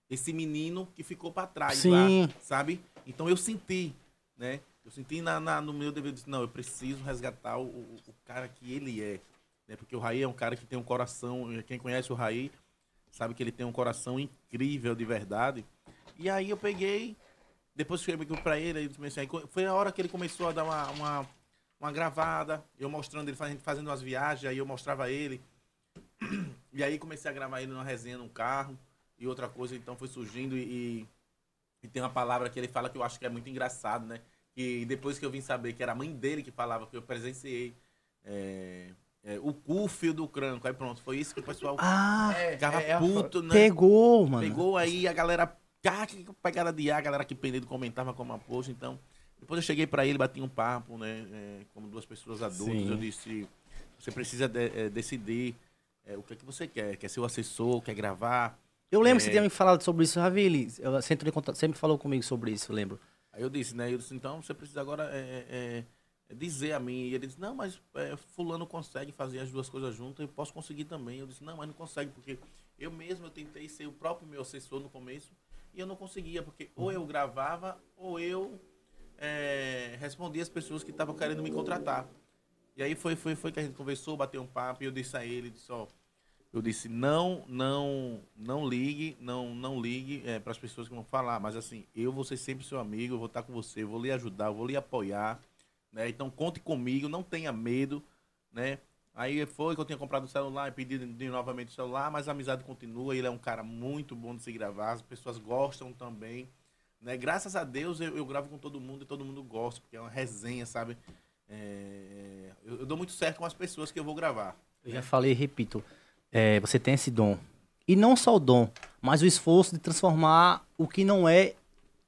esse menino que ficou pra trás Sim. lá, sabe? Então eu senti, né? Eu senti na, na- no meu dever, disse, não, eu preciso resgatar o, o- cara que ele é. Né? Porque o Raí é um cara que tem um coração, quem conhece o Raí sabe que ele tem um coração incrível de verdade. E aí eu peguei, depois cheguei pra ele, aí foi a hora que ele começou a dar uma, uma, uma gravada, eu mostrando ele fazendo, fazendo umas viagens, aí eu mostrava ele. E aí comecei a gravar ele numa resenha num carro e outra coisa, então foi surgindo e, e tem uma palavra que ele fala que eu acho que é muito engraçado, né? E depois que eu vim saber que era a mãe dele que falava, que eu presenciei é, é, o cu fio do cranco, aí pronto, foi isso que o pessoal Ah, É, ficava é a- puto, né? pegou, mano. Pegou aí a galera, ah, que pegada de ar, a galera que pendendo comentava como uma poxa, então. Depois eu cheguei pra ele, bati um papo, né? é, como duas pessoas adultas, Sim. eu disse, você precisa de- é, decidir é, o que, é que você quer. Quer ser o assessor, quer gravar? Eu lembro que você É. tinha me falado sobre isso, Ravili. Eu- Você me falou comigo sobre isso, eu lembro. Aí eu disse, né? Eu disse, então você precisa agora é, é, dizer a mim. E ele disse, não, mas é, fulano consegue fazer as duas coisas juntas, eu posso conseguir também. Eu disse, não, mas não consegue, porque eu mesmo eu tentei ser o próprio meu assessor no começo e eu não conseguia, porque ou eu gravava ou eu é, respondia as pessoas que estavam querendo me contratar. E aí foi, foi, foi que a gente conversou, bateu um papo e eu disse a ele, disse, ó, eu disse, não, não, não ligue, não, não ligue para as pessoas que vão falar, mas assim, eu vou ser sempre seu amigo, eu vou estar com você, eu vou lhe ajudar, eu vou lhe apoiar, né? Então conte comigo, não tenha medo, né? Aí foi que eu tinha comprado o celular e pedi de, de novamente o celular, mas a amizade continua, ele é um cara muito bom de se gravar, as pessoas gostam também, né? Graças a Deus eu, eu gravo com todo mundo e todo mundo gosta, porque é uma resenha, sabe? É, eu, eu dou muito certo com as pessoas que eu vou gravar. Eu já falei e repito. É, você tem esse dom. E não só o dom, mas o esforço de transformar o que não é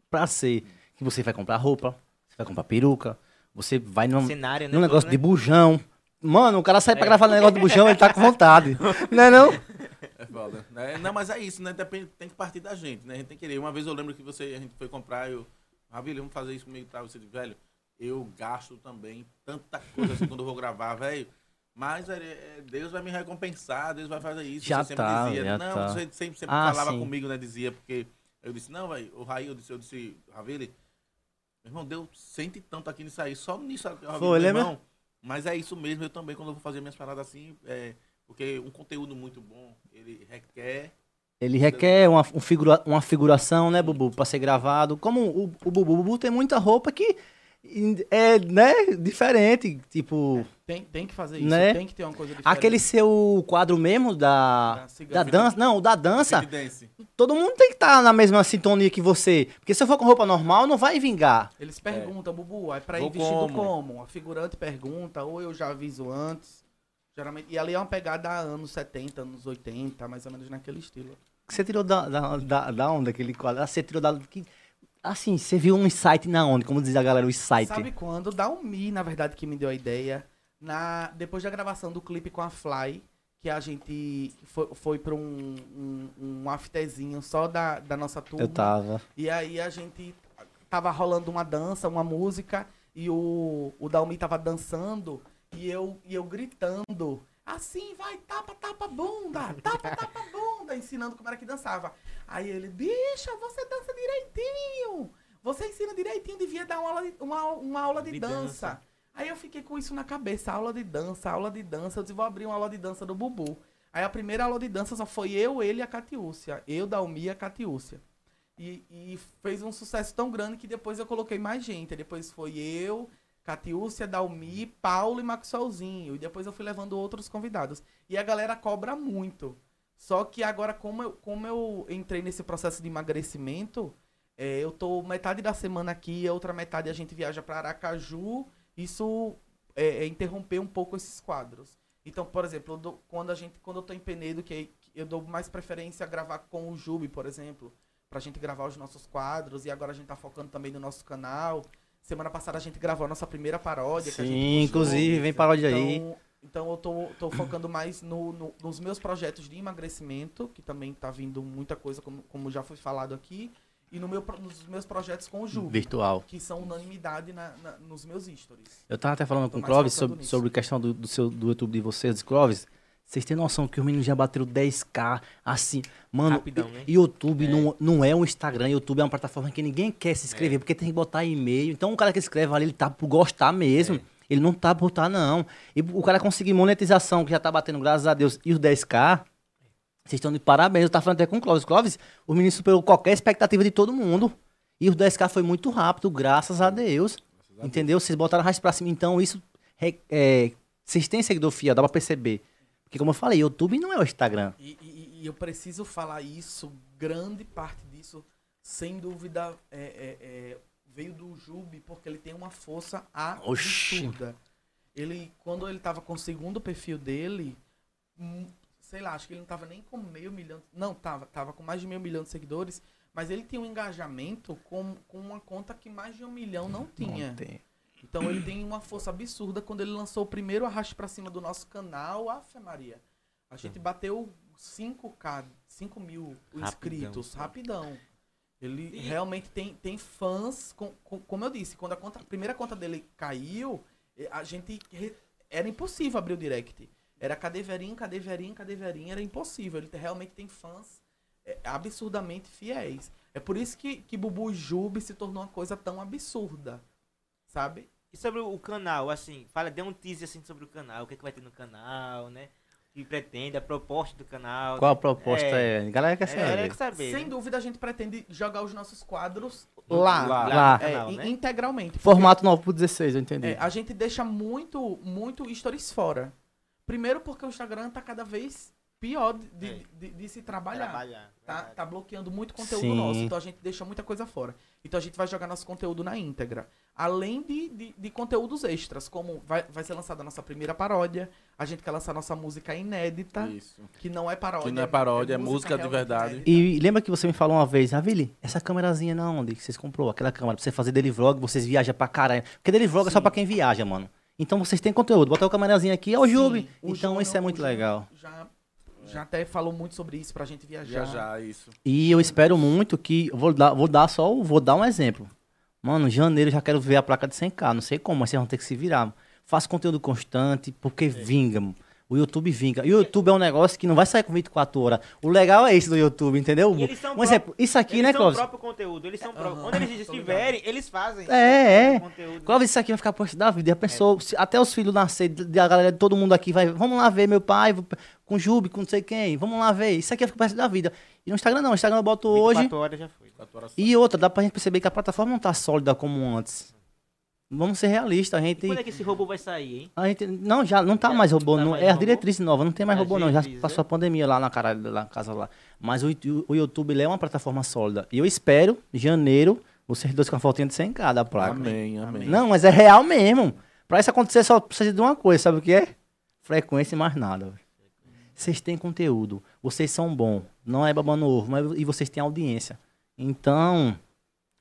pra ser. Que você vai comprar roupa, você vai comprar peruca, você vai num, Cenário, né? num negócio todo, de né? bujão. Mano, o cara sai pra É. gravar no negócio de bujão, ele tá com vontade. não é não? É foda. né? Não, mas é isso, né? Depende, tem que partir da gente, né? A gente tem que querer. Uma vez eu lembro que você, a gente foi comprar, eu. Ravilho, vamos fazer isso comigo, tá? Você disse, velho, eu gasto também tanta coisa assim quando eu vou gravar, velho. Mas é, é, Deus vai me recompensar, Deus vai fazer isso. Já você sempre tá, dizia. já não, tá. você sempre, sempre Ah, falava sim. comigo, né? Dizia, porque eu disse, não, velho, o Raí, eu disse, eu disse, Ravili, meu irmão, deu cento e tanto aqui nisso aí, só nisso, Ravili, Foi, meu irmão. Mas é isso mesmo, eu também, quando eu vou fazer minhas paradas assim, é, porque um conteúdo muito bom, ele requer Ele requer uma, um figura, uma figuração, né, Bubu, pra ser gravado. Como o, o Bubu, o Bubu tem muita roupa que é, né, diferente. Tipo, Tem, tem que fazer isso, Né? tem que ter uma coisa diferente. aquele seu quadro mesmo da, Da dança. Não, o da dança. Todo mundo tem que estar na mesma sintonia que você. Porque se eu for com roupa normal, não vai vingar. Eles perguntam, Bubu, aí pra ir Vou vestido como? como? A figurante pergunta, ou eu já aviso antes. Geralmente, e ali é uma pegada anos 70, anos 80, mais ou menos naquele estilo. Você tirou da, da, da, da onde aquele quadro? Ah, Você tirou da. Que, assim, você viu um insight na onde? Como diz a galera, o insight. Sabe quando? Dá um Mi, na verdade, que me deu a ideia. Na, depois da gravação do clipe com a Fly, que a gente foi, foi pra um, um, um afterzinho só da, da nossa turma. Eu tava. E aí a gente tava rolando uma dança, uma música, e o, o Dalmi tava dançando, e eu, e eu gritando, assim, vai, tapa, tapa, bunda, tapa, tapa, bunda, ensinando como era que dançava. Aí ele, bicha, você dança direitinho, você ensina direitinho, devia dar uma aula de, uma, uma aula de, De dança. dança. Aí eu fiquei com isso na cabeça, aula de dança, aula de dança, eu disse, vou abrir uma aula de dança do Bubu. Aí a primeira aula de dança só foi eu, ele e a Catiúcia. Eu, Dalmi e a Catiúcia. E, e fez um sucesso tão grande que depois eu coloquei mais gente. Depois foi eu, Catiúcia, Dalmi, Paulo e Maxwellzinho. E depois eu fui levando outros convidados. E a galera cobra muito. Só que agora, como eu, como eu entrei nesse processo de emagrecimento, é, eu tô metade da semana aqui, a outra metade a gente viaja para Aracaju. Isso é, é interromper um pouco esses quadros. Então, por exemplo, dou- quando, a gente, quando eu tô em Penedo, que aí eu dou mais preferência a gravar com o Jubi, por exemplo, pra gente gravar os nossos quadros. E agora a gente tá focando também no nosso canal. Semana passada a gente gravou a nossa primeira paródia. que a gente Sim, postou. inclusive, vem paródia aí. Então, então eu tô, tô focando mais no, no- nos meus projetos de emagrecimento, que também tá vindo muita coisa, como, como já foi falado aqui. E no meu, nos meus projetos com o Jubi, Virtual. que são unanimidade na- na- nos meus stories. Eu tava até falando com o Clóvis sobre, nisso. sobre a questão do, do, seu, do YouTube de vocês, Clóvis. Vocês têm noção que os meninos já bateram 10k, assim, mano, Rapidão, né? YouTube Não, não é um Instagram, YouTube é uma plataforma que ninguém quer se inscrever, porque tem que botar e-mail. Então o cara que escreve ali, ele tá por gostar mesmo. Ele não tá por botar, não. E o cara conseguir monetização, que já tá batendo, graças a Deus, e os 10k, vocês estão de parabéns. Eu tava falando até com o Clóvis. Clóvis, o menino superou qualquer expectativa de todo mundo. E os 10k foi muito rápido, graças a Deus. entendeu? Vocês botaram a raça pra cima. Então, isso. é, vocês têm seguidor fiel, dá pra perceber. Porque, como eu falei, YouTube não é o Instagram. E, e- e eu preciso falar isso, grande parte disso, sem dúvida, é, é- é, veio do Jube, porque ele tem uma força absurda. Ele, quando ele tava com o segundo perfil dele, hum, sei lá, acho que ele não tava nem com meio milhão. Não, tava, tava com mais de meio milhão de seguidores, mas ele tinha um engajamento com, com uma conta que mais de um milhão não tinha. Não tem. Então ele tem uma força absurda quando ele lançou o primeiro arraste pra cima do nosso canal, Ave Maria. A gente bateu 5k, 5 mil inscritos, rapidão. Ele realmente tem, tem fãs, com, com- como eu disse, quando a, conta, a primeira conta dele caiu, a gente era impossível abrir o direct. Era cadê Verinho, cadê Verinho, cadê Verinho, era impossível. Ele te- realmente tem fãs eh, absurdamente fiéis. É por isso que, que Bubu Jube se tornou uma coisa tão absurda. Sabe? E sobre o canal, assim, fala, dê um teaser assim sobre o canal, o que, que vai ter no canal, né? O que pretende, a proposta do canal. Qual a proposta é? A galera quer É, saber. é, quer saber. Sem né? dúvida a gente pretende jogar os nossos quadros Lá. lá. Lá. É, Canal, in- né? integralmente. Formato 9 por 16, eu entendi. É, a gente deixa muito, muito stories fora. Primeiro porque o Instagram tá cada vez pior de, de, É. de- de se trabalhar. Trabalhar. Tá, tá bloqueando muito conteúdo Sim. nosso. Então a gente deixa muita coisa fora. Então a gente vai jogar nosso conteúdo na íntegra. Além de, de, de conteúdos extras, como vai, vai ser lançada a nossa primeira paródia. A gente quer lançar nossa música inédita, Isso. que não é paródia. Que não é paródia, é música de realmente verdade. inédita. E lembra que você me falou uma vez, Avili, essa câmerazinha na onde que vocês comprou? Aquela câmera pra você fazer daily vlog, vocês viajam pra caralho. Porque daily vlog é só Sim. pra quem viaja, mano. Então vocês têm conteúdo. Botar o câmerazinha aqui é o Sim, Jube. Então isso é muito legal. Já, já até falou muito sobre isso pra gente viajar. Viajar, isso. E eu espero muito que. Vou dar, vou dar só. Vou dar um exemplo. Mano, em janeiro eu já quero ver a placa de 100k. Não sei como, mas vocês vão ter que se virar. Faça conteúdo constante, porque vinga, mano. O YouTube vinga. E o YouTube é um negócio que não vai sair com 24 horas. O legal é esse do YouTube, entendeu? Eles são Um exemplo, isso aqui, eles né, são o Clóvis? próprio conteúdo, eles são próprio. Aham, Quando eles tô estiverem, eles fazem. É, é. o conteúdo. Clóvis, isso aqui vai ficar posto da vida. E a pessoa, se- até os filhos nascer, de- a galera, todo mundo aqui vai. Vamos lá ver meu pai, vou- com Jube, com não sei quem. Vamos lá ver. Isso aqui vai ficar perto da vida. E no Instagram não. No Instagram eu boto hoje. 24 horas já foi. Quatro horas só. E outra, dá pra gente perceber que a plataforma não tá sólida como antes. Vamos ser realistas, a gente. Quando é que esse robô vai sair, hein? A gente não, já não tá Já mais robô, tá não, mais é a diretriz nova, não tem mais É a robô não, já passou é? a pandemia lá na caralho, lá na casa lá. Mas o, o YouTube ele é uma plataforma sólida. E eu espero, em janeiro, vocês dois com a fotinha de 100k da placa. Amém, amém. Não, mas é real mesmo. Pra isso acontecer só precisa de uma coisa, sabe o que é? Frequência e mais nada. Vocês têm conteúdo, vocês são bons, não é babando ovo, mas e vocês têm audiência. Então,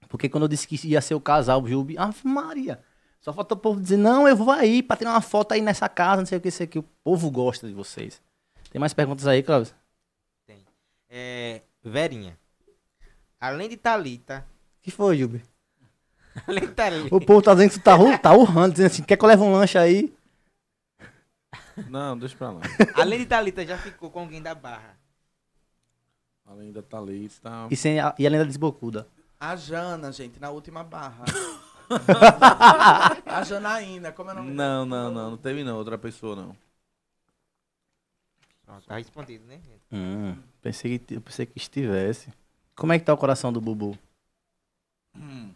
porque quando eu disse que ia ser o casal, o Jubi, ah, Maria, só falta o povo dizer, não, eu vou aí pra tirar uma foto aí nessa casa, não sei o que, sei o que. O povo gosta de vocês. Tem mais perguntas aí, Cláudio? É, Verinha. Além de Thalita. Que foi, Jubi? Além de Thalita. O povo tá dizendo que tu tá, ur- tá urrando, dizendo assim, quer que eu leve um lanche aí? Não, deixa pra lá. Além de Thalita, já ficou com alguém da barra. Além da Thalita. E, sem a, e além da desbocuda. A Jana, gente, na última barra. a Janaína, como é o nome Não, não, não. Não teve não. Outra pessoa não. Pronto, tá respondido, né? gente? Hum, pensei que, eu pensei que estivesse. Como é que tá o coração do Bubu? Hum?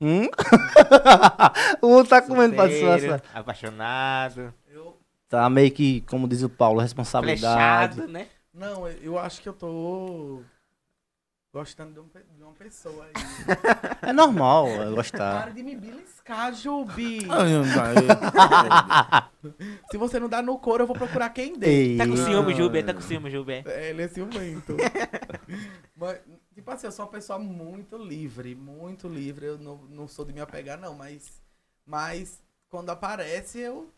Hum? o outro tá comendo pra disfarçar. Apaixonado. Eu, Tá meio que, como diz o Paulo, responsabilidade. Flechado, né? não, eu acho que eu tô gostando de, um de uma pessoa aí. É normal eu Para gostar. de me beliscar, Jubi. Ai, não vai. Se você não dá no couro, eu vou procurar quem dê. Ei, Tá com ciúme, Jube? Tá com ciúme, Jube? É, ele é ciumento. mas, tipo assim, eu sou uma pessoa muito livre, muito livre. Eu não, não sou de me apegar, não, mas, mas quando aparece, eu.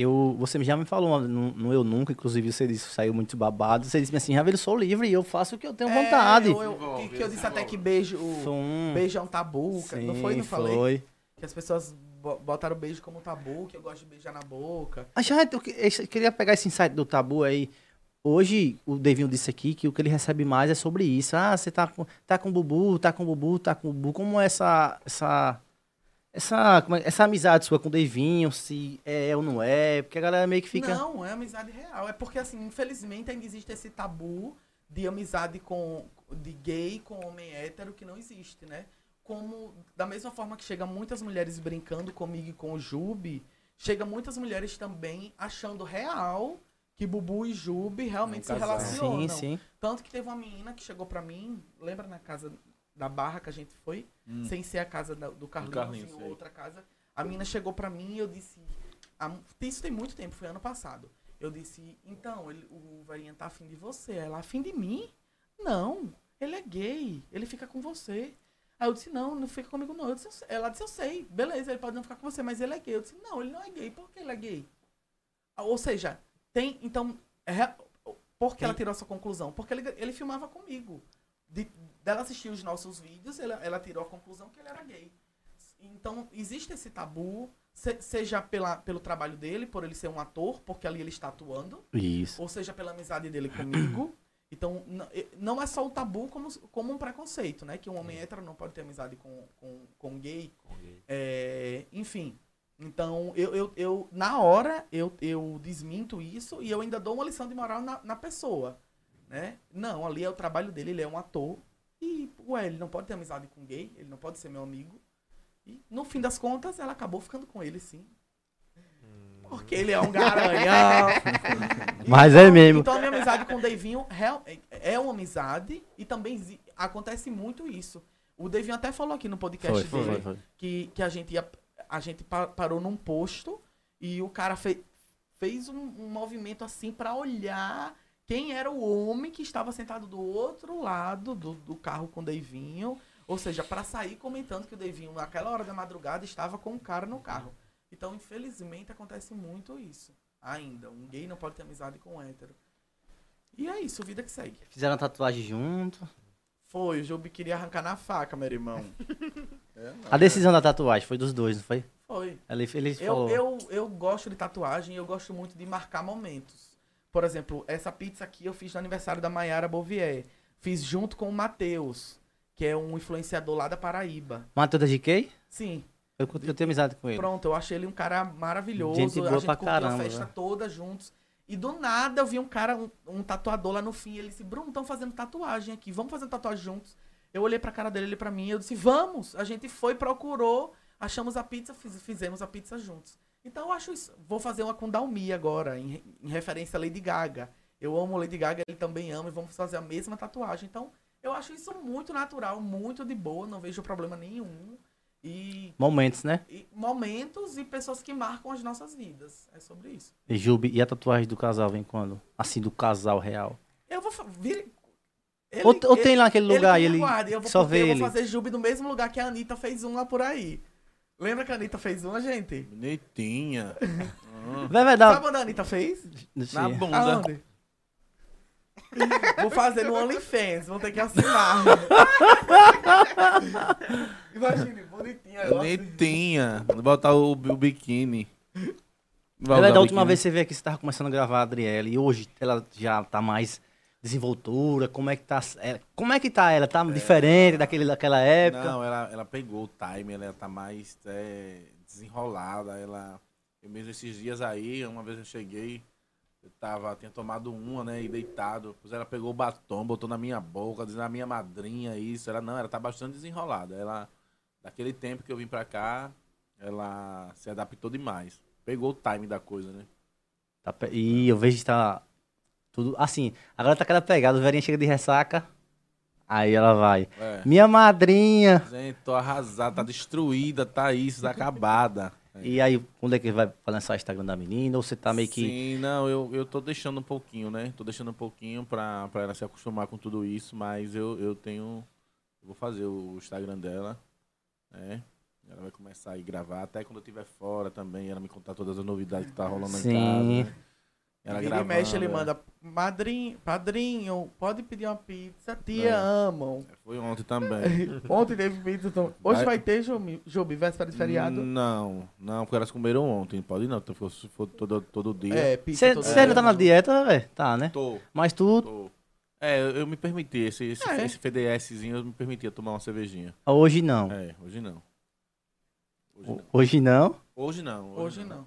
Eu, você já me falou no, no Eu Nunca, inclusive você disse, saiu muito babado. Você disse assim, Ravel, eu sou livre e eu faço o que eu tenho É, vontade. eu, eu- que, que eu disse até que beijo, um... beijo é um tabu. Sim, não foi? Não falei? foi. Que as pessoas bo- botaram o beijo como tabu, que eu gosto de beijar na boca. Ah, já, eu que- eu queria pegar esse insight do tabu aí. Hoje, o Devinho disse aqui que o que ele recebe mais é sobre isso. Ah, você tá com, tá com o Bubu, tá com o Bubu, tá com o Bubu. Como é essa, essa, essa, é- essa amizade sua com o Devinho, se é ou não é? Porque a galera meio que fica... Não, é amizade real. É porque, assim, infelizmente ainda existe esse tabu de amizade com de gay com homem hétero que não existe, né? Como, da mesma forma que chega muitas mulheres brincando comigo e com o Jube, chega muitas mulheres também achando real que Bubu e Jube realmente um se relacionam. Sim, sim. Tanto que teve uma menina que chegou pra mim, lembra na casa da Barra que a gente foi? Hum. Sem ser a casa da- do Carlinhos, Carlinhos, sim, sei. outra casa. A menina chegou pra mim e eu disse. a- isso tem muito tempo, foi ano passado. Eu disse, então, ele, o Varinha tá afim de você. Ela, afim de mim? Não, ele é gay, ele fica com você. Aí eu disse, não, não fica comigo não. Disse, ela disse, eu sei, beleza, ele pode não ficar com você, mas ele é gay. Eu disse, não, ele não é gay, por que ele é gay? Ah, Ou seja, tem, então, é por que ela tirou essa conclusão? Porque ele, ele filmava comigo. De, dela assistir os nossos vídeos, ela, ela tirou a conclusão que ele era gay. Então, existe esse tabu, se- seja pela, pelo trabalho dele, por ele ser um ator, porque ali ele está atuando, Isso. ou seja pela amizade dele comigo. Então, não é só o tabu como, como um preconceito, né? Que um homem hétero não pode ter amizade com, com, com gay. É, enfim. Então, eu, eu, eu na hora, eu, eu desminto isso e eu ainda dou uma lição de moral na, na pessoa, né? Não, ali é o trabalho dele, ele é um ator. E, ué, ele não pode ter amizade com gay, ele não pode ser meu amigo. E, no fim das contas, ela acabou ficando com ele, sim. Porque ele é um garanhão. Mas é mesmo. Então a minha amizade com o Davinho é- é uma amizade e também acontece muito isso. O Davinho até falou aqui no podcast Foi, dele foi, foi. que, que a gente ia, a gente pa- parou num posto e o cara fe- fez um, um movimento assim pra olhar quem era o homem que estava sentado do outro lado do, do carro com o Davinho. Ou seja, pra sair comentando que o Davinho, naquela hora da madrugada, estava com um cara no carro. Então, infelizmente, acontece muito isso. Ainda. Um gay não pode ter amizade com um hétero. E é isso, vida que segue. Fizeram tatuagem junto. Foi, o Jubi queria arrancar na faca, meu irmão. A decisão da tatuagem foi dos dois, não foi? Foi. Ele, ele Eu, falou. eu, eu gosto de tatuagem e eu gosto muito de marcar momentos. Por exemplo, essa pizza aqui eu fiz no aniversário da Mayara Bovier. Fiz junto com o Matheus, que é um influenciador lá da Paraíba. Matheus da GK? Sim, Eu, eu tenho amizade com ele. pronto, eu achei ele um cara maravilhoso. Gente boa a gente pra caramba, a festa toda juntos. E do nada eu vi um cara, um, um tatuador lá no fim. Ele disse: Bruno, estão fazendo tatuagem aqui, vamos fazer tatuagem juntos. Eu olhei pra cara dele, ele pra mim, eu disse: Vamos! A gente foi, procurou, achamos a pizza, fiz- fizemos a pizza juntos. Então eu acho isso. Vou fazer uma com Dalmi agora, em, em referência a Lady Gaga. Eu amo Lady Gaga, ele também ama, e vamos fazer a mesma tatuagem. Então eu acho isso muito natural, muito de boa, não vejo problema nenhum. E Momentos, né? e momentos e pessoas que marcam as nossas vidas. É sobre isso. E Jubi, e a tatuagem do casal vem quando? Assim, do casal real. Eu vou vir. Ele- ou, ou ele- tem lá aquele lugar e ele aguarde, eu vou, só porque vê eu ele. vou fazer Jubi no mesmo lugar que a Anitta fez uma por aí. Lembra que a Anitta fez uma, gente? Bonitinha. Vai, vai dar. Sabe onde a Anitta fez? Deixa Na bunda. Aonde? Vou fazer no OnlyFans, vão ter que assinar. Imagine, bonitinha. Bonitinha. Vou botar o, o biquíni. Vai Ela, da última biquíni. vez que você veio aqui, você tava começando a gravar a Adriele. E hoje ela já tá mais desenvoltura. Como é que tá? é, como é que tá ela? Tá diferente daquele, daquela época? Não, ela, ela pegou o time, ela tá mais é, desenrolada. Ela, eu mesmo esses dias aí, uma vez eu cheguei, eu tava, tinha tomado uma, né, e deitado. Depois ela pegou o batom, botou na minha boca, dizendo a minha madrinha isso. Ela, não, ela tá bastante desenrolada. Ela, daquele tempo que eu vim pra cá, ela se adaptou demais. Pegou o time da coisa, né? Tá e eu vejo que tá tudo. Assim, agora tá aquela pegada. O velhinho chega de ressaca. Aí ela vai. É. Minha madrinha. Gente, tô arrasada, tá destruída, tá isso, tá acabada. E aí, quando é que vai lançar o Instagram da menina? Ou você tá meio que. Sim, não, eu, eu tô deixando um pouquinho, né? Tô deixando um pouquinho pra, pra ela se acostumar com tudo isso, mas eu, eu tenho. eu vou fazer o Instagram dela, né? Ela vai começar a gravar, até quando eu estiver fora também, ela me contar todas as novidades que tá rolando Sim. em casa. né? Ela Vira e mexe, ele é. manda, madrinho, padrinho, pode pedir uma pizza, tia É. amam. Foi ontem também. Ontem teve pizza, então- hoje Vai- vai ter, Jobi, Jobi véspera de feriado. Não, não, porque elas comeram ontem. Pode não, se for, se for todo, todo dia. É, pizza Você ainda tá na dieta, velho? Tá, né? Tô, Mas tu, tô. É, eu, eu me permiti, esse, esse, É. esse FDSzinho, eu me permitia tomar uma cervejinha. hoje não. É, hoje não. Hoje não. Hoje não. Hoje não. Hoje não. não.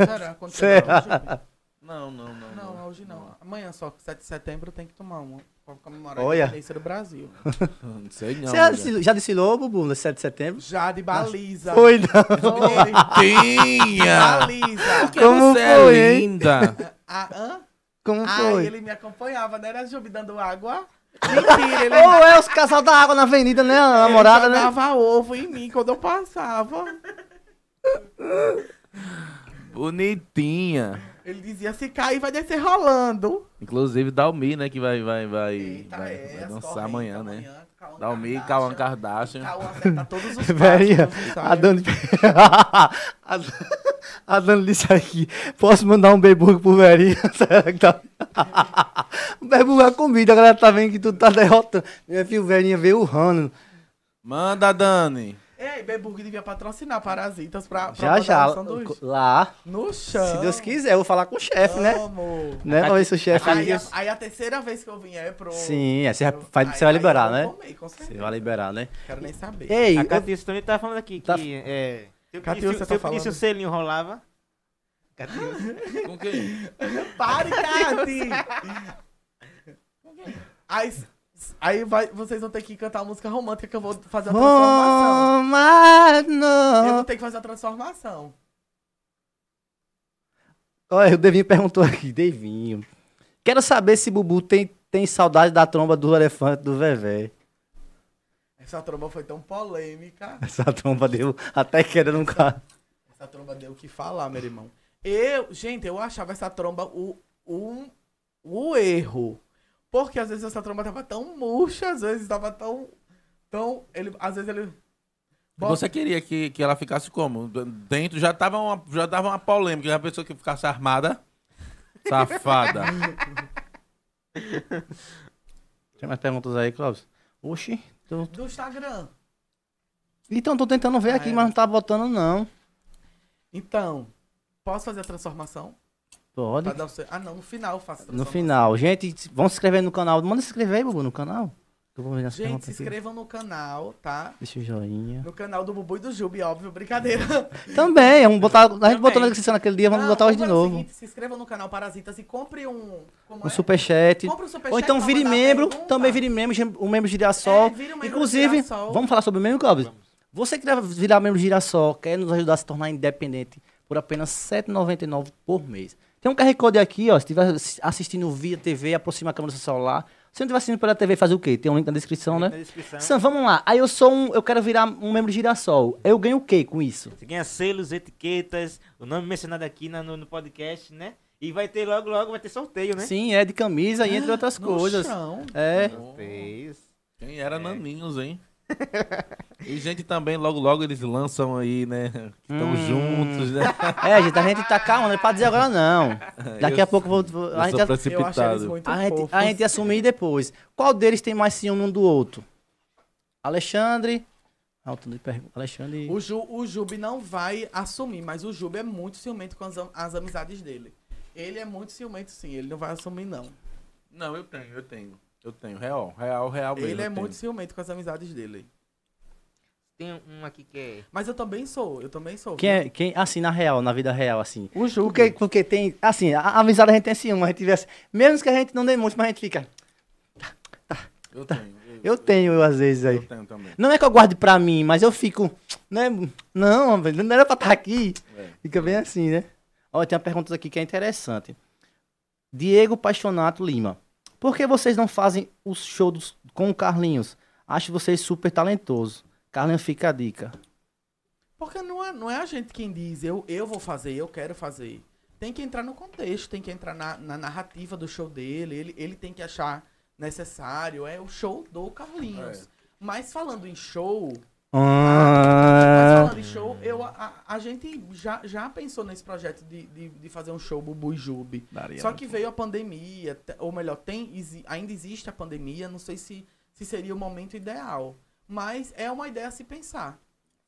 Será? Será? Hoje? Não, não, não. Não, hoje não. Amanhã só, 7 de setembro, tem que tomar uma. Pra comemorar Olha. a independência do Brasil. Não sei não. Você já, desfilou- já desfilou, Bubu, no 7 de setembro? Já de baliza. Foi, não. Foi. Tinha! Baliza. Como Você foi, é hein? linda! Ah, hã? Como Ah, foi? ele me acompanhava, né? Era Jobi dando água. Mentira, ele, Ou é os casal da água na avenida, né? A namorada, ele né? jogava ovo em mim quando eu passava. Bonitinha! Ele dizia, se cair, vai descer rolando. Inclusive Dalmi, né, que vai, vai, vai, Eita, vai, é, vai as dançar correntes amanhã, né? Cauã Dalmi, Kardashian. Cauã Kardashian. Cauã acerta todos os dos a. Dani... a, a Dani disse aqui, posso mandar um beburgo pro velhinho? Será que tá... o beburgo é comida, a galera tá vendo que tu tá derrotando. Meu filho, o velhinho veio urrando. Manda, Dani! Ei, Beburg devia patrocinar parasitas pra, pra Já, já, lá, No chão. se Deus quiser, eu vou falar com o chefe, né? Né, pra ver se o chefe... Aí, a- aí a terceira vez que eu vim é pro... Sim, é, você vai, pro- vai- aí- você vai aí liberar, eu né? vou comer, com certeza. Você vai liberar, né? Quero nem saber. Ei, A eu- Catiúcia também tá falando aqui que Tá- é, se eu pedisse, tá se eu falando. o selinho rolava. Catiúcia. Com quem? Pare, Cati! aí aí vai, vocês vão ter que cantar a música romântica que eu vou fazer a transformação. Mas Eu vou ter que fazer a transformação. Olha, o Devinho perguntou aqui, Devinho. Quero saber se Bubu tem, tem saudade da tromba do elefante do Vevé. Essa tromba foi tão polêmica. Essa tromba deu até queda no carro. Essa tromba deu o que falar, meu irmão. Eu, gente, eu achava essa tromba o, o, o erro. Porque às vezes essa tromba tava tão murcha, às vezes tava tão. tão ele, às vezes ele. Bota- Você queria que, que ela ficasse como? Dentro já tava uma, já tava uma polêmica. Já pensou que ficasse armada? Safada. Tem mais perguntas aí, Cláudio? Oxi. tô- Do Instagram. Então, tô tentando ver Ah, aqui, é. mas não tá botando, não. Então, posso fazer a transformação? Pode. Pra dar o seu- Ah, não, no final eu faço a No final. Gente, vão se inscrever no canal. Manda se inscrever aí, Bubu, no canal. Que eu vou ver nas Gente, se aqui. inscrevam no canal, tá? Deixa o joinha. No canal do Bubu e do Jubi, óbvio, brincadeira. Também, vamos botar. A gente Também. botou na descrição naquele dia, vamos Não, botar hoje de o novo. seguinte, se inscrevam no canal Parasitas e compre um. Como Um é? superchat. Compre um superchat Ou então vire membro, pergunta. também vire membro, o membro Girassol. É, vira um membro Inclusive, Girassol. vamos falar sobre o membro, Cláudio? Você que quer virar membro Girassol, quer nos ajudar a se tornar independente por apenas R$ 7,99 por mês. Tem um QR Code aqui, ó. Se estiver assistindo via TV, aproxima a câmera do seu celular. Se não estiver assistindo pela TV, faz o quê? Tem um link na descrição, Na né? descrição. Sam, vamos lá. Aí eu sou um. Eu quero virar um membro Girassol. Eu ganho o quê com isso? Você ganha selos, etiquetas, o nome mencionado aqui na- no, no podcast, né? E vai ter logo, logo, vai ter sorteio, né? Sim, é de camisa e entre outras No coisas. chão. É. Sorteios. Quem era naninhos, hein? E gente também, logo logo eles lançam aí, né? Estão Hum. juntos, né? É, gente, a gente tá calma, não é pra dizer agora não. Daqui Eu- a pouco vou. vou- Eu a, gente, a, precipitado. a, gente, a gente ia assumir depois. Qual deles tem mais ciúme um do outro? Alexandre. Pergunta. Alexandre. O, Ju, o Jubi não vai assumir, mas o Jubi é muito ciumento com as, as amizades dele. Ele é muito ciumento, sim. Ele não vai assumir, não. Não, eu tenho, eu tenho. Eu tenho, real, real, real mesmo. ele é eu muito ciumento com as amizades dele. Tem um aqui que é. Mas eu também sou, eu também sou. Quem é, quem, assim, na real, na vida real, assim. O Jubi. Porque, porque tem, assim, a, a amizade a gente tem ciúme, a gente tivesse, mesmo que a gente não demonstre, mas a gente fica, Eu tenho. eu tenho, eu, às vezes, aí. Eu tenho também. Não é que eu guarde pra mim, mas eu fico, né, não, velho, não era pra estar aqui. É. Fica bem assim, né? Olha, tem uma pergunta aqui que é interessante. Diego Paixonato Lima. Por que vocês não fazem os shows com o Carlinhos? Acho vocês super talentosos. Carlinhos fica a dica. Porque não é, não é a gente quem diz, eu, eu vou fazer, eu quero fazer. Tem que entrar no contexto, tem que entrar na, na narrativa do show dele, ele, ele tem que achar necessário. É o show do Carlinhos. É. Mas falando em show, Ah, falando de show, eu, a, a gente já, já pensou nesse projeto de, de, de fazer um show Bubu e Jube. Daria Só muito que veio a pandemia, ou melhor, tem, ainda existe a pandemia, não sei se, se seria o momento ideal. Mas é uma ideia a se pensar.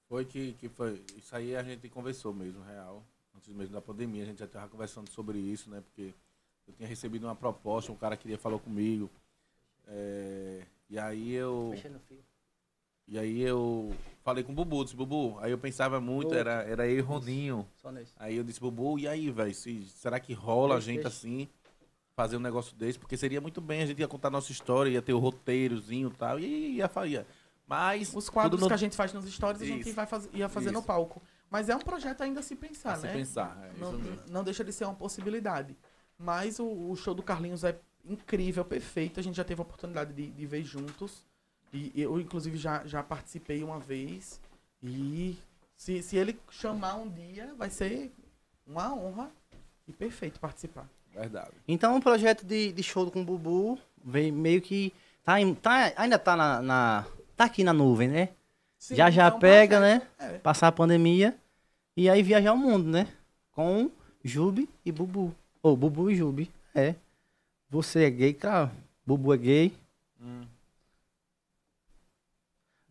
Foi que, que foi. Isso aí a gente conversou mesmo, real. Antes mesmo da pandemia, a gente já estava conversando sobre isso, né? Porque eu tinha recebido uma proposta, um cara queria falar comigo. é, e aí eu. E aí eu falei com o Bubu, disse, Bubu, aí eu pensava muito, era, era eu e Roninho. Só nesse. Aí eu disse, Bubu, e aí, velho? se- Será que rola a gente deixa. assim, fazer um negócio desse? Porque seria muito bem, a gente ia contar nossa história, ia ter o roteirozinho e tal, e ia fazer. Mas. Os quadros no- que a gente faz nos stories, a gente Isso. vai faz, ia fazer no Isso. palco. Mas é um projeto ainda a se pensar, a se né? pensar. É não, isso não deixa de ser uma possibilidade. Mas o, o show do Carlinhos é incrível, perfeito. A gente já teve a oportunidade de, de ver juntos. E eu, inclusive, já, já participei uma vez. E se, se ele chamar um dia, vai ser uma honra e perfeito participar. Verdade. Então o projeto de, de show com o Bubu veio meio que. Tá, em- tá, ainda tá na, na- Tá aqui na nuvem, né? Sim, já já um pega, né? é. Passar a pandemia. E aí viajar o mundo, né? Com Jube e Bubu. Ou Bubu e Jube. É. Você é gay, cara. Bubu é gay. Hum.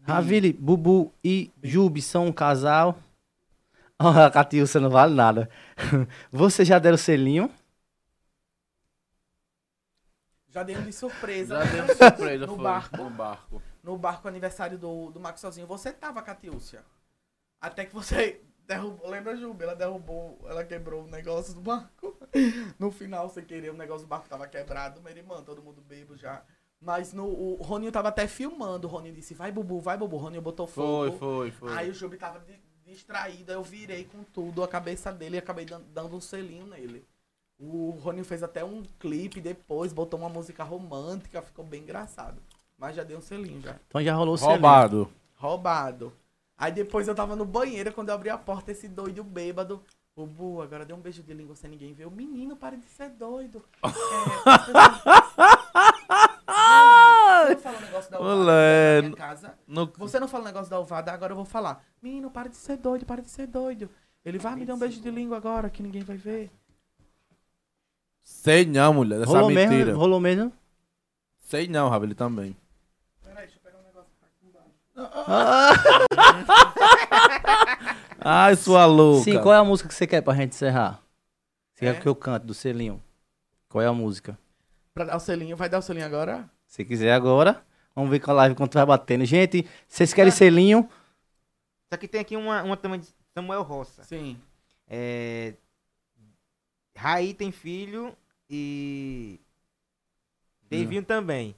Ravili, Bubu e Jube são um casal. Ó, a Catiúcia não vale nada. Você já deram selinho? Já dei um de surpresa. Já deu surpresa, No foi. barco. No barco. no barco aniversário do, do Max sozinho. Você tava, Catiúcia. Até que você derrubou. Lembra, Juba? Ela derrubou, ela quebrou o negócio do barco. No final, sem querer, o negócio do barco tava quebrado. Minha irmã, todo mundo bebo já. Mas no, o Roninho tava até filmando. O Roninho disse: Vai, Bubu, vai, Bubu. O Roninho botou Foi, fogo. foi, foi. Aí o Jubi tava di- distraído, aí eu virei com tudo a cabeça dele e acabei dan- dando um selinho nele. O Roninho fez até um clipe depois, botou uma música romântica, ficou bem engraçado. Mas já deu um selinho já. Então já rolou o selinho. Roubado. Roubado. Aí depois eu tava no banheiro, quando eu abri a porta, esse doido bêbado. O Bu, agora deu um beijo de língua sem ninguém ver. O menino, para de ser doido. É, pessoas- Você não fala o negócio da ovada Olé. na minha casa? No... Você não fala o negócio da ovada, agora eu vou falar. Menino, para de ser doido, para de ser doido. Ele vai me dar um beijo de língua agora, que ninguém vai ver. Sei não, mulher, dessa Rolou mentira. mesmo? Rolou mesmo? Sei não, Ravel, também. Peraí, deixa eu pegar um negócio que tá aqui embaixo. Ai, sua louca. Sim, qual é a música que você quer pra gente encerrar? Você É? quer que eu cante do selinho? Qual é a música? Pra dar o selinho, vai dar o selinho agora? Se quiser agora, vamos ver com a live quanto vai batendo. Gente, vocês querem selinho? Só que tem aqui uma, uma também de Samuel Roça. Sim. É... Raí tem filho e. Devinho também.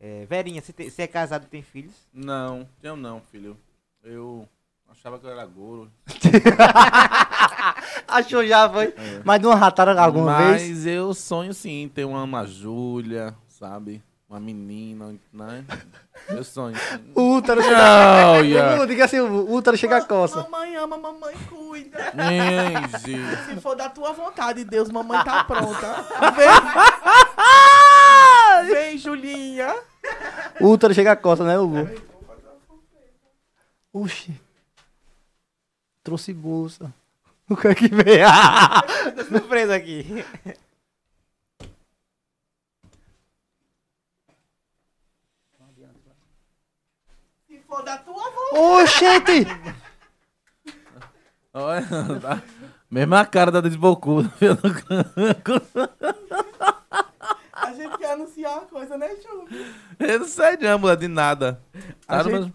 É, Verinha, você, te- você é casado e tem filhos? Não, eu não, filho. Eu achava que eu era golo. Achou já, foi. Mas não rataram alguma Mas vez? eu sonho sim, ter uma Ana Júlia, sabe? Uma menina, né? Eu sonho. sim. O útero chega Não, yeah. Diga assim, o útero chega a coça. Mamãe ama, mamãe cuida. Gente. Se for da tua vontade, Deus, mamãe tá pronta. Vem, vem Julinha. O útero chega a coça, né, Hugo? Oxi. Trouxe bolsa. O que é que vem? Tô surpresa aqui. Se for da tua vontade. Oxente! Olha, tá. Mesma cara da desbocuda. viu? A gente quer anunciar uma coisa, né, Ju? Eu não sei não, mulher, de nada. A Tá gente- mesmo-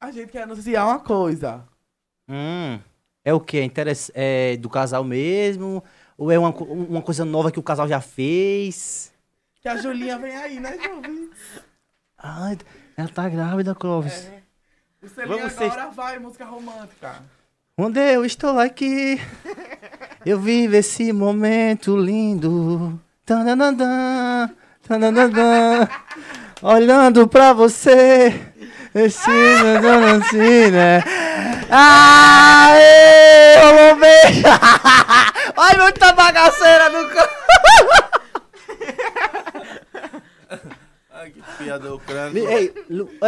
A gente quer anunciar uma coisa. Hum, é o que? É, interess- é do casal mesmo? Ou é uma, uma coisa nova que o casal já fez? Que a Julinha vem aí, né, Ju? Ai, ela tá grávida, Clóvis. O selinho Vamos ser- agora vai, música romântica. Onde eu estou aqui, eu vivo esse momento lindo. Olhando pra você. Esse assim, né? Aê, rolou bem. Olha muita bagaceira canto. Ai, que piada crânio. Ei,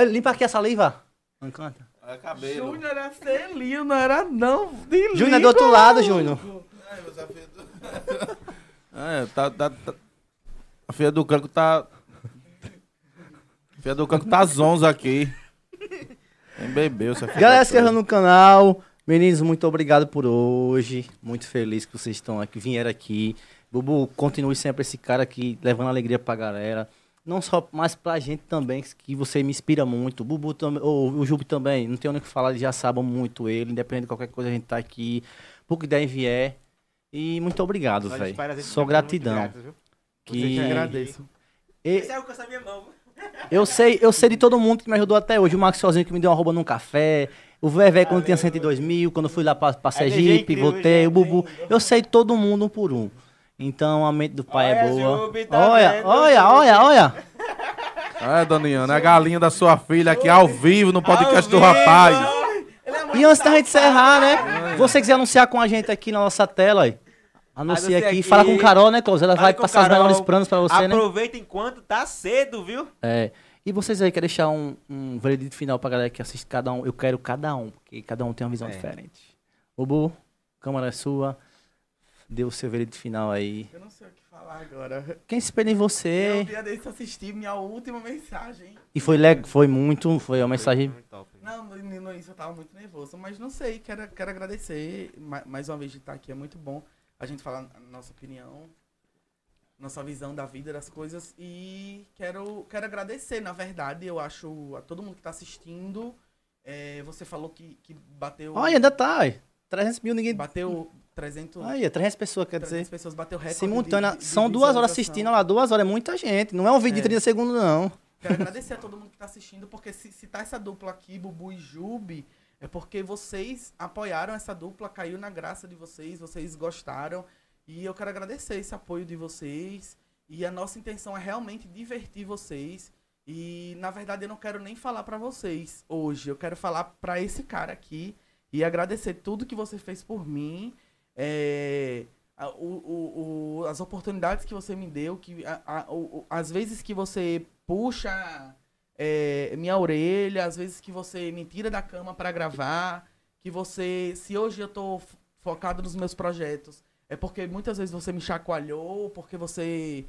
limpa aqui a saliva. Não canta. É cabelo. Júnior era selinho, não era não. Júnior é do outro lado, Júnior. É, tá, tá, tá- A filha do Canco tá. A filha do Canco tá zonza aqui. Tem bebeu, Galera, se inscreva no canal. Meninos, muito obrigado por hoje. Muito feliz que vocês estão aqui, vieram aqui. Bubu, continue sempre esse cara aqui, levando alegria pra galera. Não só, mas pra gente também, que você me inspira muito. O Bubu também, ou o Jubi também, não tenho nem o que falar, eles já sabem muito ele. Independente de qualquer coisa, a gente tá aqui. Por que der vier. E muito obrigado, velho. Só gratidão. grato, viu? Que... Eu agradeço. E- Esse é o que eu sabia, mão. Eu sei, eu sei de todo mundo que me ajudou até hoje. O Max sozinho que me deu uma roupa num café. O Vevé quando tinha 102 mil. Quando eu fui lá pra, pra Sergipe, incrível, voltei. já O Bubu. Eu sei todo mundo um por um. Então a mente do pai é Olha, boa. Jubi, tá olha, vendo, olha, olha, olha. É, Doniana, é a galinha da sua filha aqui ao vivo no podcast do rapaz. E antes da gente encerrar, né? Você quiser anunciar com a gente aqui na nossa tela, aí. Anuncia aqui. aqui. Fala com Carol, né, Close? Ela Fala vai passar os Carol. melhores planos pra você, né? Aproveita enquanto tá cedo, viu? É. E vocês aí, querem deixar um, um veredito final pra galera que assiste cada um? Eu quero cada um, porque cada um tem uma visão É. diferente. Bubu, câmera é sua. Dê o seu veredito final aí. Eu não sei o que falar agora. Quem se espelha em Eu você? dia desse assisti minha última mensagem. E foi, leg... foi muito, foi uma mensagem. Não, no, início eu tava muito nervoso, mas não sei, quero, quero agradecer ma- mais uma vez de estar aqui, é muito bom a gente falar a nossa opinião, nossa visão da vida, das coisas, e quero, quero agradecer, na verdade, eu acho, a todo mundo que tá assistindo, é, você falou que, que bateu... Olha, ainda tá, aí. 300 mil, ninguém. Bateu 300, Olha, 300 pessoas, quer 300 dizer. pessoas, bateu recorde Simultânea. de- de São duas horas assistindo, olha lá, duas horas é muita gente. Não é um vídeo de É. 30 segundos, não. Quero agradecer a todo mundo que tá assistindo, porque se, se tá essa dupla aqui, Bubu e Jubi, é porque vocês apoiaram essa dupla, caiu na graça de vocês, vocês gostaram. E eu quero agradecer esse apoio de vocês. E a nossa intenção é realmente divertir vocês. E na verdade eu não quero nem falar pra vocês hoje, eu quero falar pra esse cara aqui e agradecer tudo que você fez por mim. É, a- o- o- as oportunidades que você me deu, que a- a- o- as vezes que você puxa é, minha orelha, às vezes que você me tira da cama para gravar, que você, se hoje eu tô focado nos meus projetos, é porque muitas vezes você me chacoalhou, porque você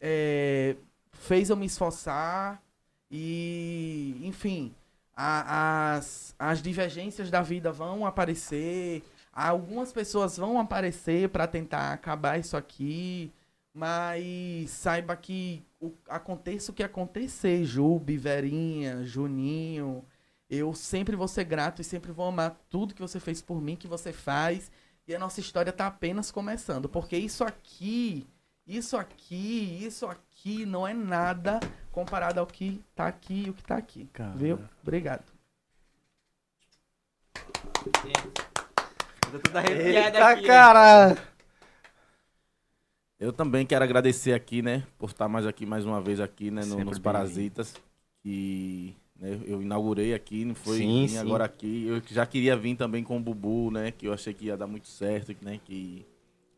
é, fez eu me esforçar e, enfim, a- as, as divergências da vida vão aparecer, algumas pessoas vão aparecer para tentar acabar isso aqui, mas saiba que o, aconteça o que acontecer, Jubi, Verinha, Juninho, eu sempre vou ser grato e sempre vou amar tudo que você fez por mim, que você faz. E a nossa história tá apenas começando. Porque isso aqui, isso aqui, isso aqui não é nada comparado ao que tá aqui e o que tá aqui. Viu? Obrigado. Eu tô toda arrepiada Eita, aqui. cara! Eu também quero agradecer aqui, né, por estar mais aqui mais uma vez aqui, né, no- nos. Parasitas, que né, eu inaugurei aqui, não foi Sim, sim. agora aqui. Eu já queria vir também com o Bubu, né, que eu achei que ia dar muito certo, né, que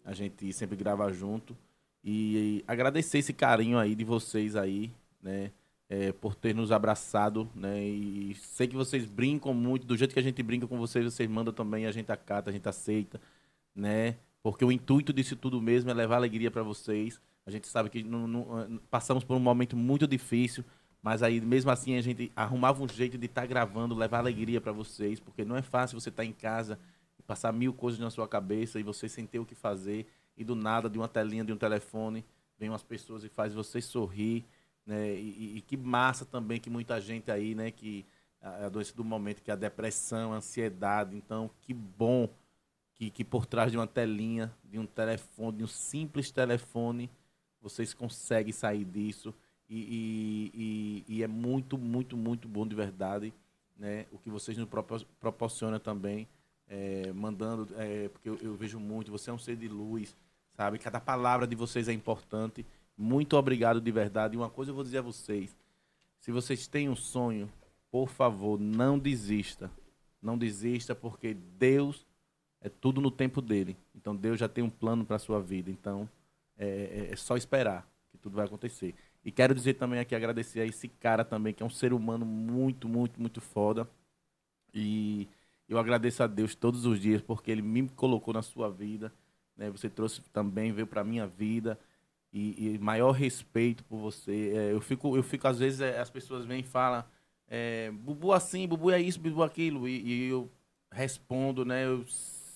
a gente sempre grava junto. E agradecer esse carinho aí de vocês aí, né, é, por ter nos abraçado, né, e sei que vocês brincam muito, do jeito que a gente brinca com vocês, vocês mandam também, a gente acata, a gente aceita, né, porque o intuito disso tudo mesmo é levar alegria para vocês. A gente sabe que não- não- passamos por um momento muito difícil, mas aí mesmo assim a gente arrumava um jeito de estar gravando, levar alegria para vocês, porque não é fácil você estar em casa e passar mil coisas na sua cabeça e você sem ter o que fazer e do nada de uma telinha de um telefone vem umas pessoas e faz você sorrir, né? E, e- e que massa também que muita gente aí, né, que a, a doença do momento, que é a depressão, a ansiedade, então que bom que, que por trás de uma telinha, de um telefone, de um simples telefone, vocês conseguem sair disso. E, e- e- e é muito, muito, muito bom de verdade. Né? O que vocês nos propor- proporcionam também, é, mandando, é, porque eu, eu vejo muito, você é um ser de luz, sabe? Cada palavra de vocês é importante. Muito obrigado de verdade. E uma coisa eu vou dizer a vocês: se vocês têm um sonho, por favor, não desista. Não desista, porque Deus é tudo no tempo dele. Então Deus já tem um plano para sua vida. Então é, é- é só esperar que tudo vai acontecer. E quero dizer também aqui, agradecer a esse cara também, que é um ser humano muito, muito, muito foda. E eu agradeço a Deus todos os dias porque Ele me colocou na sua vida. Né? Você trouxe também, veio para minha vida. E, e maior respeito por você. É, eu, fico, eu fico, às vezes, é, as pessoas vêm e falam, é, Bubu assim, Bubu é isso, Bubu aquilo. E, e eu respondo, né? Eu,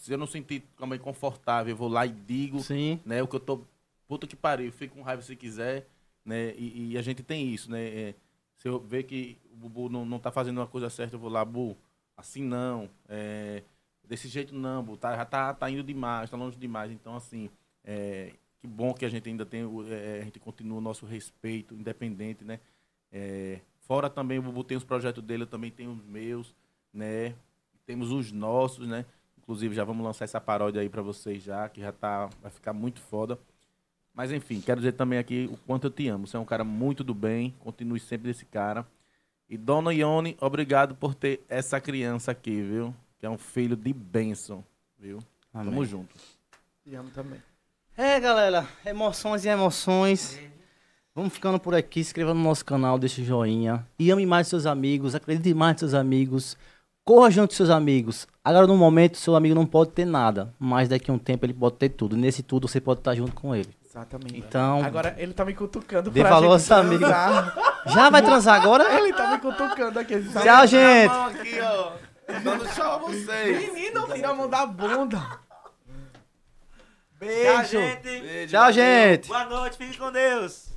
se eu não sentir também confortável, eu vou lá e digo Sim. né? O que eu tô. Puta que pariu, fica com raiva se quiser, né? E, e a gente tem isso, né? É, se eu ver que o Bubu não, não tá fazendo uma coisa certa, eu vou lá, Bu, assim não. é, desse jeito não, Bu, tá, já tá, tá indo demais, tá longe demais. Então, assim, é, que bom que a gente ainda tem, é, a gente continua o nosso respeito, independente, né? É, fora também, o Bubu tem os projetos dele, eu também tenho os meus, né? Temos os nossos, né? Inclusive, já vamos lançar essa paródia aí pra vocês já, que já tá, vai ficar muito foda. Mas enfim, quero dizer também aqui o quanto eu te amo. Você é um cara muito do bem, continue sempre desse cara. E Dona Ione, obrigado por ter essa criança aqui, viu? Que é um filho de bênção, viu? Tamo Amém. junto. Te amo também. É, galera, emoções e emoções. Vamos ficando por aqui, se inscreva no nosso canal, deixa o joinha. E ame mais seus amigos, acredite mais nos seus amigos. Corra junto com seus amigos. Agora, no momento, seu amigo não pode ter nada, mas daqui a um tempo ele pode ter tudo. Nesse tudo, você pode estar junto com ele. Exatamente. Então, Agora ele tá me cutucando Dê pra valor gente transar. já vai transar agora? Ele tá me cutucando aqui. sabe? Tchau, gente. Mão aqui, ó. Dando tchau a vocês. Menino, tira a mão da bunda. Tchau, Beijo. gente. Beijo, Tchau, gente. Boa noite, fique com Deus.